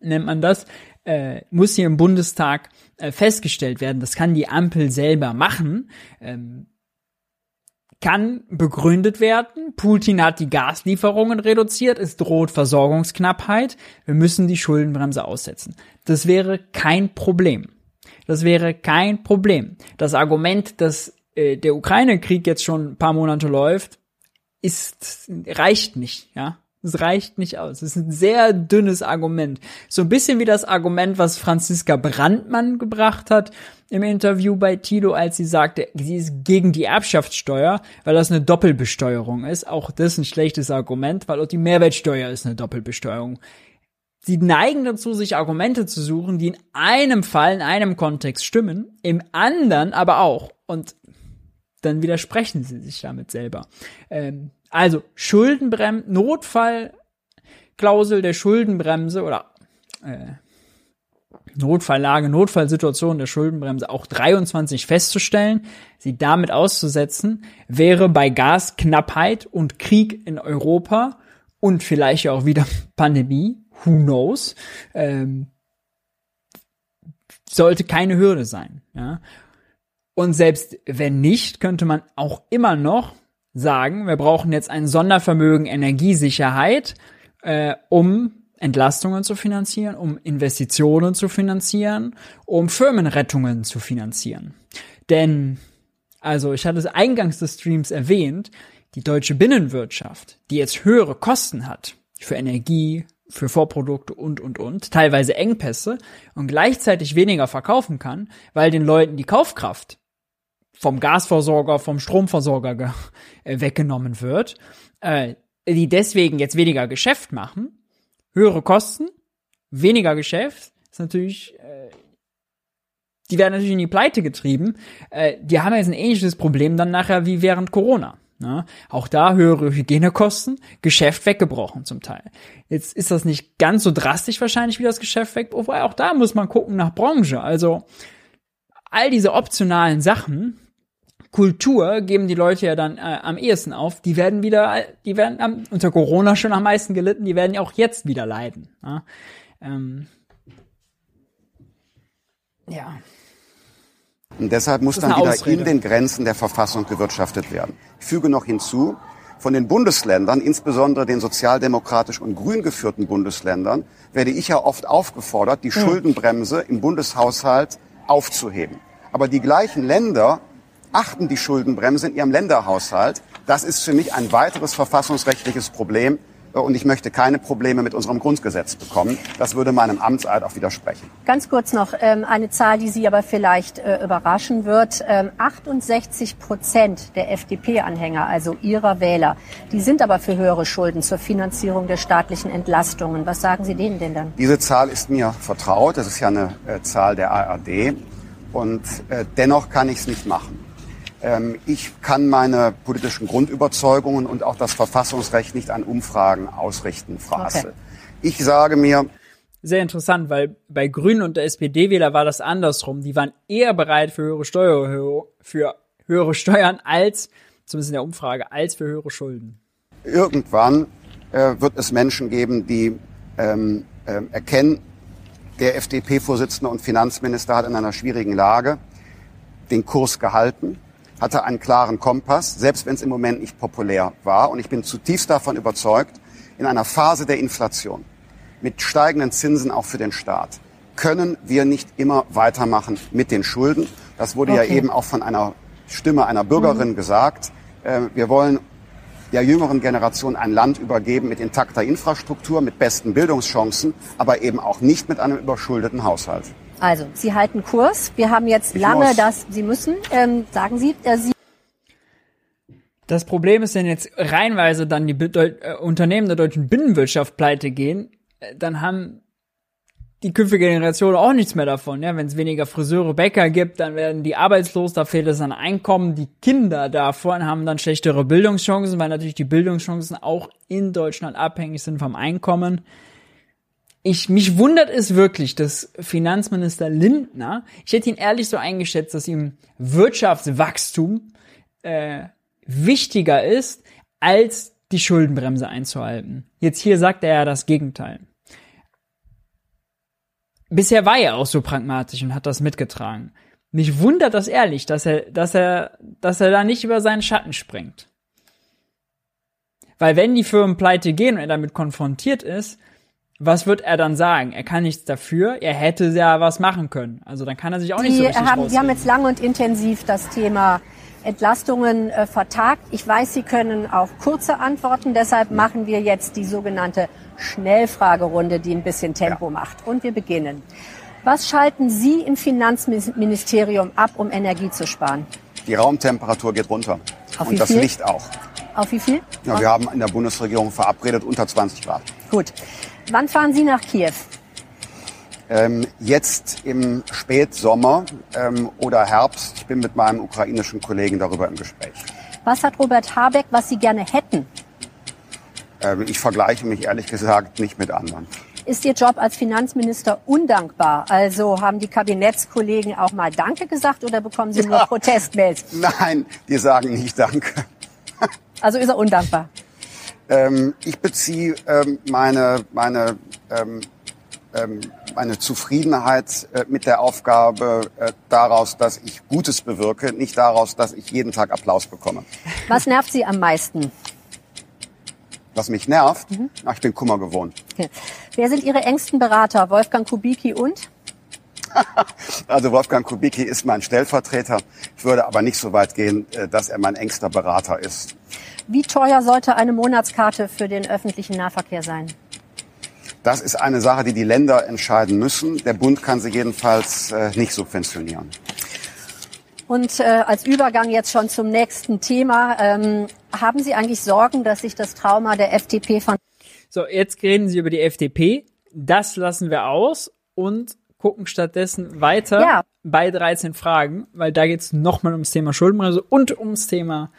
nennt man das, äh, muss hier im Bundestag äh, festgestellt werden. Das kann die Ampel selber machen. Ähm, kann begründet werden. Putin hat die Gaslieferungen reduziert, es droht Versorgungsknappheit, wir müssen die Schuldenbremse aussetzen. Das wäre kein Problem. Das wäre kein Problem. Das Argument, dass äh, der Ukraine-Krieg jetzt schon ein paar Monate läuft, ist reicht nicht, ja. Es reicht nicht aus. Es ist ein sehr dünnes Argument. So ein bisschen wie das Argument, was Franziska Brandmann gebracht hat im Interview bei Tilo, als sie sagte, sie ist gegen die Erbschaftssteuer, weil das eine Doppelbesteuerung ist. Auch das ist ein schlechtes Argument, weil auch die Mehrwertsteuer ist eine Doppelbesteuerung sie neigen dazu, sich Argumente zu suchen, die in einem Fall, in einem Kontext stimmen, im anderen aber auch. Und dann widersprechen sie sich damit selber. Ähm, also Schuldenbremse, Notfallklausel der Schuldenbremse oder äh, Notfalllage, Notfallsituation der Schuldenbremse auch 23 festzustellen, sie damit auszusetzen, wäre bei Gasknappheit und Krieg in Europa und vielleicht auch wieder (laughs) Pandemie who knows, ähm, sollte keine Hürde sein. Ja? Und selbst wenn nicht, könnte man auch immer noch sagen, wir brauchen jetzt ein Sondervermögen Energiesicherheit, äh, um Entlastungen zu finanzieren, um Investitionen zu finanzieren, um Firmenrettungen zu finanzieren. Denn, also ich hatte es eingangs des Streams erwähnt, die deutsche Binnenwirtschaft, die jetzt höhere Kosten hat für Energie, für Vorprodukte und, und, und, teilweise Engpässe und gleichzeitig weniger verkaufen kann, weil den Leuten die Kaufkraft vom Gasversorger, vom Stromversorger äh, weggenommen wird, äh, die deswegen jetzt weniger Geschäft machen, höhere Kosten, weniger Geschäft, ist natürlich, äh, die werden natürlich in die Pleite getrieben. Äh, die haben jetzt ein ähnliches Problem dann nachher wie während Corona. Ne? Auch da höhere Hygienekosten, Geschäft weggebrochen zum Teil. Jetzt ist das nicht ganz so drastisch wahrscheinlich wie das Geschäft weg, wobei auch da muss man gucken nach Branche. Also all diese optionalen Sachen, Kultur geben die Leute ja dann äh, am ehesten auf. Die werden wieder, die werden am, unter Corona schon am meisten gelitten, die werden ja auch jetzt wieder leiden. Ne? Ähm, ja. Und deshalb muss dann wieder Ausrede. in den Grenzen der Verfassung gewirtschaftet werden. Ich füge noch hinzu, von den Bundesländern, insbesondere den sozialdemokratisch und grün geführten Bundesländern, werde ich ja oft aufgefordert, die Schuldenbremse im Bundeshaushalt aufzuheben. Aber die gleichen Länder achten die Schuldenbremse in ihrem Länderhaushalt. Das ist für mich ein weiteres verfassungsrechtliches Problem, und ich möchte keine Probleme mit unserem Grundgesetz bekommen. Das würde meinem Amtseid auch widersprechen. Ganz kurz noch ähm, eine Zahl, die Sie aber vielleicht äh, überraschen wird. Ähm, 68 Prozent der FDP-Anhänger, also Ihrer Wähler, die sind aber für höhere Schulden zur Finanzierung der staatlichen Entlastungen. Was sagen Sie denen denn dann? Diese Zahl ist mir vertraut. Das ist ja eine äh, Zahl der ARD. Und äh, dennoch kann ich es nicht machen. Ähm, ich kann meine politischen Grundüberzeugungen und auch das Verfassungsrecht nicht an Umfragen ausrichten, Frau Hassel. Okay. Ich sage mir, sehr interessant, weil bei Grünen und der SPD-Wähler war das andersrum. Die waren eher bereit für höhere Steuer, für höhere Steuern als, zumindest in der Umfrage, als für höhere Schulden. Irgendwann äh, wird es Menschen geben, die ähm, äh, erkennen, der FDP-Vorsitzende und Finanzminister hat in einer schwierigen Lage den Kurs gehalten hatte einen klaren Kompass, selbst wenn es im Moment nicht populär war. Und ich bin zutiefst davon überzeugt, in einer Phase der Inflation, mit steigenden Zinsen auch für den Staat, können wir nicht immer weitermachen mit den Schulden. Das wurde okay. ja eben auch von einer Stimme einer Bürgerin mhm. gesagt. Äh, wir wollen der jüngeren Generation ein Land übergeben mit intakter Infrastruktur, mit besten Bildungschancen, aber eben auch nicht mit einem überschuldeten Haushalt. Also, Sie halten Kurs. Wir haben jetzt ich lange muss. das, Sie müssen, ähm, sagen Sie, äh, Sie. Das Problem ist, wenn jetzt reinweise dann die äh, Unternehmen der deutschen Binnenwirtschaft pleite gehen, äh, dann haben die künftige Generation auch nichts mehr davon. Ja, wenn es weniger Friseure, Bäcker gibt, dann werden die arbeitslos, da fehlt es an Einkommen. Die Kinder davon haben dann schlechtere Bildungschancen, weil natürlich die Bildungschancen auch in Deutschland abhängig sind vom Einkommen. Ich, mich wundert es wirklich, dass Finanzminister Lindner, ich hätte ihn ehrlich so eingeschätzt, dass ihm Wirtschaftswachstum äh, wichtiger ist, als die Schuldenbremse einzuhalten. Jetzt hier sagt er ja das Gegenteil bisher war er auch so pragmatisch und hat das mitgetragen. Mich wundert das ehrlich, dass er, dass er, dass er da nicht über seinen Schatten springt. Weil wenn die Firmen pleite gehen und er damit konfrontiert ist, was wird er dann sagen? Er kann nichts dafür, er hätte ja was machen können. Also dann kann er sich auch die nicht so richtig haben, Die haben jetzt lang und intensiv das Thema Entlastungen äh, vertagt. Ich weiß, Sie können auch kurze antworten, deshalb machen wir jetzt die sogenannte Schnellfragerunde, die ein bisschen Tempo ja. macht. Und wir beginnen. Was schalten Sie im Finanzministerium ab, um Energie zu sparen? Die Raumtemperatur geht runter. Auf und das viel? Licht auch. Auf wie viel? Ja, wir haben in der Bundesregierung verabredet unter 20 Grad. Gut. Wann fahren Sie nach Kiew? Ähm, jetzt im Spätsommer ähm, oder Herbst. Ich bin mit meinem ukrainischen Kollegen darüber im Gespräch. Was hat Robert Habeck, was Sie gerne hätten? Ähm, ich vergleiche mich ehrlich gesagt nicht mit anderen. Ist Ihr Job als Finanzminister undankbar? Also haben die Kabinettskollegen auch mal Danke gesagt oder bekommen Sie nur (laughs) Protestmails? Nein, die sagen nicht Danke. Also ist er undankbar? Ähm, ich beziehe ähm, meine, meine, ähm, ähm meine Zufriedenheit äh, mit der Aufgabe äh, daraus, dass ich Gutes bewirke, nicht daraus, dass ich jeden Tag Applaus bekomme. Was nervt Sie am meisten? Was mich nervt? Mhm. Ach, ich bin Kummer gewohnt. Okay. Wer sind Ihre engsten Berater? Wolfgang Kubicki und? (laughs) also Wolfgang Kubicki ist mein Stellvertreter. Ich würde aber nicht so weit gehen, äh, dass er mein engster Berater ist. Wie teuer sollte eine Monatskarte für den öffentlichen Nahverkehr sein? Das ist eine Sache, die die Länder entscheiden müssen. Der Bund kann sie jedenfalls äh, nicht subventionieren. Und äh, als Übergang jetzt schon zum nächsten Thema. Ähm, haben Sie eigentlich Sorgen, dass sich das Trauma der FDP von... So, jetzt reden Sie über die FDP. Das lassen wir aus und gucken stattdessen weiter ja. bei 13 Fragen, weil da geht es nochmal ums Thema Schuldenbremse und ums Thema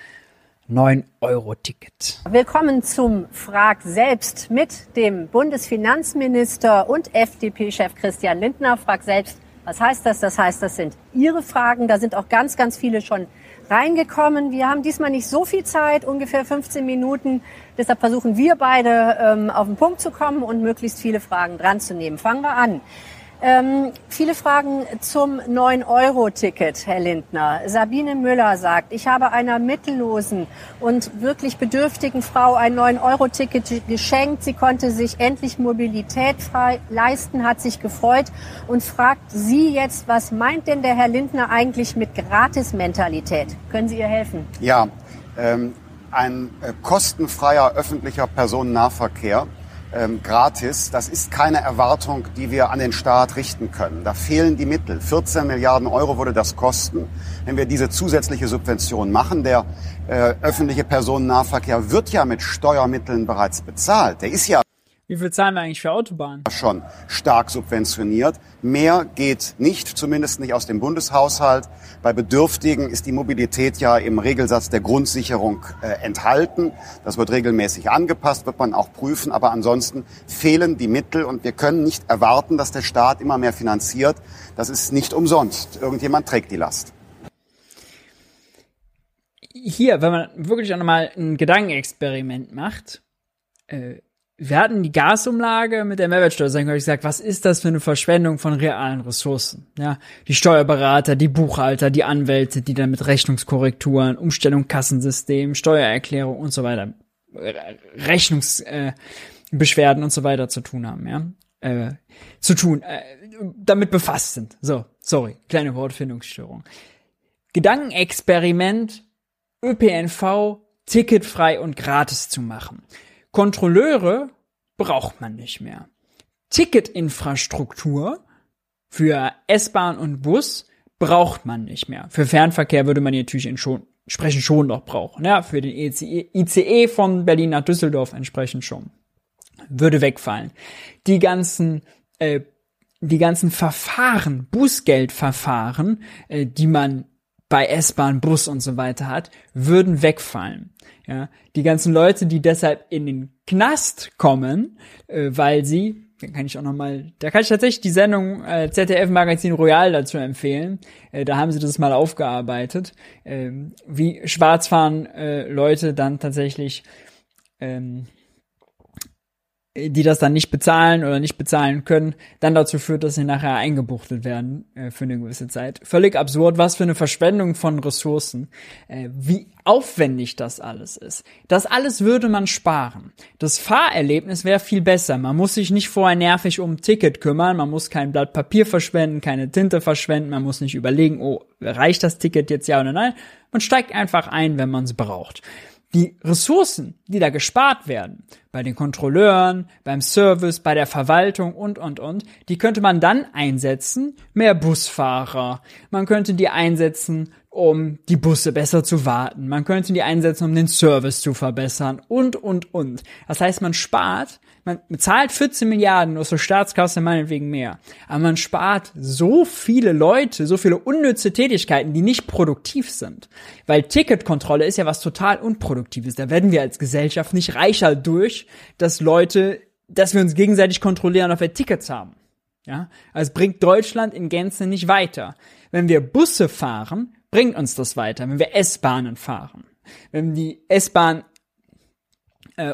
9-Euro-Ticket. Willkommen zum Frag selbst mit dem Bundesfinanzminister und FDP-Chef Christian Lindner. Frag selbst was heißt das? Das heißt, das sind Ihre Fragen. Da sind auch ganz, ganz viele schon reingekommen. Wir haben diesmal nicht so viel Zeit, ungefähr 15 Minuten. Deshalb versuchen wir beide ähm, auf den Punkt zu kommen und möglichst viele Fragen dran zu nehmen. Fangen wir an. Ähm, viele Fragen zum 9-Euro-Ticket, Herr Lindner. Sabine Müller sagt, ich habe einer mittellosen und wirklich bedürftigen Frau ein 9-Euro-Ticket geschenkt. Sie konnte sich endlich Mobilität frei leisten, hat sich gefreut und fragt Sie jetzt, was meint denn der Herr Lindner eigentlich mit Gratis-Mentalität? Können Sie ihr helfen? Ja, ähm, ein äh, kostenfreier öffentlicher Personennahverkehr ähm, gratis, das ist keine Erwartung, die wir an den Staat richten können. Da fehlen die Mittel. 14 Milliarden Euro würde das kosten, wenn wir diese zusätzliche Subvention machen. Der äh, öffentliche Personennahverkehr wird ja mit Steuermitteln bereits bezahlt. Der ist ja wie viel zahlen wir eigentlich für Autobahnen? Schon stark subventioniert. Mehr geht nicht, zumindest nicht aus dem Bundeshaushalt. Bei Bedürftigen ist die Mobilität ja im Regelsatz der Grundsicherung äh, enthalten. Das wird regelmäßig angepasst, wird man auch prüfen. Aber ansonsten fehlen die Mittel und wir können nicht erwarten, dass der Staat immer mehr finanziert. Das ist nicht umsonst. Irgendjemand trägt die Last hier, wenn man wirklich auch nochmal ein Gedankenexperiment macht, äh, wir hatten die Gasumlage mit der Mehrwertsteuer sein, habe ich gesagt, was ist das für eine Verschwendung von realen Ressourcen? Ja, die Steuerberater, die Buchhalter, die Anwälte, die dann mit Rechnungskorrekturen, Umstellung Kassensystem, Steuererklärung und so weiter, Rechnungsbeschwerden äh, und so weiter zu tun haben, ja, äh, zu tun, äh, damit befasst sind. So, sorry, kleine Wortfindungsstörung. Gedankenexperiment, ÖPNV ticketfrei und gratis zu machen. Kontrolleure braucht man nicht mehr. Ticketinfrastruktur für S-Bahn und Bus braucht man nicht mehr. Für Fernverkehr würde man natürlich entsprechend schon noch brauchen. Ja, für den ICE, ICE von Berlin nach Düsseldorf entsprechend schon. Würde wegfallen. Die ganzen äh, die ganzen Verfahren, Bußgeldverfahren, äh, die man bei S-Bahn, Bus und so weiter hat, würden wegfallen. Ja, die ganzen Leute, die deshalb in den Knast kommen, äh, weil sie, da kann ich auch noch mal, da kann ich tatsächlich die Sendung äh, ZDF Magazin Royal dazu empfehlen. Äh, da haben sie das mal aufgearbeitet, äh, wie Schwarzfahren äh, Leute dann tatsächlich ähm, die das dann nicht bezahlen oder nicht bezahlen können, dann dazu führt, dass sie nachher eingebuchtet werden äh, für eine gewisse Zeit. Völlig absurd, was für eine Verschwendung von Ressourcen, äh, wie aufwendig das alles ist. Das alles würde man sparen. Das Fahrerlebnis wäre viel besser. Man muss sich nicht vorher nervig um ein Ticket kümmern, man muss kein Blatt Papier verschwenden, keine Tinte verschwenden, man muss nicht überlegen, oh, reicht das Ticket jetzt ja oder nein. Man steigt einfach ein, wenn man es braucht die Ressourcen, die da gespart werden, bei den Kontrolleuren, beim Service, bei der Verwaltung und, und, und, die könnte man dann einsetzen, mehr Busfahrer. Man könnte die einsetzen, um die Busse besser zu warten. Man könnte die einsetzen, um den Service zu verbessern und, und, und. Das heißt, man spart man bezahlt 14 Milliarden aus der Staatskasse meinetwegen mehr. Aber man spart so viele Leute, so viele unnütze Tätigkeiten, die nicht produktiv sind. Weil Ticketkontrolle ist ja was total Unproduktives. Da werden wir als Gesellschaft nicht reicher durch, dass Leute, dass wir uns gegenseitig kontrollieren, ob wir Tickets haben. Ja, also bringt Deutschland in Gänze nicht weiter. Wenn wir Busse fahren, bringt uns das weiter. Wenn wir S-Bahnen fahren, wenn die S-Bahn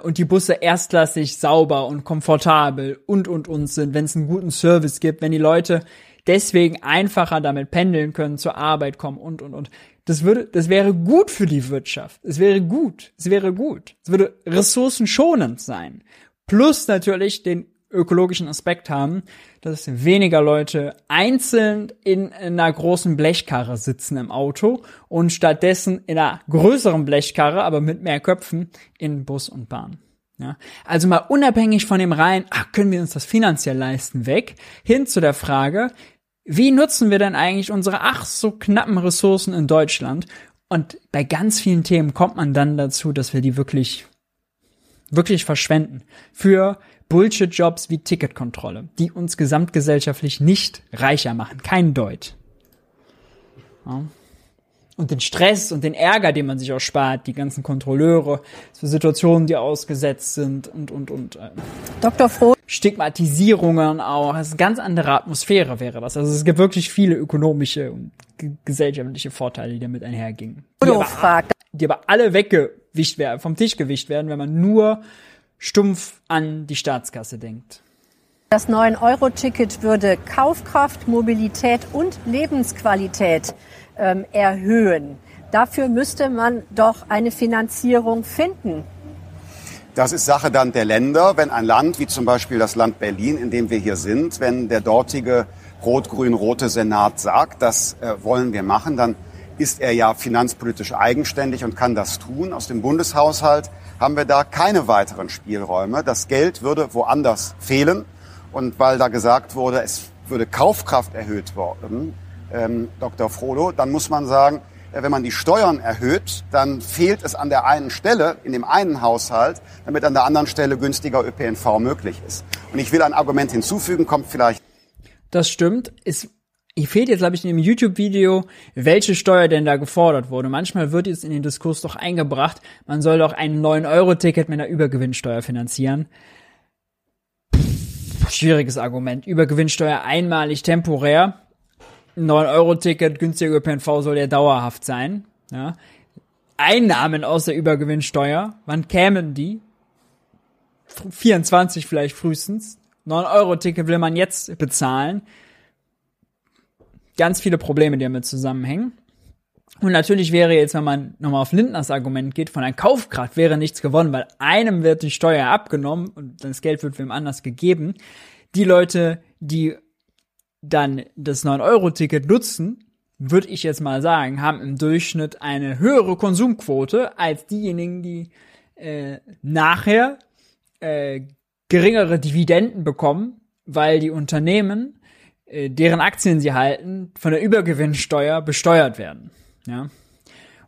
und die Busse erstklassig sauber und komfortabel und und und sind, wenn es einen guten Service gibt, wenn die Leute deswegen einfacher damit pendeln können, zur Arbeit kommen und und und. Das würde, das wäre gut für die Wirtschaft. Es wäre gut. Es wäre gut. Es würde ressourcenschonend sein. Plus natürlich den ökologischen Aspekt haben, dass weniger Leute einzeln in einer großen Blechkarre sitzen im Auto und stattdessen in einer größeren Blechkarre, aber mit mehr Köpfen, in Bus und Bahn. Ja, also mal unabhängig von dem rein, ach, können wir uns das finanziell leisten, weg, hin zu der Frage, wie nutzen wir denn eigentlich unsere ach so knappen Ressourcen in Deutschland? Und bei ganz vielen Themen kommt man dann dazu, dass wir die wirklich, wirklich verschwenden. Für Bullshit-Jobs wie Ticketkontrolle, die uns gesamtgesellschaftlich nicht reicher machen. Kein Deut. Ja. Und den Stress und den Ärger, den man sich auch spart, die ganzen Kontrolleure, für Situationen, die ausgesetzt sind und, und, und. Äh, Dr. Froh. Stigmatisierungen auch. Das ist eine ganz andere Atmosphäre wäre das. Also es gibt wirklich viele ökonomische und gesellschaftliche Vorteile, die damit einhergingen. Die aber, die aber alle weggewischt werden, vom Tisch gewischt werden, wenn man nur stumpf an die Staatskasse denkt. Das 9-Euro-Ticket würde Kaufkraft, Mobilität und Lebensqualität ähm, erhöhen. Dafür müsste man doch eine Finanzierung finden. Das ist Sache dann der Länder. Wenn ein Land wie zum Beispiel das Land Berlin, in dem wir hier sind, wenn der dortige rot-grün-rote Senat sagt, das äh, wollen wir machen, dann ist er ja finanzpolitisch eigenständig und kann das tun. Aus dem Bundeshaushalt haben wir da keine weiteren Spielräume. Das Geld würde woanders fehlen. Und weil da gesagt wurde, es würde Kaufkraft erhöht worden, ähm, Dr. Frodo, dann muss man sagen, äh, wenn man die Steuern erhöht, dann fehlt es an der einen Stelle, in dem einen Haushalt, damit an der anderen Stelle günstiger ÖPNV möglich ist. Und ich will ein Argument hinzufügen, kommt vielleicht. Das stimmt. Es hier fehlt jetzt, glaube ich, in dem YouTube-Video, welche Steuer denn da gefordert wurde. Manchmal wird jetzt in den Diskurs doch eingebracht, man soll doch ein 9-Euro-Ticket mit einer Übergewinnsteuer finanzieren. schwieriges Argument. Übergewinnsteuer einmalig temporär. 9-Euro-Ticket, günstiger ÖPNV soll ja dauerhaft sein. Ja. Einnahmen aus der Übergewinnsteuer, wann kämen die? 24 vielleicht frühestens. 9-Euro-Ticket will man jetzt bezahlen ganz viele Probleme, die damit zusammenhängen. Und natürlich wäre jetzt, wenn man nochmal auf Lindners Argument geht, von einer Kaufkraft wäre nichts gewonnen, weil einem wird die Steuer abgenommen und das Geld wird wem anders gegeben. Die Leute, die dann das 9-Euro-Ticket nutzen, würde ich jetzt mal sagen, haben im Durchschnitt eine höhere Konsumquote als diejenigen, die äh, nachher äh, geringere Dividenden bekommen, weil die Unternehmen deren Aktien sie halten, von der Übergewinnsteuer besteuert werden. Ja.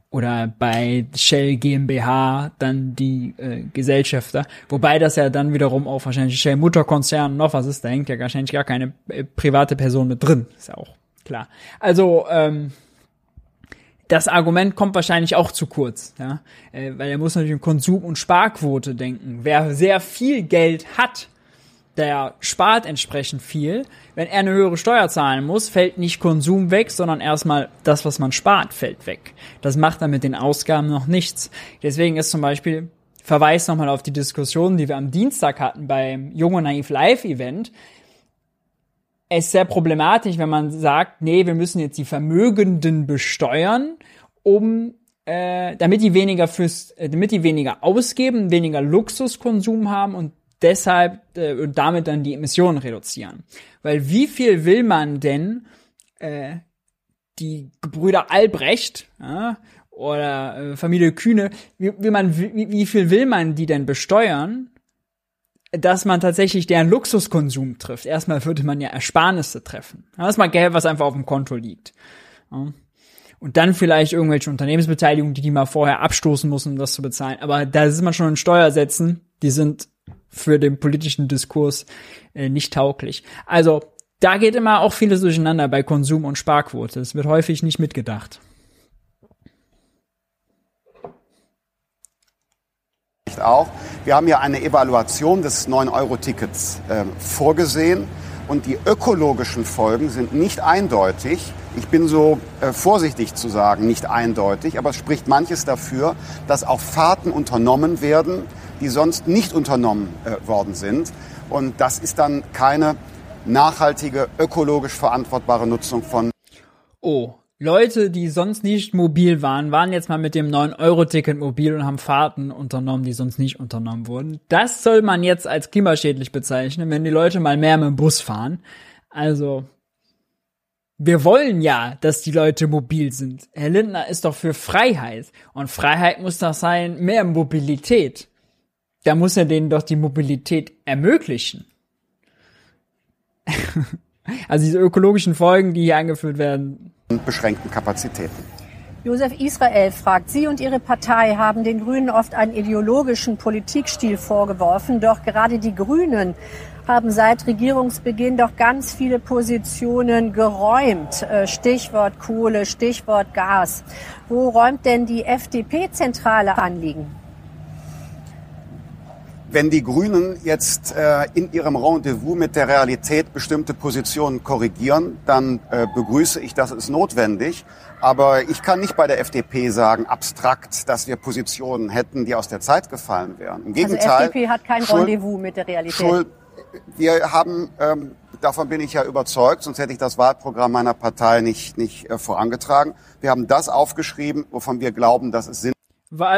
oder bei Shell GmbH dann die äh, Gesellschafter, wobei das ja dann wiederum auch wahrscheinlich Shell Mutterkonzern noch was ist, da hängt ja wahrscheinlich gar keine äh, private Person mit drin, ist ja auch klar. Also ähm, das Argument kommt wahrscheinlich auch zu kurz, ja, äh, weil er muss natürlich um Konsum- und Sparquote denken. Wer sehr viel Geld hat, der spart entsprechend viel. Wenn er eine höhere Steuer zahlen muss, fällt nicht Konsum weg, sondern erstmal das, was man spart, fällt weg. Das macht dann mit den Ausgaben noch nichts. Deswegen ist zum Beispiel Verweis nochmal auf die Diskussion, die wir am Dienstag hatten beim Junge Naiv Live Event. Es ist sehr problematisch, wenn man sagt, nee, wir müssen jetzt die Vermögenden besteuern, um äh, damit die weniger fürs, äh, damit die weniger ausgeben, weniger Luxuskonsum haben und deshalb äh, und damit dann die Emissionen reduzieren. Weil wie viel will man denn äh, die Gebrüder Albrecht ja, oder äh, Familie Kühne, wie, wie, man, wie, wie viel will man die denn besteuern, dass man tatsächlich deren Luxuskonsum trifft? Erstmal würde man ja Ersparnisse treffen. Erstmal Geld, was einfach auf dem Konto liegt. Und dann vielleicht irgendwelche Unternehmensbeteiligungen, die die mal vorher abstoßen müssen, um das zu bezahlen. Aber da ist man schon in Steuersätzen, die sind für den politischen Diskurs äh, nicht tauglich. Also da geht immer auch vieles durcheinander bei Konsum und Sparquote. Es wird häufig nicht mitgedacht. Auch. Wir haben ja eine Evaluation des 9-Euro-Tickets äh, vorgesehen und die ökologischen Folgen sind nicht eindeutig. Ich bin so äh, vorsichtig zu sagen, nicht eindeutig, aber es spricht manches dafür, dass auch Fahrten unternommen werden, die sonst nicht unternommen äh, worden sind. Und das ist dann keine nachhaltige, ökologisch verantwortbare Nutzung von. Oh, Leute, die sonst nicht mobil waren, waren jetzt mal mit dem 9-Euro-Ticket mobil und haben Fahrten unternommen, die sonst nicht unternommen wurden. Das soll man jetzt als klimaschädlich bezeichnen, wenn die Leute mal mehr mit dem Bus fahren. Also, wir wollen ja, dass die Leute mobil sind. Herr Lindner ist doch für Freiheit. Und Freiheit muss doch sein, mehr Mobilität da muss er denen doch die Mobilität ermöglichen. (laughs) also diese ökologischen Folgen, die hier angeführt werden. Und beschränkten Kapazitäten. Josef Israel fragt, Sie und Ihre Partei haben den Grünen oft einen ideologischen Politikstil vorgeworfen, doch gerade die Grünen haben seit Regierungsbeginn doch ganz viele Positionen geräumt. Äh, Stichwort Kohle, Stichwort Gas. Wo räumt denn die FDP zentrale Anliegen? Wenn die Grünen jetzt äh, in ihrem Rendezvous mit der Realität bestimmte Positionen korrigieren, dann äh, begrüße ich, das ist notwendig. Aber ich kann nicht bei der FDP sagen, abstrakt, dass wir Positionen hätten, die aus der Zeit gefallen wären. Im also Gegenteil. Also FDP hat kein Schuld, Rendezvous mit der Realität. Schuld, wir haben, ähm, davon bin ich ja überzeugt, sonst hätte ich das Wahlprogramm meiner Partei nicht, nicht äh, vorangetragen. Wir haben das aufgeschrieben, wovon wir glauben, dass es Sinn.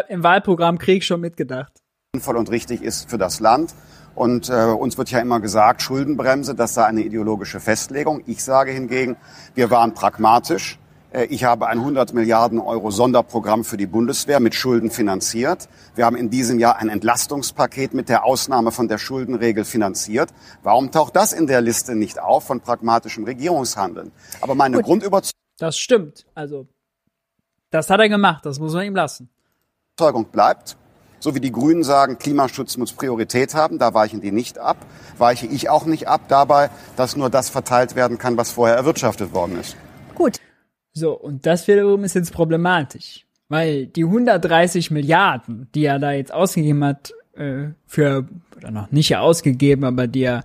Im Wahlprogramm Krieg schon mitgedacht sinnvoll und richtig ist für das Land. Und äh, uns wird ja immer gesagt, Schuldenbremse, das sei eine ideologische Festlegung. Ich sage hingegen, wir waren pragmatisch. Äh, ich habe ein 100 Milliarden Euro Sonderprogramm für die Bundeswehr mit Schulden finanziert. Wir haben in diesem Jahr ein Entlastungspaket mit der Ausnahme von der Schuldenregel finanziert. Warum taucht das in der Liste nicht auf von pragmatischem Regierungshandeln? Aber meine Gut. Grundüberzeugung. Das stimmt. Also, das hat er gemacht. Das muss man ihm lassen. Überzeugung bleibt, so wie die Grünen sagen, Klimaschutz muss Priorität haben, da weichen die nicht ab, weiche ich auch nicht ab dabei, dass nur das verteilt werden kann, was vorher erwirtschaftet worden ist. Gut. So, und das wiederum ist jetzt problematisch, weil die 130 Milliarden, die er da jetzt ausgegeben hat, äh, für, oder noch nicht ausgegeben, aber die er,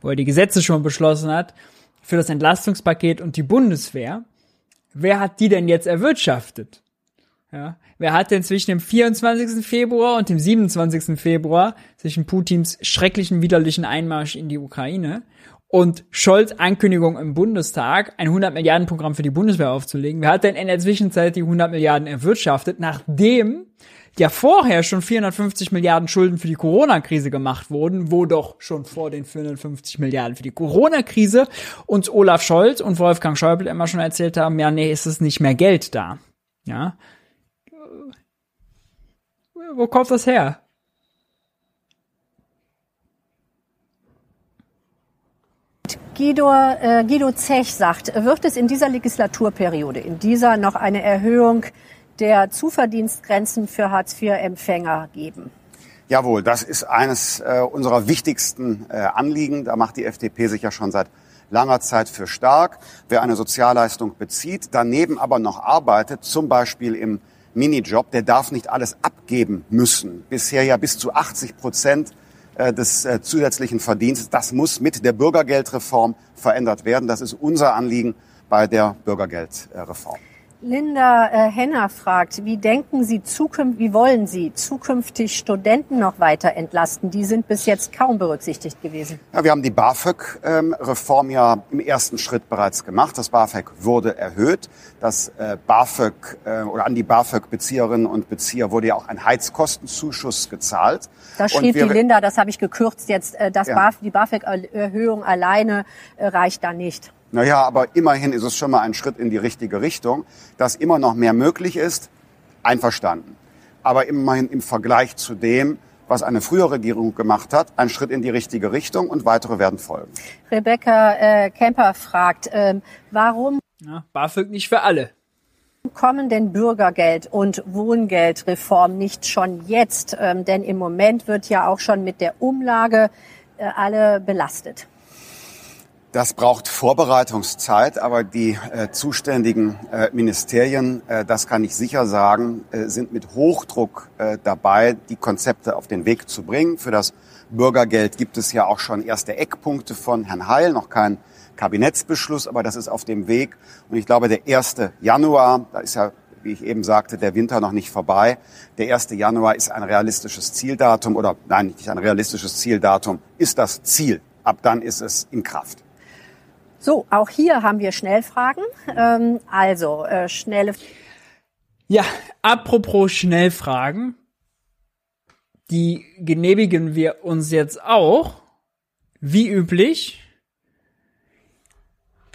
wo er die Gesetze schon beschlossen hat, für das Entlastungspaket und die Bundeswehr, wer hat die denn jetzt erwirtschaftet? Ja, wer hat denn zwischen dem 24. Februar und dem 27. Februar, zwischen Putins schrecklichen, widerlichen Einmarsch in die Ukraine und Scholz Ankündigung im Bundestag, ein 100 Milliarden Programm für die Bundeswehr aufzulegen, wer hat denn in der Zwischenzeit die 100 Milliarden erwirtschaftet, nachdem ja vorher schon 450 Milliarden Schulden für die Corona-Krise gemacht wurden, wo doch schon vor den 450 Milliarden für die Corona-Krise uns Olaf Scholz und Wolfgang Schäuble immer schon erzählt haben, ja, nee, ist es nicht mehr Geld da. Ja, wo kommt das her? Guido, äh, Guido Zech sagt, wird es in dieser Legislaturperiode, in dieser noch eine Erhöhung der Zuverdienstgrenzen für Hartz-IV-Empfänger geben? Jawohl, das ist eines äh, unserer wichtigsten äh, Anliegen. Da macht die FDP sich ja schon seit langer Zeit für stark. Wer eine Sozialleistung bezieht, daneben aber noch arbeitet, zum Beispiel im Minijob, der darf nicht alles abgeben müssen. Bisher ja bis zu 80 Prozent äh, des äh, zusätzlichen Verdienstes. Das muss mit der Bürgergeldreform verändert werden. Das ist unser Anliegen bei der Bürgergeldreform. Linda äh, Henner fragt, wie denken Sie zukünftig, wie wollen Sie zukünftig Studenten noch weiter entlasten? Die sind bis jetzt kaum berücksichtigt gewesen. Ja, wir haben die BAföG-Reform ja im ersten Schritt bereits gemacht. Das BAföG wurde erhöht. Das äh, BAföG äh, oder an die BAföG-Bezieherinnen und Bezieher wurde ja auch ein Heizkostenzuschuss gezahlt. Da schrieb die Linda, das habe ich gekürzt jetzt, äh, das ja. BAföG, die BAföG-Erhöhung alleine äh, reicht da nicht. Naja, aber immerhin ist es schon mal ein Schritt in die richtige Richtung. Dass immer noch mehr möglich ist, einverstanden. Aber immerhin im Vergleich zu dem, was eine frühere Regierung gemacht hat, ein Schritt in die richtige Richtung und weitere werden folgen. Rebecca äh, Kemper fragt, äh, warum ja, BAföG nicht für alle. Kommen denn Bürgergeld und Wohngeldreform nicht schon jetzt? Ähm, denn im Moment wird ja auch schon mit der Umlage äh, alle belastet. Das braucht Vorbereitungszeit, aber die äh, zuständigen äh, Ministerien, äh, das kann ich sicher sagen, äh, sind mit Hochdruck äh, dabei, die Konzepte auf den Weg zu bringen. Für das Bürgergeld gibt es ja auch schon erste Eckpunkte von Herrn Heil, noch kein Kabinettsbeschluss, aber das ist auf dem Weg. Und ich glaube, der 1. Januar, da ist ja, wie ich eben sagte, der Winter noch nicht vorbei. Der 1. Januar ist ein realistisches Zieldatum oder nein, nicht ein realistisches Zieldatum, ist das Ziel. Ab dann ist es in Kraft. So, auch hier haben wir Schnellfragen. Ähm, also, äh, schnelle. Ja, apropos Schnellfragen. Die genehmigen wir uns jetzt auch, wie üblich,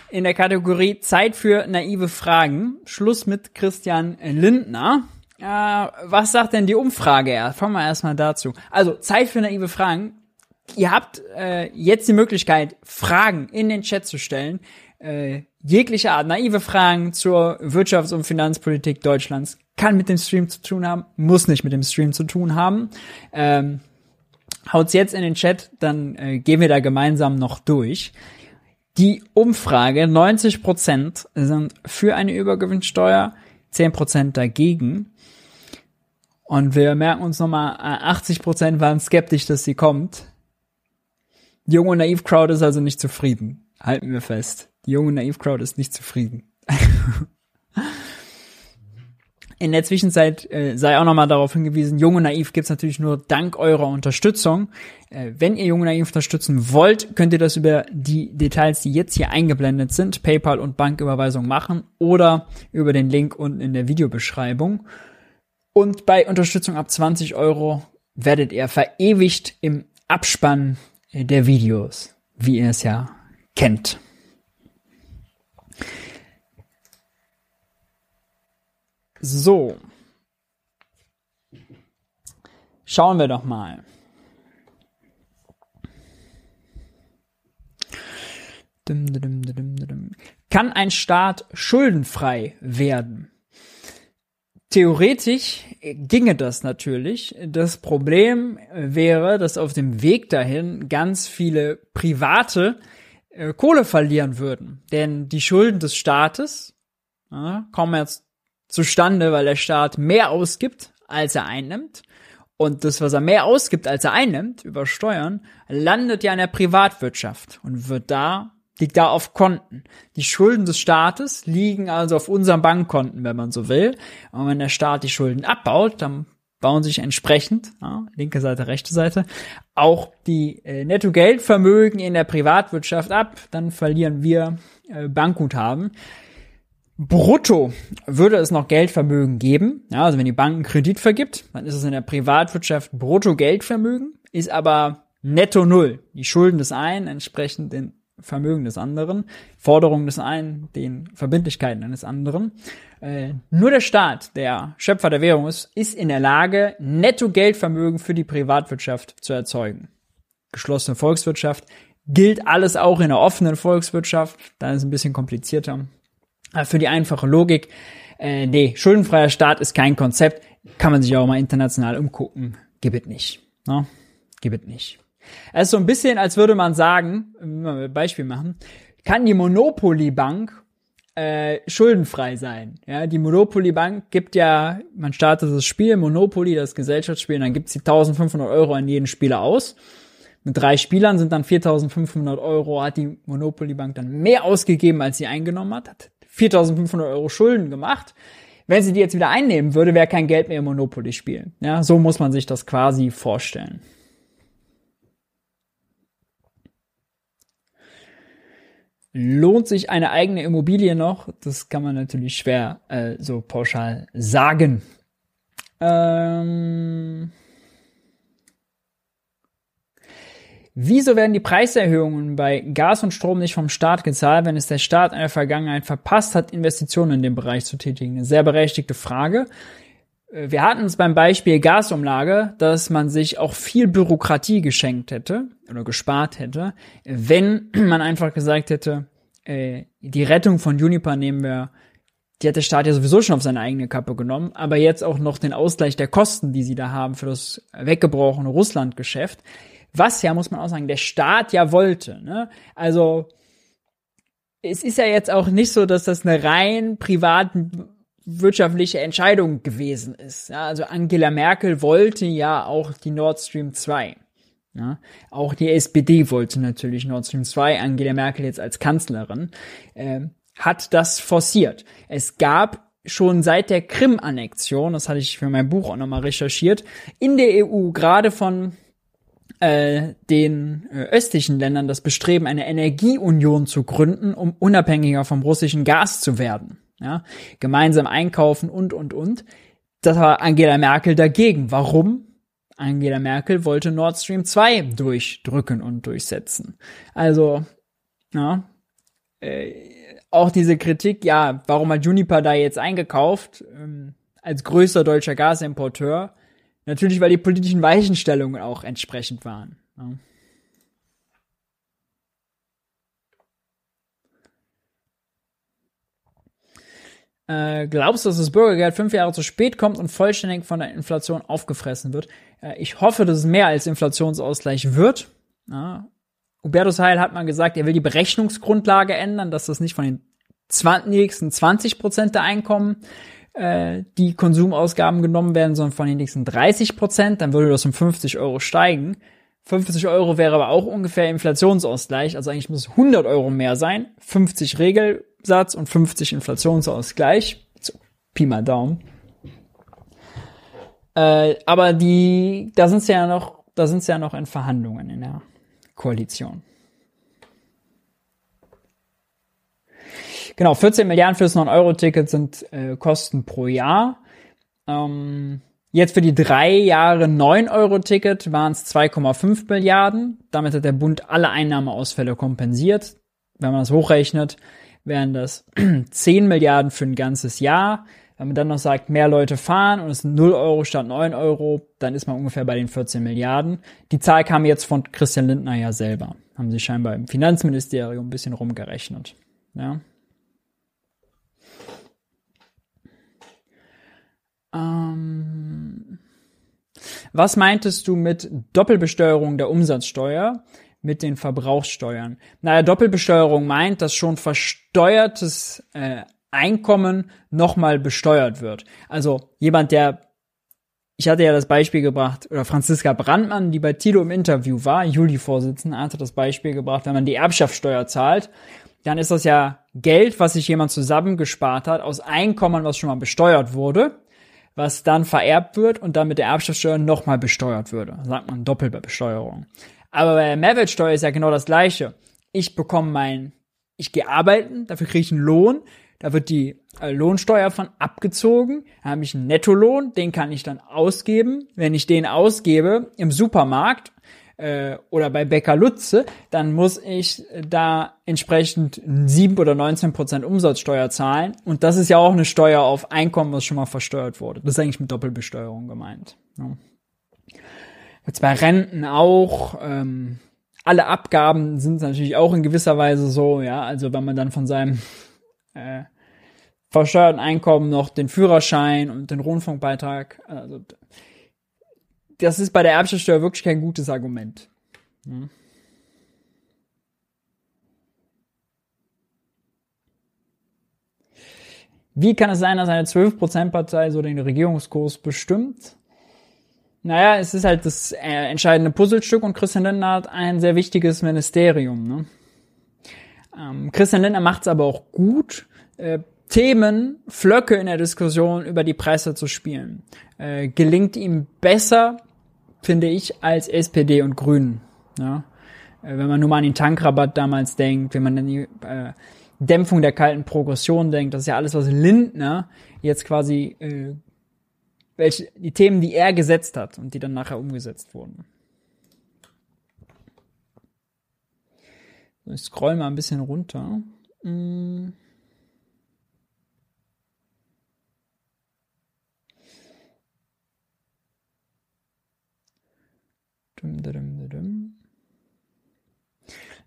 in der Kategorie Zeit für naive Fragen. Schluss mit Christian Lindner. Äh, was sagt denn die Umfrage? Fangen wir erstmal dazu. Also, Zeit für naive Fragen ihr habt äh, jetzt die Möglichkeit, Fragen in den Chat zu stellen. Äh, jegliche Art, naive Fragen zur Wirtschafts- und Finanzpolitik Deutschlands kann mit dem Stream zu tun haben, muss nicht mit dem Stream zu tun haben. Ähm, haut's jetzt in den Chat, dann äh, gehen wir da gemeinsam noch durch. Die Umfrage, 90% sind für eine Übergewinnsteuer, 10% dagegen. Und wir merken uns nochmal, 80% waren skeptisch, dass sie kommt. Junge naiv Crowd ist also nicht zufrieden. Halten wir fest. Die junge naiv Crowd ist nicht zufrieden. (laughs) In der Zwischenzeit äh, sei auch nochmal darauf hingewiesen, Jung und Naiv gibt's natürlich nur dank eurer Unterstützung. Äh, wenn ihr Jung und Naiv unterstützen wollt, könnt ihr das über die Details, die jetzt hier eingeblendet sind, PayPal und Banküberweisung machen oder über den Link unten in der Videobeschreibung. Und bei Unterstützung ab 20 Euro werdet ihr verewigt im Abspann der Videos, wie ihr es ja kennt. So. Schauen wir doch mal. Kann ein Staat schuldenfrei werden? Theoretisch ginge das natürlich. Das Problem wäre, dass auf dem Weg dahin ganz viele private äh, Kohle verlieren würden. Denn die Schulden des Staates ja, kommen jetzt zustande, weil der Staat mehr ausgibt, als er einnimmt. Und das, was er mehr ausgibt, als er einnimmt, über Steuern, landet ja in der Privatwirtschaft und wird da liegt da auf Konten. Die Schulden des Staates liegen also auf unseren Bankkonten, wenn man so will. Und wenn der Staat die Schulden abbaut, dann bauen sich entsprechend, ja, linke Seite, rechte Seite, auch die äh, Nettogeldvermögen in der Privatwirtschaft ab, dann verlieren wir äh, Bankguthaben. Brutto würde es noch Geldvermögen geben. Ja, also wenn die Bank einen Kredit vergibt, dann ist es in der Privatwirtschaft Brutto Geldvermögen, ist aber netto null. Die Schulden des einen entsprechend den Vermögen des anderen, Forderungen des einen, den Verbindlichkeiten eines anderen. Äh, nur der Staat, der Schöpfer der Währung ist, ist in der Lage, Netto-Geldvermögen für die Privatwirtschaft zu erzeugen. Geschlossene Volkswirtschaft gilt alles auch in der offenen Volkswirtschaft. Da ist es ein bisschen komplizierter. Äh, für die einfache Logik. Äh, nee, schuldenfreier Staat ist kein Konzept. Kann man sich auch mal international umgucken. Gibt nicht. Ne? Gibt nicht. Es ist so ein bisschen, als würde man sagen, wenn wir ein Beispiel machen, kann die Monopoly Bank äh, schuldenfrei sein. Ja, die Monopoly Bank gibt ja, man startet das Spiel, Monopoly, das Gesellschaftsspiel, und dann gibt sie 1500 Euro an jeden Spieler aus. Mit drei Spielern sind dann 4500 Euro, hat die Monopoly Bank dann mehr ausgegeben, als sie eingenommen hat, hat 4500 Euro Schulden gemacht. Wenn sie die jetzt wieder einnehmen würde, wäre kein Geld mehr im Monopoly spielen. Ja, so muss man sich das quasi vorstellen. Lohnt sich eine eigene Immobilie noch? Das kann man natürlich schwer äh, so pauschal sagen. Ähm Wieso werden die Preiserhöhungen bei Gas und Strom nicht vom Staat gezahlt, wenn es der Staat in der Vergangenheit verpasst hat, Investitionen in dem Bereich zu tätigen? Eine sehr berechtigte Frage. Äh, wir hatten es beim Beispiel Gasumlage, dass man sich auch viel Bürokratie geschenkt hätte oder gespart hätte, wenn (clears throat) man einfach gesagt hätte, äh, die Rettung von Juniper nehmen wir, die hat der Staat ja sowieso schon auf seine eigene Kappe genommen, aber jetzt auch noch den Ausgleich der Kosten, die sie da haben für das weggebrochene Russlandgeschäft, was ja, muss man auch sagen, der Staat ja wollte. Ne? Also es ist ja jetzt auch nicht so, dass das eine rein privat wirtschaftliche Entscheidung gewesen ist. Ja, also Angela Merkel wollte ja auch die Nord Stream 2. Ja, auch die SPD wollte natürlich Nord Stream 2, Angela Merkel jetzt als Kanzlerin, äh, hat das forciert. Es gab schon seit der Krim-Annexion, das hatte ich für mein Buch auch nochmal recherchiert, in der EU gerade von äh, den äh, östlichen Ländern das Bestreben, eine Energieunion zu gründen, um unabhängiger vom russischen Gas zu werden ja, gemeinsam einkaufen und, und, und. Das war Angela Merkel dagegen. Warum? Angela Merkel wollte Nord Stream 2 durchdrücken und durchsetzen. Also, ja, äh, auch diese Kritik, ja, warum hat Juniper da jetzt eingekauft, ähm, als größter deutscher Gasimporteur? Natürlich, weil die politischen Weichenstellungen auch entsprechend waren. Ja. Äh, glaubst du, dass das Bürgergeld fünf Jahre zu spät kommt und vollständig von der Inflation aufgefressen wird? Äh, ich hoffe, dass es mehr als Inflationsausgleich wird. Ja. Hubertus Heil hat mal gesagt, er will die Berechnungsgrundlage ändern, dass das nicht von den 20, nächsten 20 Prozent der Einkommen äh, die Konsumausgaben genommen werden, sondern von den nächsten 30 Prozent. Dann würde das um 50 Euro steigen. 50 Euro wäre aber auch ungefähr Inflationsausgleich, also eigentlich muss es 100 Euro mehr sein. 50 Regel Satz und 50 Inflationsausgleich. So, Pi mal Daumen. Äh, aber die, da sind sie ja noch, da sind sie ja noch in Verhandlungen in der Koalition. Genau, 14 Milliarden fürs 9-Euro-Ticket sind äh, Kosten pro Jahr. Ähm, jetzt für die drei Jahre 9-Euro-Ticket waren es 2,5 Milliarden. Damit hat der Bund alle Einnahmeausfälle kompensiert. Wenn man das hochrechnet, wären das (clears throat) 10 Milliarden für ein ganzes Jahr. Wenn man dann noch sagt, mehr Leute fahren und es sind 0 Euro statt 9 Euro, dann ist man ungefähr bei den 14 Milliarden. Die Zahl kam jetzt von Christian Lindner ja selber. Haben sie scheinbar im Finanzministerium ein bisschen rumgerechnet. Ja. Ähm, was meintest du mit Doppelbesteuerung der Umsatzsteuer? mit den Verbrauchssteuern. Naja, Doppelbesteuerung meint, dass schon versteuertes äh, Einkommen nochmal besteuert wird. Also jemand, der, ich hatte ja das Beispiel gebracht, oder Franziska Brandmann, die bei Tilo im Interview war, Juli-Vorsitzende, hatte das Beispiel gebracht, wenn man die Erbschaftssteuer zahlt, dann ist das ja Geld, was sich jemand zusammengespart hat, aus Einkommen, was schon mal besteuert wurde, was dann vererbt wird und dann mit der Erbschaftssteuer nochmal besteuert würde. Sagt man Doppelbesteuerung. Aber bei der Mehrwertsteuer ist ja genau das Gleiche. Ich bekomme mein, ich gehe arbeiten, dafür kriege ich einen Lohn, da wird die äh, Lohnsteuer von abgezogen, da habe ich einen Nettolohn, den kann ich dann ausgeben. Wenn ich den ausgebe im Supermarkt äh, oder bei Bäcker Lutze, dann muss ich da entsprechend 7 oder 19 Prozent Umsatzsteuer zahlen. Und das ist ja auch eine Steuer auf Einkommen, was schon mal versteuert wurde. Das ist eigentlich mit Doppelbesteuerung gemeint. Jetzt bei Renten auch. Ähm, alle Abgaben sind natürlich auch in gewisser Weise so, ja. Also wenn man dann von seinem äh, versteuerten Einkommen noch den Führerschein und den Rundfunkbeitrag. Also, das ist bei der Erbschaftssteuer wirklich kein gutes Argument. Hm. Wie kann es sein, dass eine 12%-Partei so den Regierungskurs bestimmt? Naja, es ist halt das äh, entscheidende Puzzlestück und Christian Lindner hat ein sehr wichtiges Ministerium. Ne? Ähm, Christian Lindner macht es aber auch gut, äh, Themen, Flöcke in der Diskussion über die Presse zu spielen. Äh, gelingt ihm besser, finde ich, als SPD und Grünen. Ja? Äh, wenn man nur mal an den Tankrabatt damals denkt, wenn man an die äh, Dämpfung der kalten Progression denkt, das ist ja alles, was Lindner jetzt quasi, äh, welche, die Themen, die er gesetzt hat und die dann nachher umgesetzt wurden. Ich scroll mal ein bisschen runter. Hm.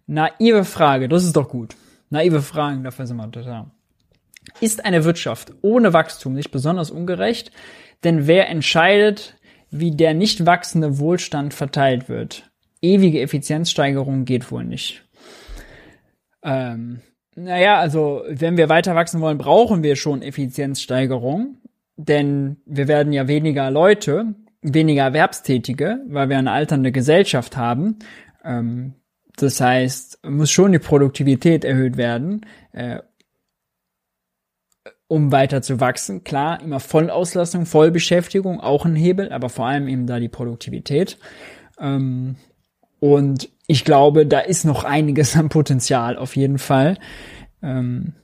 Naive Frage, das ist doch gut. Naive Fragen, dafür sind wir da. Ist eine Wirtschaft ohne Wachstum nicht besonders ungerecht? Denn wer entscheidet, wie der nicht wachsende Wohlstand verteilt wird? Ewige Effizienzsteigerung geht wohl nicht. Ähm, naja, also wenn wir weiter wachsen wollen, brauchen wir schon Effizienzsteigerung. Denn wir werden ja weniger Leute, weniger Erwerbstätige, weil wir eine alternde Gesellschaft haben. Ähm, das heißt, muss schon die Produktivität erhöht werden, äh, um weiter zu wachsen. Klar, immer Vollauslastung, Vollbeschäftigung, auch ein Hebel, aber vor allem eben da die Produktivität. Ähm, und ich glaube, da ist noch einiges an Potenzial auf jeden Fall, ähm,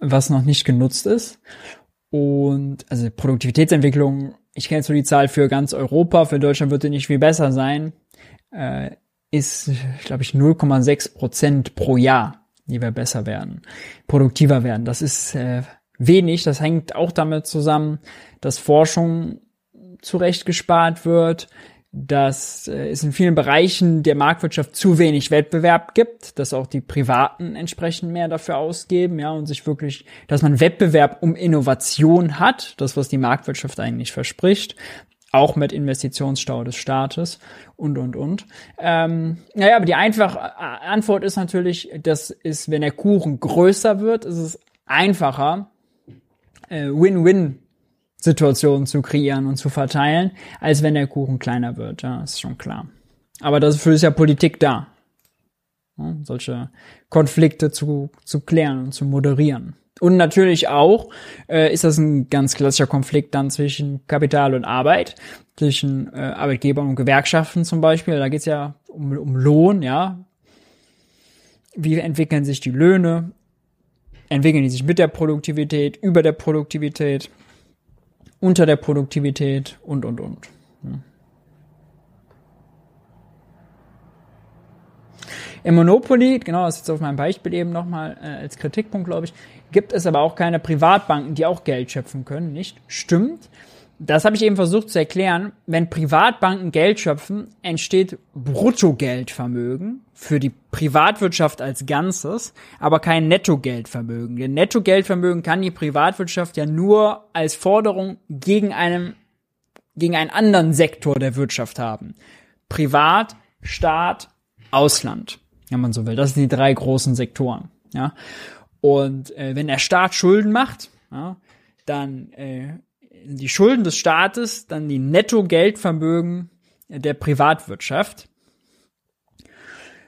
was noch nicht genutzt ist. Und also Produktivitätsentwicklung, ich kenne nur die Zahl für ganz Europa, für Deutschland wird die nicht viel besser sein. Äh, ist, glaube ich, 0,6 Prozent pro Jahr, die wir besser werden, produktiver werden. Das ist äh, wenig. Das hängt auch damit zusammen, dass Forschung zurecht gespart wird, dass äh, es in vielen Bereichen der Marktwirtschaft zu wenig Wettbewerb gibt, dass auch die Privaten entsprechend mehr dafür ausgeben, ja, und sich wirklich, dass man Wettbewerb um Innovation hat, das, was die Marktwirtschaft eigentlich verspricht, auch mit Investitionsstau des Staates und, und, und. Ähm, naja, aber die einfache äh, Antwort ist natürlich, das ist, wenn der Kuchen größer wird, ist es einfacher, äh, Win-Win Situationen zu kreieren und zu verteilen, als wenn der Kuchen kleiner wird. Ja, ist schon klar. Aber dafür ist ja Politik da. Ja, solche Konflikte zu, zu klären und zu moderieren. Und natürlich auch äh, ist das ein ganz klassischer Konflikt dann zwischen Kapital und Arbeit, zwischen äh, Arbeitgebern und Gewerkschaften zum Beispiel. Da geht es ja um, um Lohn, ja. Wie entwickeln sich die Löhne? Entwickeln die sich mit der Produktivität, über der Produktivität, unter der Produktivität und, und, und. Im Monopoly, genau, das ist jetzt auf meinem Beispiel eben nochmal äh, als Kritikpunkt, glaube ich, gibt es aber auch keine Privatbanken, die auch Geld schöpfen können, nicht? Stimmt. Das habe ich eben versucht zu erklären. Wenn Privatbanken Geld schöpfen, entsteht Bruttogeldvermögen für die Privatwirtschaft als Ganzes, aber kein Nettogeldvermögen. Denn Nettogeldvermögen kann die Privatwirtschaft ja nur als Forderung gegen einen, gegen einen anderen Sektor der Wirtschaft haben. Privat, Staat, Ausland wenn man so will. Das sind die drei großen Sektoren. Ja. Und äh, wenn der Staat Schulden macht, ja, dann äh, die Schulden des Staates, dann die Netto-Geldvermögen der Privatwirtschaft.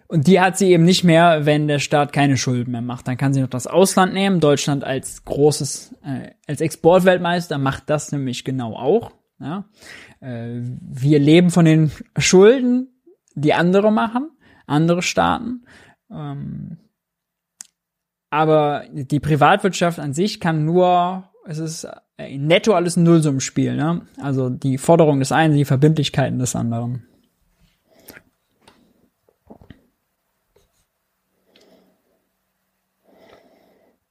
Und die hat sie eben nicht mehr, wenn der Staat keine Schulden mehr macht. Dann kann sie noch das Ausland nehmen. Deutschland als großes, äh, als Exportweltmeister macht das nämlich genau auch. Ja. Äh, wir leben von den Schulden, die andere machen andere Staaten. Ähm, aber die Privatwirtschaft an sich kann nur, es ist netto alles ein Nullsummenspiel. Ne? Also die Forderung des einen, die Verbindlichkeiten des anderen.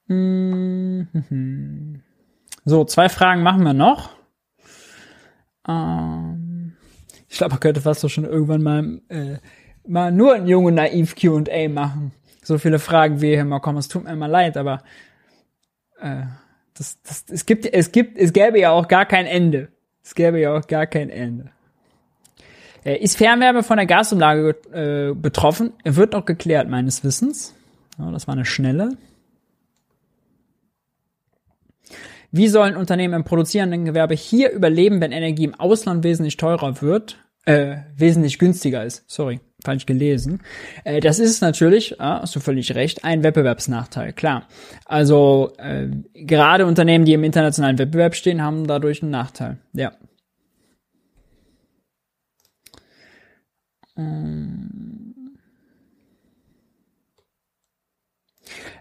Mhm. So, zwei Fragen machen wir noch. Ähm, ich glaube, man könnte fast so schon irgendwann mal äh, mal nur ein junge naiv Q&A machen. So viele Fragen wie hier immer kommen, es tut mir immer leid, aber Äh, das, das, es gibt, es gibt, es gäbe ja auch gar kein Ende. Es gäbe ja auch gar kein Ende. Äh, ist Fernwärme von der Gasumlage äh, betroffen? Wird noch geklärt, meines Wissens. Ja, das war eine schnelle. Wie sollen Unternehmen im produzierenden Gewerbe hier überleben, wenn Energie im Ausland wesentlich teurer wird, äh, wesentlich günstiger ist? Sorry, falsch gelesen. Äh, das ist natürlich, ja, hast du völlig recht, ein Wettbewerbsnachteil, klar. Also äh, gerade Unternehmen, die im internationalen Wettbewerb stehen, haben dadurch einen Nachteil. Ja. Ähm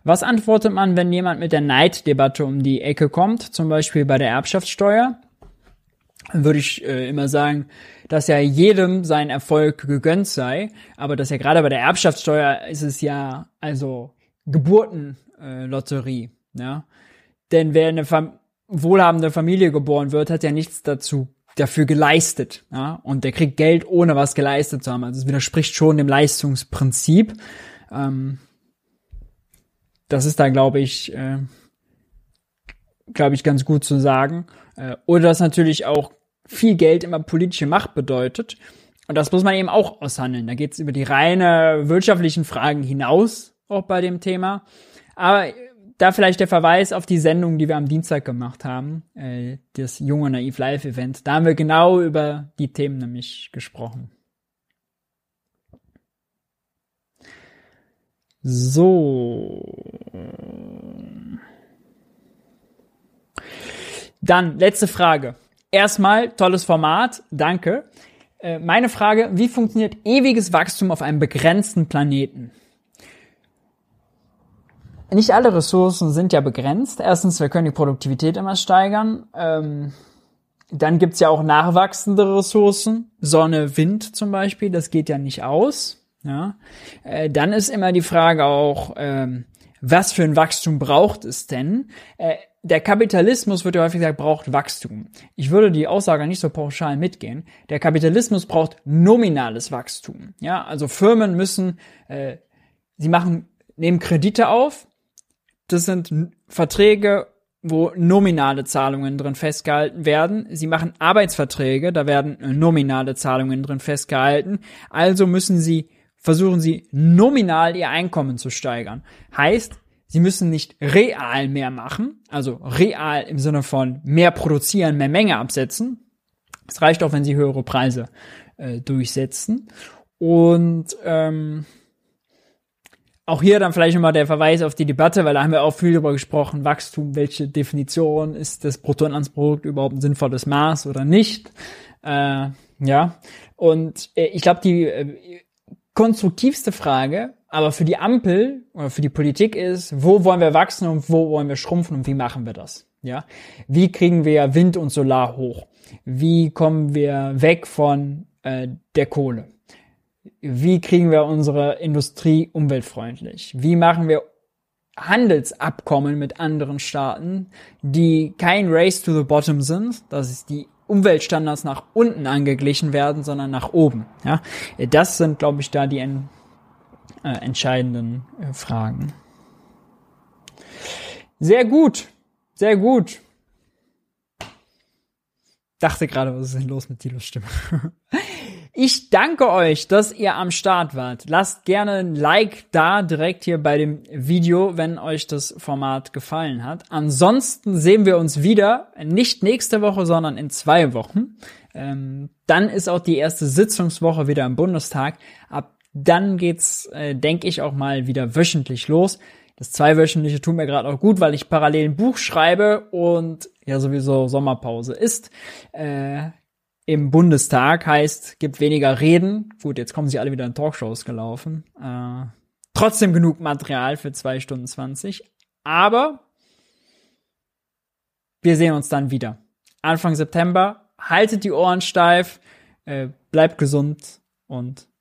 Was antwortet man, wenn jemand mit der Neiddebatte um die Ecke kommt, zum Beispiel bei der Erbschaftssteuer? Dann würde ich äh, immer sagen, dass ja jedem sein Erfolg gegönnt sei, aber dass ja gerade bei der Erbschaftssteuer ist es ja also Geburtenlotterie, äh, ja. Denn wer in eine Fam wohlhabende Familie geboren wird, hat ja nichts dazu dafür geleistet, ja, und der kriegt Geld ohne was geleistet zu haben. Also es widerspricht schon dem Leistungsprinzip. Ähm, das ist da, glaube ich, äh, glaube ich, ganz gut zu sagen. Äh, oder dass natürlich auch viel Geld immer politische Macht bedeutet. Und das muss man eben auch aushandeln. Da geht es über die reine wirtschaftlichen Fragen hinaus, auch bei dem Thema. Aber da vielleicht der Verweis auf die Sendung, die wir am Dienstag gemacht haben, äh, das junge Naiv Live Event. Da haben wir genau über die Themen nämlich gesprochen. So. Dann letzte Frage. Erstmal tolles Format, danke. Äh, meine Frage, wie funktioniert ewiges Wachstum auf einem begrenzten Planeten? Nicht alle Ressourcen sind ja begrenzt. Erstens, wir können die Produktivität immer steigern. Ähm, dann gibt's ja auch nachwachsende Ressourcen. Sonne, Wind zum Beispiel, das geht ja nicht aus. Ja, äh, dann ist immer die Frage auch, ähm, was für ein Wachstum braucht es denn? Äh, der Kapitalismus wird ja häufig gesagt, braucht Wachstum. Ich würde die Aussage nicht so pauschal mitgehen. Der Kapitalismus braucht nominales Wachstum. Ja, also Firmen müssen, äh, sie machen, nehmen Kredite auf. Das sind Verträge, wo nominale Zahlungen drin festgehalten werden. Sie machen Arbeitsverträge, da werden nominale Zahlungen drin festgehalten. Also müssen sie versuchen sie nominal ihr Einkommen zu steigern. Heißt, sie müssen nicht real mehr machen, also real im Sinne von mehr produzieren, mehr Menge absetzen. Es reicht auch, wenn sie höhere Preise äh, durchsetzen. Und ähm, auch hier dann vielleicht nochmal der Verweis auf die Debatte, weil da haben wir auch viel darüber gesprochen, Wachstum, welche Definition ist das Bruttoinlandsprodukt überhaupt ein sinnvolles Maß oder nicht. Äh, ja, und äh, ich glaube, die äh, konstruktivste Frage, aber für die Ampel oder für die Politik ist, wo wollen wir wachsen und wo wollen wir schrumpfen und wie machen wir das? Ja, wie kriegen wir Wind und Solar hoch? Wie kommen wir weg von äh, der Kohle? Wie kriegen wir unsere Industrie umweltfreundlich? Wie machen wir Handelsabkommen mit anderen Staaten, die kein Race to the Bottom sind, das ist die Umweltstandards nach unten angeglichen werden, sondern nach oben. Ja, das sind, glaube ich, da die äh, entscheidenden äh, Fragen. Sehr gut, sehr gut. Dachte gerade, was ist denn los mit Tilos Stimme? (laughs) Ich danke euch, dass ihr am Start wart. Lasst gerne ein Like da direkt hier bei dem Video, wenn euch das Format gefallen hat. Ansonsten sehen wir uns wieder, nicht nächste Woche, sondern in zwei Wochen. Ähm, dann ist auch die erste Sitzungswoche wieder im Bundestag. Ab dann geht's, äh, denke ich, auch mal wieder wöchentlich los. Das zweiwöchentliche tut mir gerade auch gut, weil ich parallel ein Buch schreibe und ja sowieso Sommerpause ist. Äh, im Bundestag heißt, gibt weniger Reden. Gut, jetzt kommen sie alle wieder in Talkshows gelaufen. Äh, trotzdem genug Material für zwei Stunden zwanzig. Aber wir sehen uns dann wieder. Anfang September. Haltet die Ohren steif, äh, bleibt gesund und